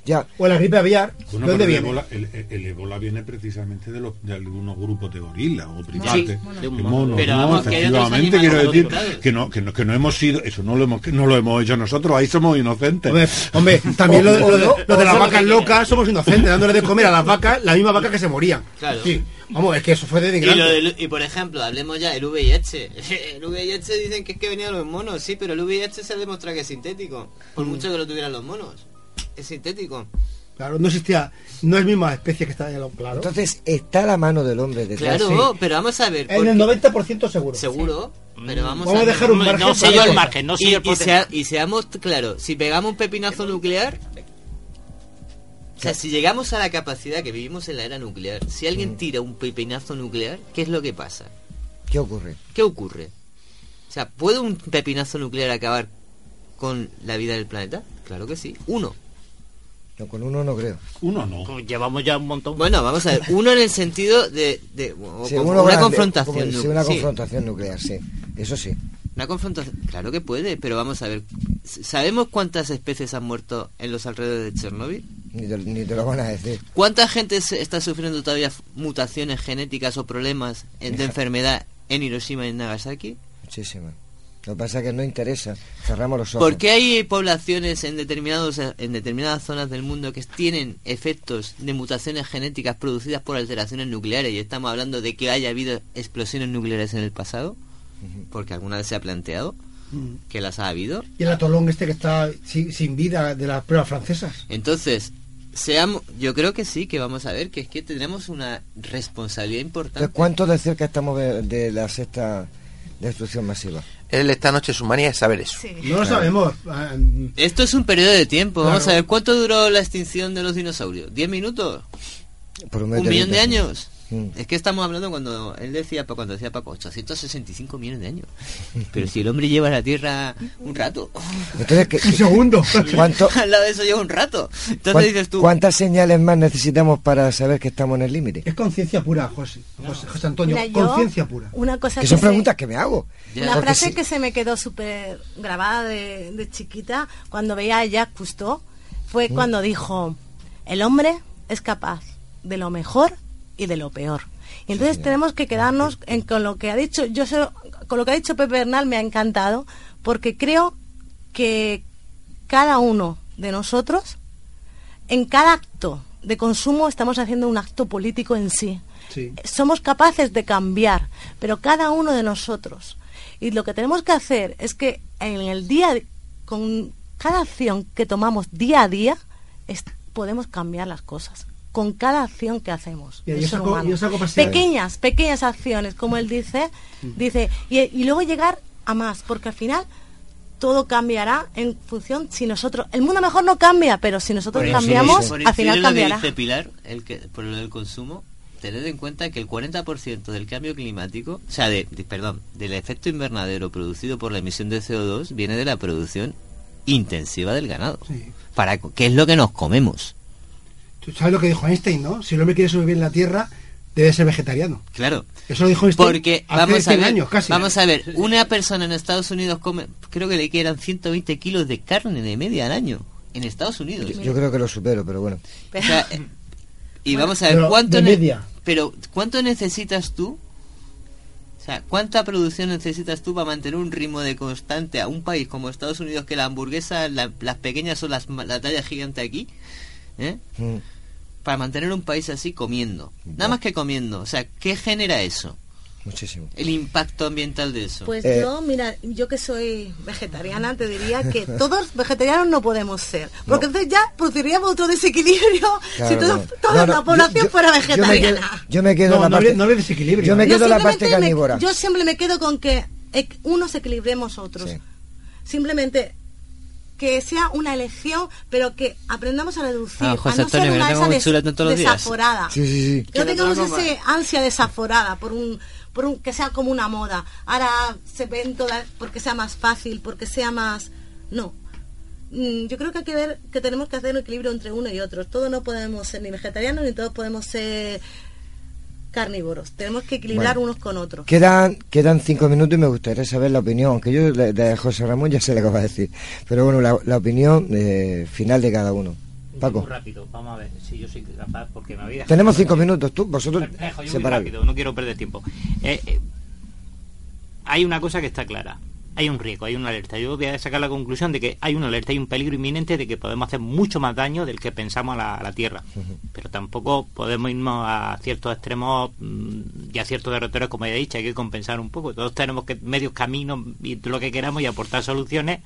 Ya. O la gripe aviar. Bueno, ¿Dónde pero viene? El ébola, el, el- el ébola viene precisamente de, los, de algunos grupos de gorilas o primates, de de monos, mono. Pero Efectivamente, quiero decir que no, que no, que no hemos sido, eso no lo hemos, que no lo hemos hecho nosotros, ahí somos inocentes. Hombre, hombre, también lo, de- lo de, lo de las vacas locas somos inocentes, dándole de comer a las vacas la misma vaca que se morían. Claro. Sí, vamos, es que eso fue de Y, lo y por ejemplo, hablemos ya del VIH. *laughs* El VIH dicen que es que venía de los monos, sí, pero el VIH se ha demostrado que es sintético. Por Mm. mucho que lo tuvieran los monos. Es sintético. Claro, no existía, no es misma especie que está en el claro. Entonces está la mano del hombre detrás. Claro, pero vamos a ver. En porque- el 90% seguro. Seguro, pero vamos, Vamos a dejar un margen No yo el margen, no sé y, el y sea- y seamos claros, si pegamos un pepinazo nuclear, o sea, si llegamos a la capacidad que vivimos en la era nuclear, si alguien tira un pepinazo nuclear, ¿qué es lo que pasa? ¿Qué ocurre? ¿Qué ocurre? O sea, ¿puede un pepinazo nuclear acabar con la vida del planeta? Claro que sí. Uno. No, con uno no creo. Uno no. Pues llevamos ya un montón. Bueno, vamos a ver. Uno en el sentido de... de Sí, una grande, confrontación. sí, una sí. confrontación nuclear, sí. Eso sí. Una confrontación, claro que puede, pero vamos a ver. ¿Sabemos cuántas especies han muerto en los alrededores de Chernóbil? Ni te, ni te lo van a decir. ¿Cuánta gente se- está sufriendo todavía mutaciones genéticas o problemas de enfermedad en Hiroshima y en Nagasaki? Muchísimas. Lo que pasa es que no interesa. Cerramos los ojos. ¿Por qué hay poblaciones en, determinados, en determinadas zonas del mundo que tienen efectos de mutaciones genéticas producidas por alteraciones nucleares? Y estamos hablando de que haya habido explosiones nucleares en el pasado, porque alguna vez se ha planteado Mm. que las ha habido. Y el atolón este que está sin, sin vida de las pruebas francesas. Entonces, seamos, yo creo que sí, que vamos a ver que es que tenemos una responsabilidad importante. Entonces, ¿Cuánto de cerca estamos de, de la sexta destrucción masiva? Él esta noche su manía es saber eso. No lo sabemos. Ah, Esto es un periodo de tiempo. Vamos Claro. a ver, ¿cuánto duró la extinción de los dinosaurios? ¿10 minutos? Por ¿Un millón de años? Mm. Es que estamos hablando cuando él decía, cuando decía Paco, 865 millones de años. Pero si el hombre lleva a la Tierra un rato. *laughs* Entonces, ¿qué- Un segundo. ¿cuánto, *laughs* Al lado de eso lleva un rato. Entonces cuán- dices tú, ¿Cuántas señales más necesitamos para saber que estamos en el límite? Es conciencia pura, José. José, José Antonio, conciencia pura. Una cosa Que son se- preguntas que me hago. Una Porque frase si- que se me quedó súper grabada de, de chiquita cuando veía a Jacques Cousteau fue Mm. cuando dijo, el hombre es capaz de lo mejor y de lo peor. Y entonces tenemos que quedarnos en, con lo que ha dicho, yo sé, con lo que ha dicho Pepe Bernal me ha encantado, porque creo que cada uno de nosotros, en cada acto de consumo, estamos haciendo un acto político en sí Sí. somos capaces de cambiar, pero cada uno de nosotros. Y lo que tenemos que hacer es que en el día, con cada acción que tomamos día a día, es- podemos cambiar las cosas. Con cada acción que hacemos. Mira, el yo ser saco- humano. yo saco pasión. pequeñas, pequeñas acciones, como él dice, dice, y, y luego llegar a más, porque al final todo cambiará en función si nosotros el mundo mejor no cambia pero si nosotros Por cambiamos por al final en lo que cambiará dice Pilar, el que, por lo del consumo, tened en cuenta que el 40% del cambio climático, o sea, de, de- perdón, del efecto invernadero producido por la emisión de CO2 viene de la producción intensiva del ganado. Para ¿Qué es lo que nos comemos? Tú sabes lo que dijo Einstein, ¿no? Si el hombre quiere sobrevivir en la Tierra, debe ser vegetariano. Claro. Eso lo dijo Einstein Porque hace vamos a 100 ver, años casi. vamos a ver, una persona en Estados Unidos come, creo que le quedan 120 kilos de carne de media al año en Estados Unidos. Yo creo que lo supero, pero bueno. O sea, eh, y vamos a ver Pero cuánto de ne- media. pero cuánto necesitas tú o sea, ¿cuánta producción necesitas tú para mantener un ritmo de constante a un país como Estados Unidos que la hamburguesa, la- las pequeñas son las, la talla gigante aquí? ¿eh? Mm. Para mantener un país así comiendo. Nada más que comiendo. O sea, ¿qué genera eso? Muchísimo. El impacto ambiental de eso. Pues Eh. yo, mira, yo que soy vegetariana, te diría que *laughs* todos vegetarianos no podemos ser. Porque entonces ya produciríamos otro desequilibrio Claro, si todo- no. toda No, la población yo- fuera Yo me quedo, vegetariana. yo me quedo No, en la parte, habría- no habría desequilibrio. Yo me Yo quedo en la parte me- carnívora. yo siempre me quedo con que eh, unos equilibremos otros. Sí. Simplemente que sea una elección, pero que aprendamos a reducir, Ah, José a no ser Antonio, que una no esa des- chuleta todos los días. desaforada. Sí, sí, sí. Que no tengamos ese ansia desaforada por un, por un que sea como una moda. Ahora se ven todas porque sea más fácil, porque sea más no. Mm, Yo creo que hay que ver que tenemos que hacer un equilibrio entre uno y otro. Todos no podemos ser ni vegetarianos ni todos podemos ser carnívoros. Tenemos que equilibrar Bueno. unos con otros. Quedan, quedan cinco minutos y me gustaría saber la opinión, aunque yo de, de José Ramón ya sé lo que va a decir. Pero bueno, la, la opinión eh, final de cada uno. Paco, Muy rápido, vamos a ver si yo soy capaz, porque me dejado- tenemos cinco minutos, tú, vosotros Dejo, yo muy rápido, no quiero perder tiempo. Eh, eh, hay una cosa que está clara. Hay un riesgo, hay una alerta. Yo voy a sacar la conclusión de que hay una alerta, hay un peligro inminente de que podemos hacer mucho más daño del que pensamos a la, a la Tierra. Pero tampoco podemos irnos a ciertos extremos mm, y a ciertos derroteros, como ya he dicho, hay que compensar un poco. Todos tenemos que medios caminos y lo que queramos y aportar soluciones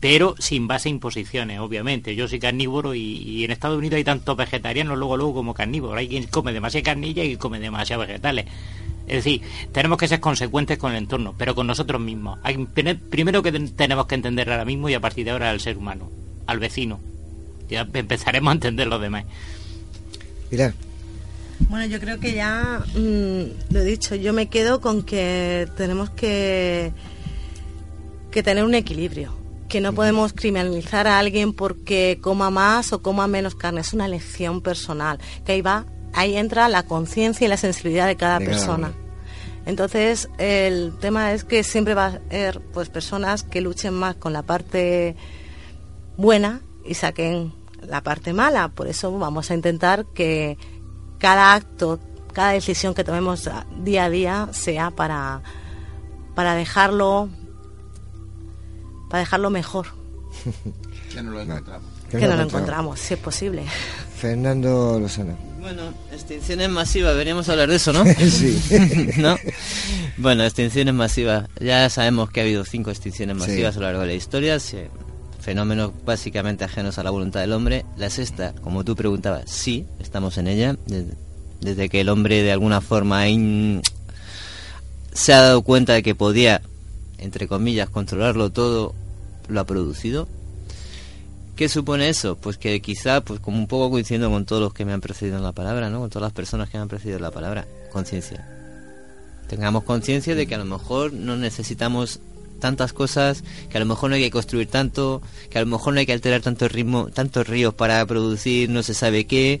pero sin base a imposiciones, obviamente. Yo soy carnívoro y, y en Estados Unidos hay tantos vegetarianos luego luego como carnívoros. Hay quien come demasiada carnilla y come demasiados vegetales. Es decir, tenemos que ser consecuentes con el entorno, pero con nosotros mismos. Hay, primero que ten- tenemos que entender ahora mismo y a partir de ahora al ser humano, al vecino. Ya empezaremos a entender los demás. Pilar, Bueno, yo creo que ya mm, lo he dicho, yo me quedo con que tenemos que, que tener un equilibrio, que no podemos criminalizar a alguien porque coma más o coma menos carne, es una elección personal, que ahí va, ahí entra la conciencia y la sensibilidad de cada De persona. Entonces, el tema es que siempre va a haber pues personas que luchen más con la parte buena y saquen la parte mala. Por eso vamos a intentar que cada acto, cada decisión que tomemos día a día sea para, para dejarlo para dejarlo mejor, *laughs* Que no lo encontramos. que no lo encontramos, si es posible. Fernando Lozano. Bueno, extinciones masivas, veníamos a hablar de eso, ¿no? *laughs* Sí. *laughs* ¿No? Bueno, extinciones masivas. Ya sabemos que ha habido cinco extinciones Sí. masivas a lo largo de la historia, se- fenómenos básicamente ajenos a la voluntad del hombre. La sexta, como tú preguntabas, sí, estamos en ella, desde, desde que el hombre de alguna forma in- se ha dado cuenta de que podía, entre comillas, controlarlo todo, lo ha producido. ¿Qué supone eso? Pues que quizá, pues como un poco coincidiendo con todos los que me han precedido en la palabra, ¿no? Con todas las personas que me han precedido en la palabra, conciencia. Tengamos conciencia de que a lo mejor no necesitamos tantas cosas, que a lo mejor no hay que construir tanto, que a lo mejor no hay que alterar tanto ritmo, tantos ríos para producir no se sabe qué,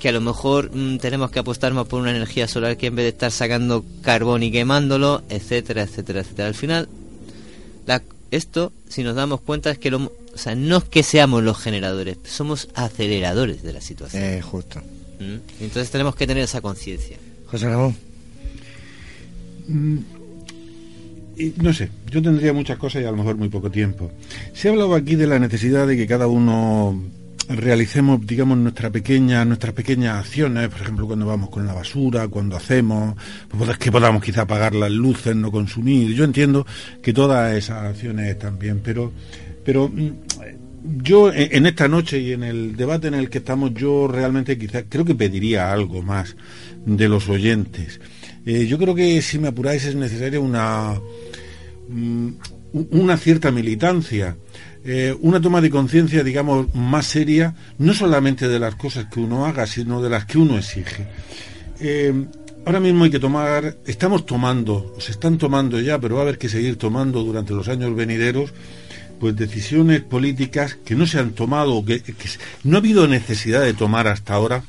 que a lo mejor mm, tenemos que apostar más por una energía solar que en vez de estar sacando carbón y quemándolo, etcétera, etcétera, etcétera. Al final, la- esto, si nos damos cuenta, es que lo, o sea, no es que seamos los generadores, somos aceleradores de la situación. Eh, justo. ¿Mm? Entonces tenemos que tener esa conciencia. José Ramón. Mm, y no sé, yo tendría muchas cosas y a lo mejor muy poco tiempo. Se ha hablado aquí de la necesidad de que cada uno realicemos, digamos, nuestra pequeña, nuestras pequeñas acciones, por ejemplo, cuando vamos con la basura, cuando hacemos, pues que podamos quizá apagar las luces, no consumir. Yo entiendo que todas esas acciones están bien, pero, pero mm, yo en en esta noche y en el debate en el que estamos, yo realmente quizá creo que pediría algo más de los oyentes. Eh, yo creo que si me apuráis es necesaria una mm, una cierta militancia, eh, una toma de conciencia, digamos, más seria, no solamente de las cosas que uno haga, sino de las que uno exige. Eh, ahora mismo hay que tomar, estamos tomando, se están tomando ya, pero va a haber que seguir tomando durante los años venideros, pues decisiones políticas que no se han tomado, que, que no ha habido necesidad de tomar hasta ahora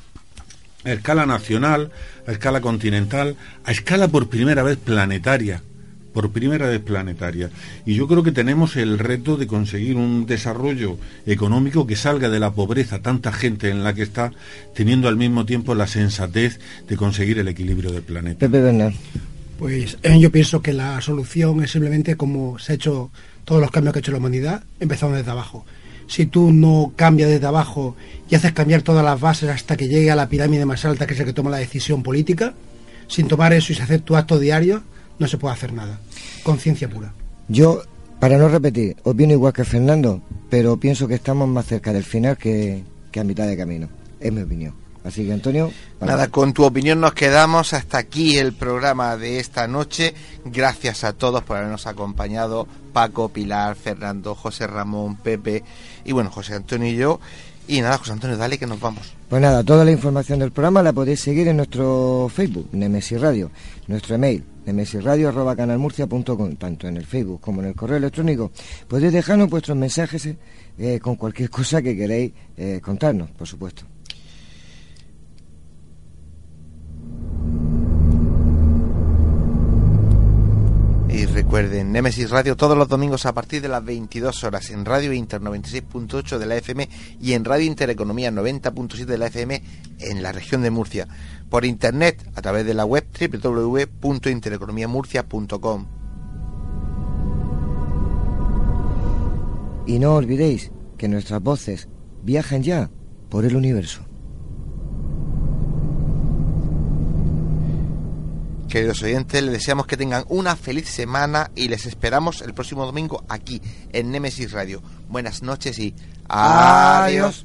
a escala nacional, a escala continental, a escala por primera vez planetaria por primera vez planetaria. Y yo creo que tenemos el reto de conseguir un desarrollo económico que salga de la pobreza tanta gente en la que está, teniendo al mismo tiempo la sensatez de conseguir el equilibrio del planeta. Pepe Bernal. Pues eh, yo pienso que la solución es simplemente como se ha hecho todos los cambios que ha hecho la humanidad, empezando desde abajo. Si tú no cambias desde abajo y haces cambiar todas las bases hasta que llegue a la pirámide más alta, que es el que toma la decisión política, sin tomar eso y hacer tu acto diario, no se puede hacer nada. Conciencia pura. Yo, para no repetir, opino igual que Fernando, pero pienso que estamos más cerca del final que, que a mitad de camino. Es mi opinión. Así que Antonio. Nada, con tu opinión nos quedamos. Hasta aquí el programa de esta noche. Gracias a todos por habernos acompañado. Paco, Pilar, Fernando, José Ramón, Pepe y bueno, José Antonio y yo. Y nada, José Antonio, dale que nos vamos. Pues nada, toda la información del programa la podéis seguir en nuestro Facebook, Nemesis Radio, nuestro email, nemesisradio.canalmurcia.com, tanto en el Facebook como en el correo electrónico. Podéis dejarnos vuestros mensajes eh, con cualquier cosa que queréis eh, contarnos, por supuesto. Y recuerden, Nemesis Radio todos los domingos a partir de las 22 horas en Radio Inter 96.8 de la FM y en Radio Intereconomía 90.7 de la FM en la región de Murcia. Por internet a través de la web www.intereconomiamurcia.com. Y no olvidéis que nuestras voces viajan ya por el universo. Queridos oyentes, les deseamos que tengan una feliz semana y les esperamos el próximo domingo aquí en Nemesis Radio. Buenas noches y adiós.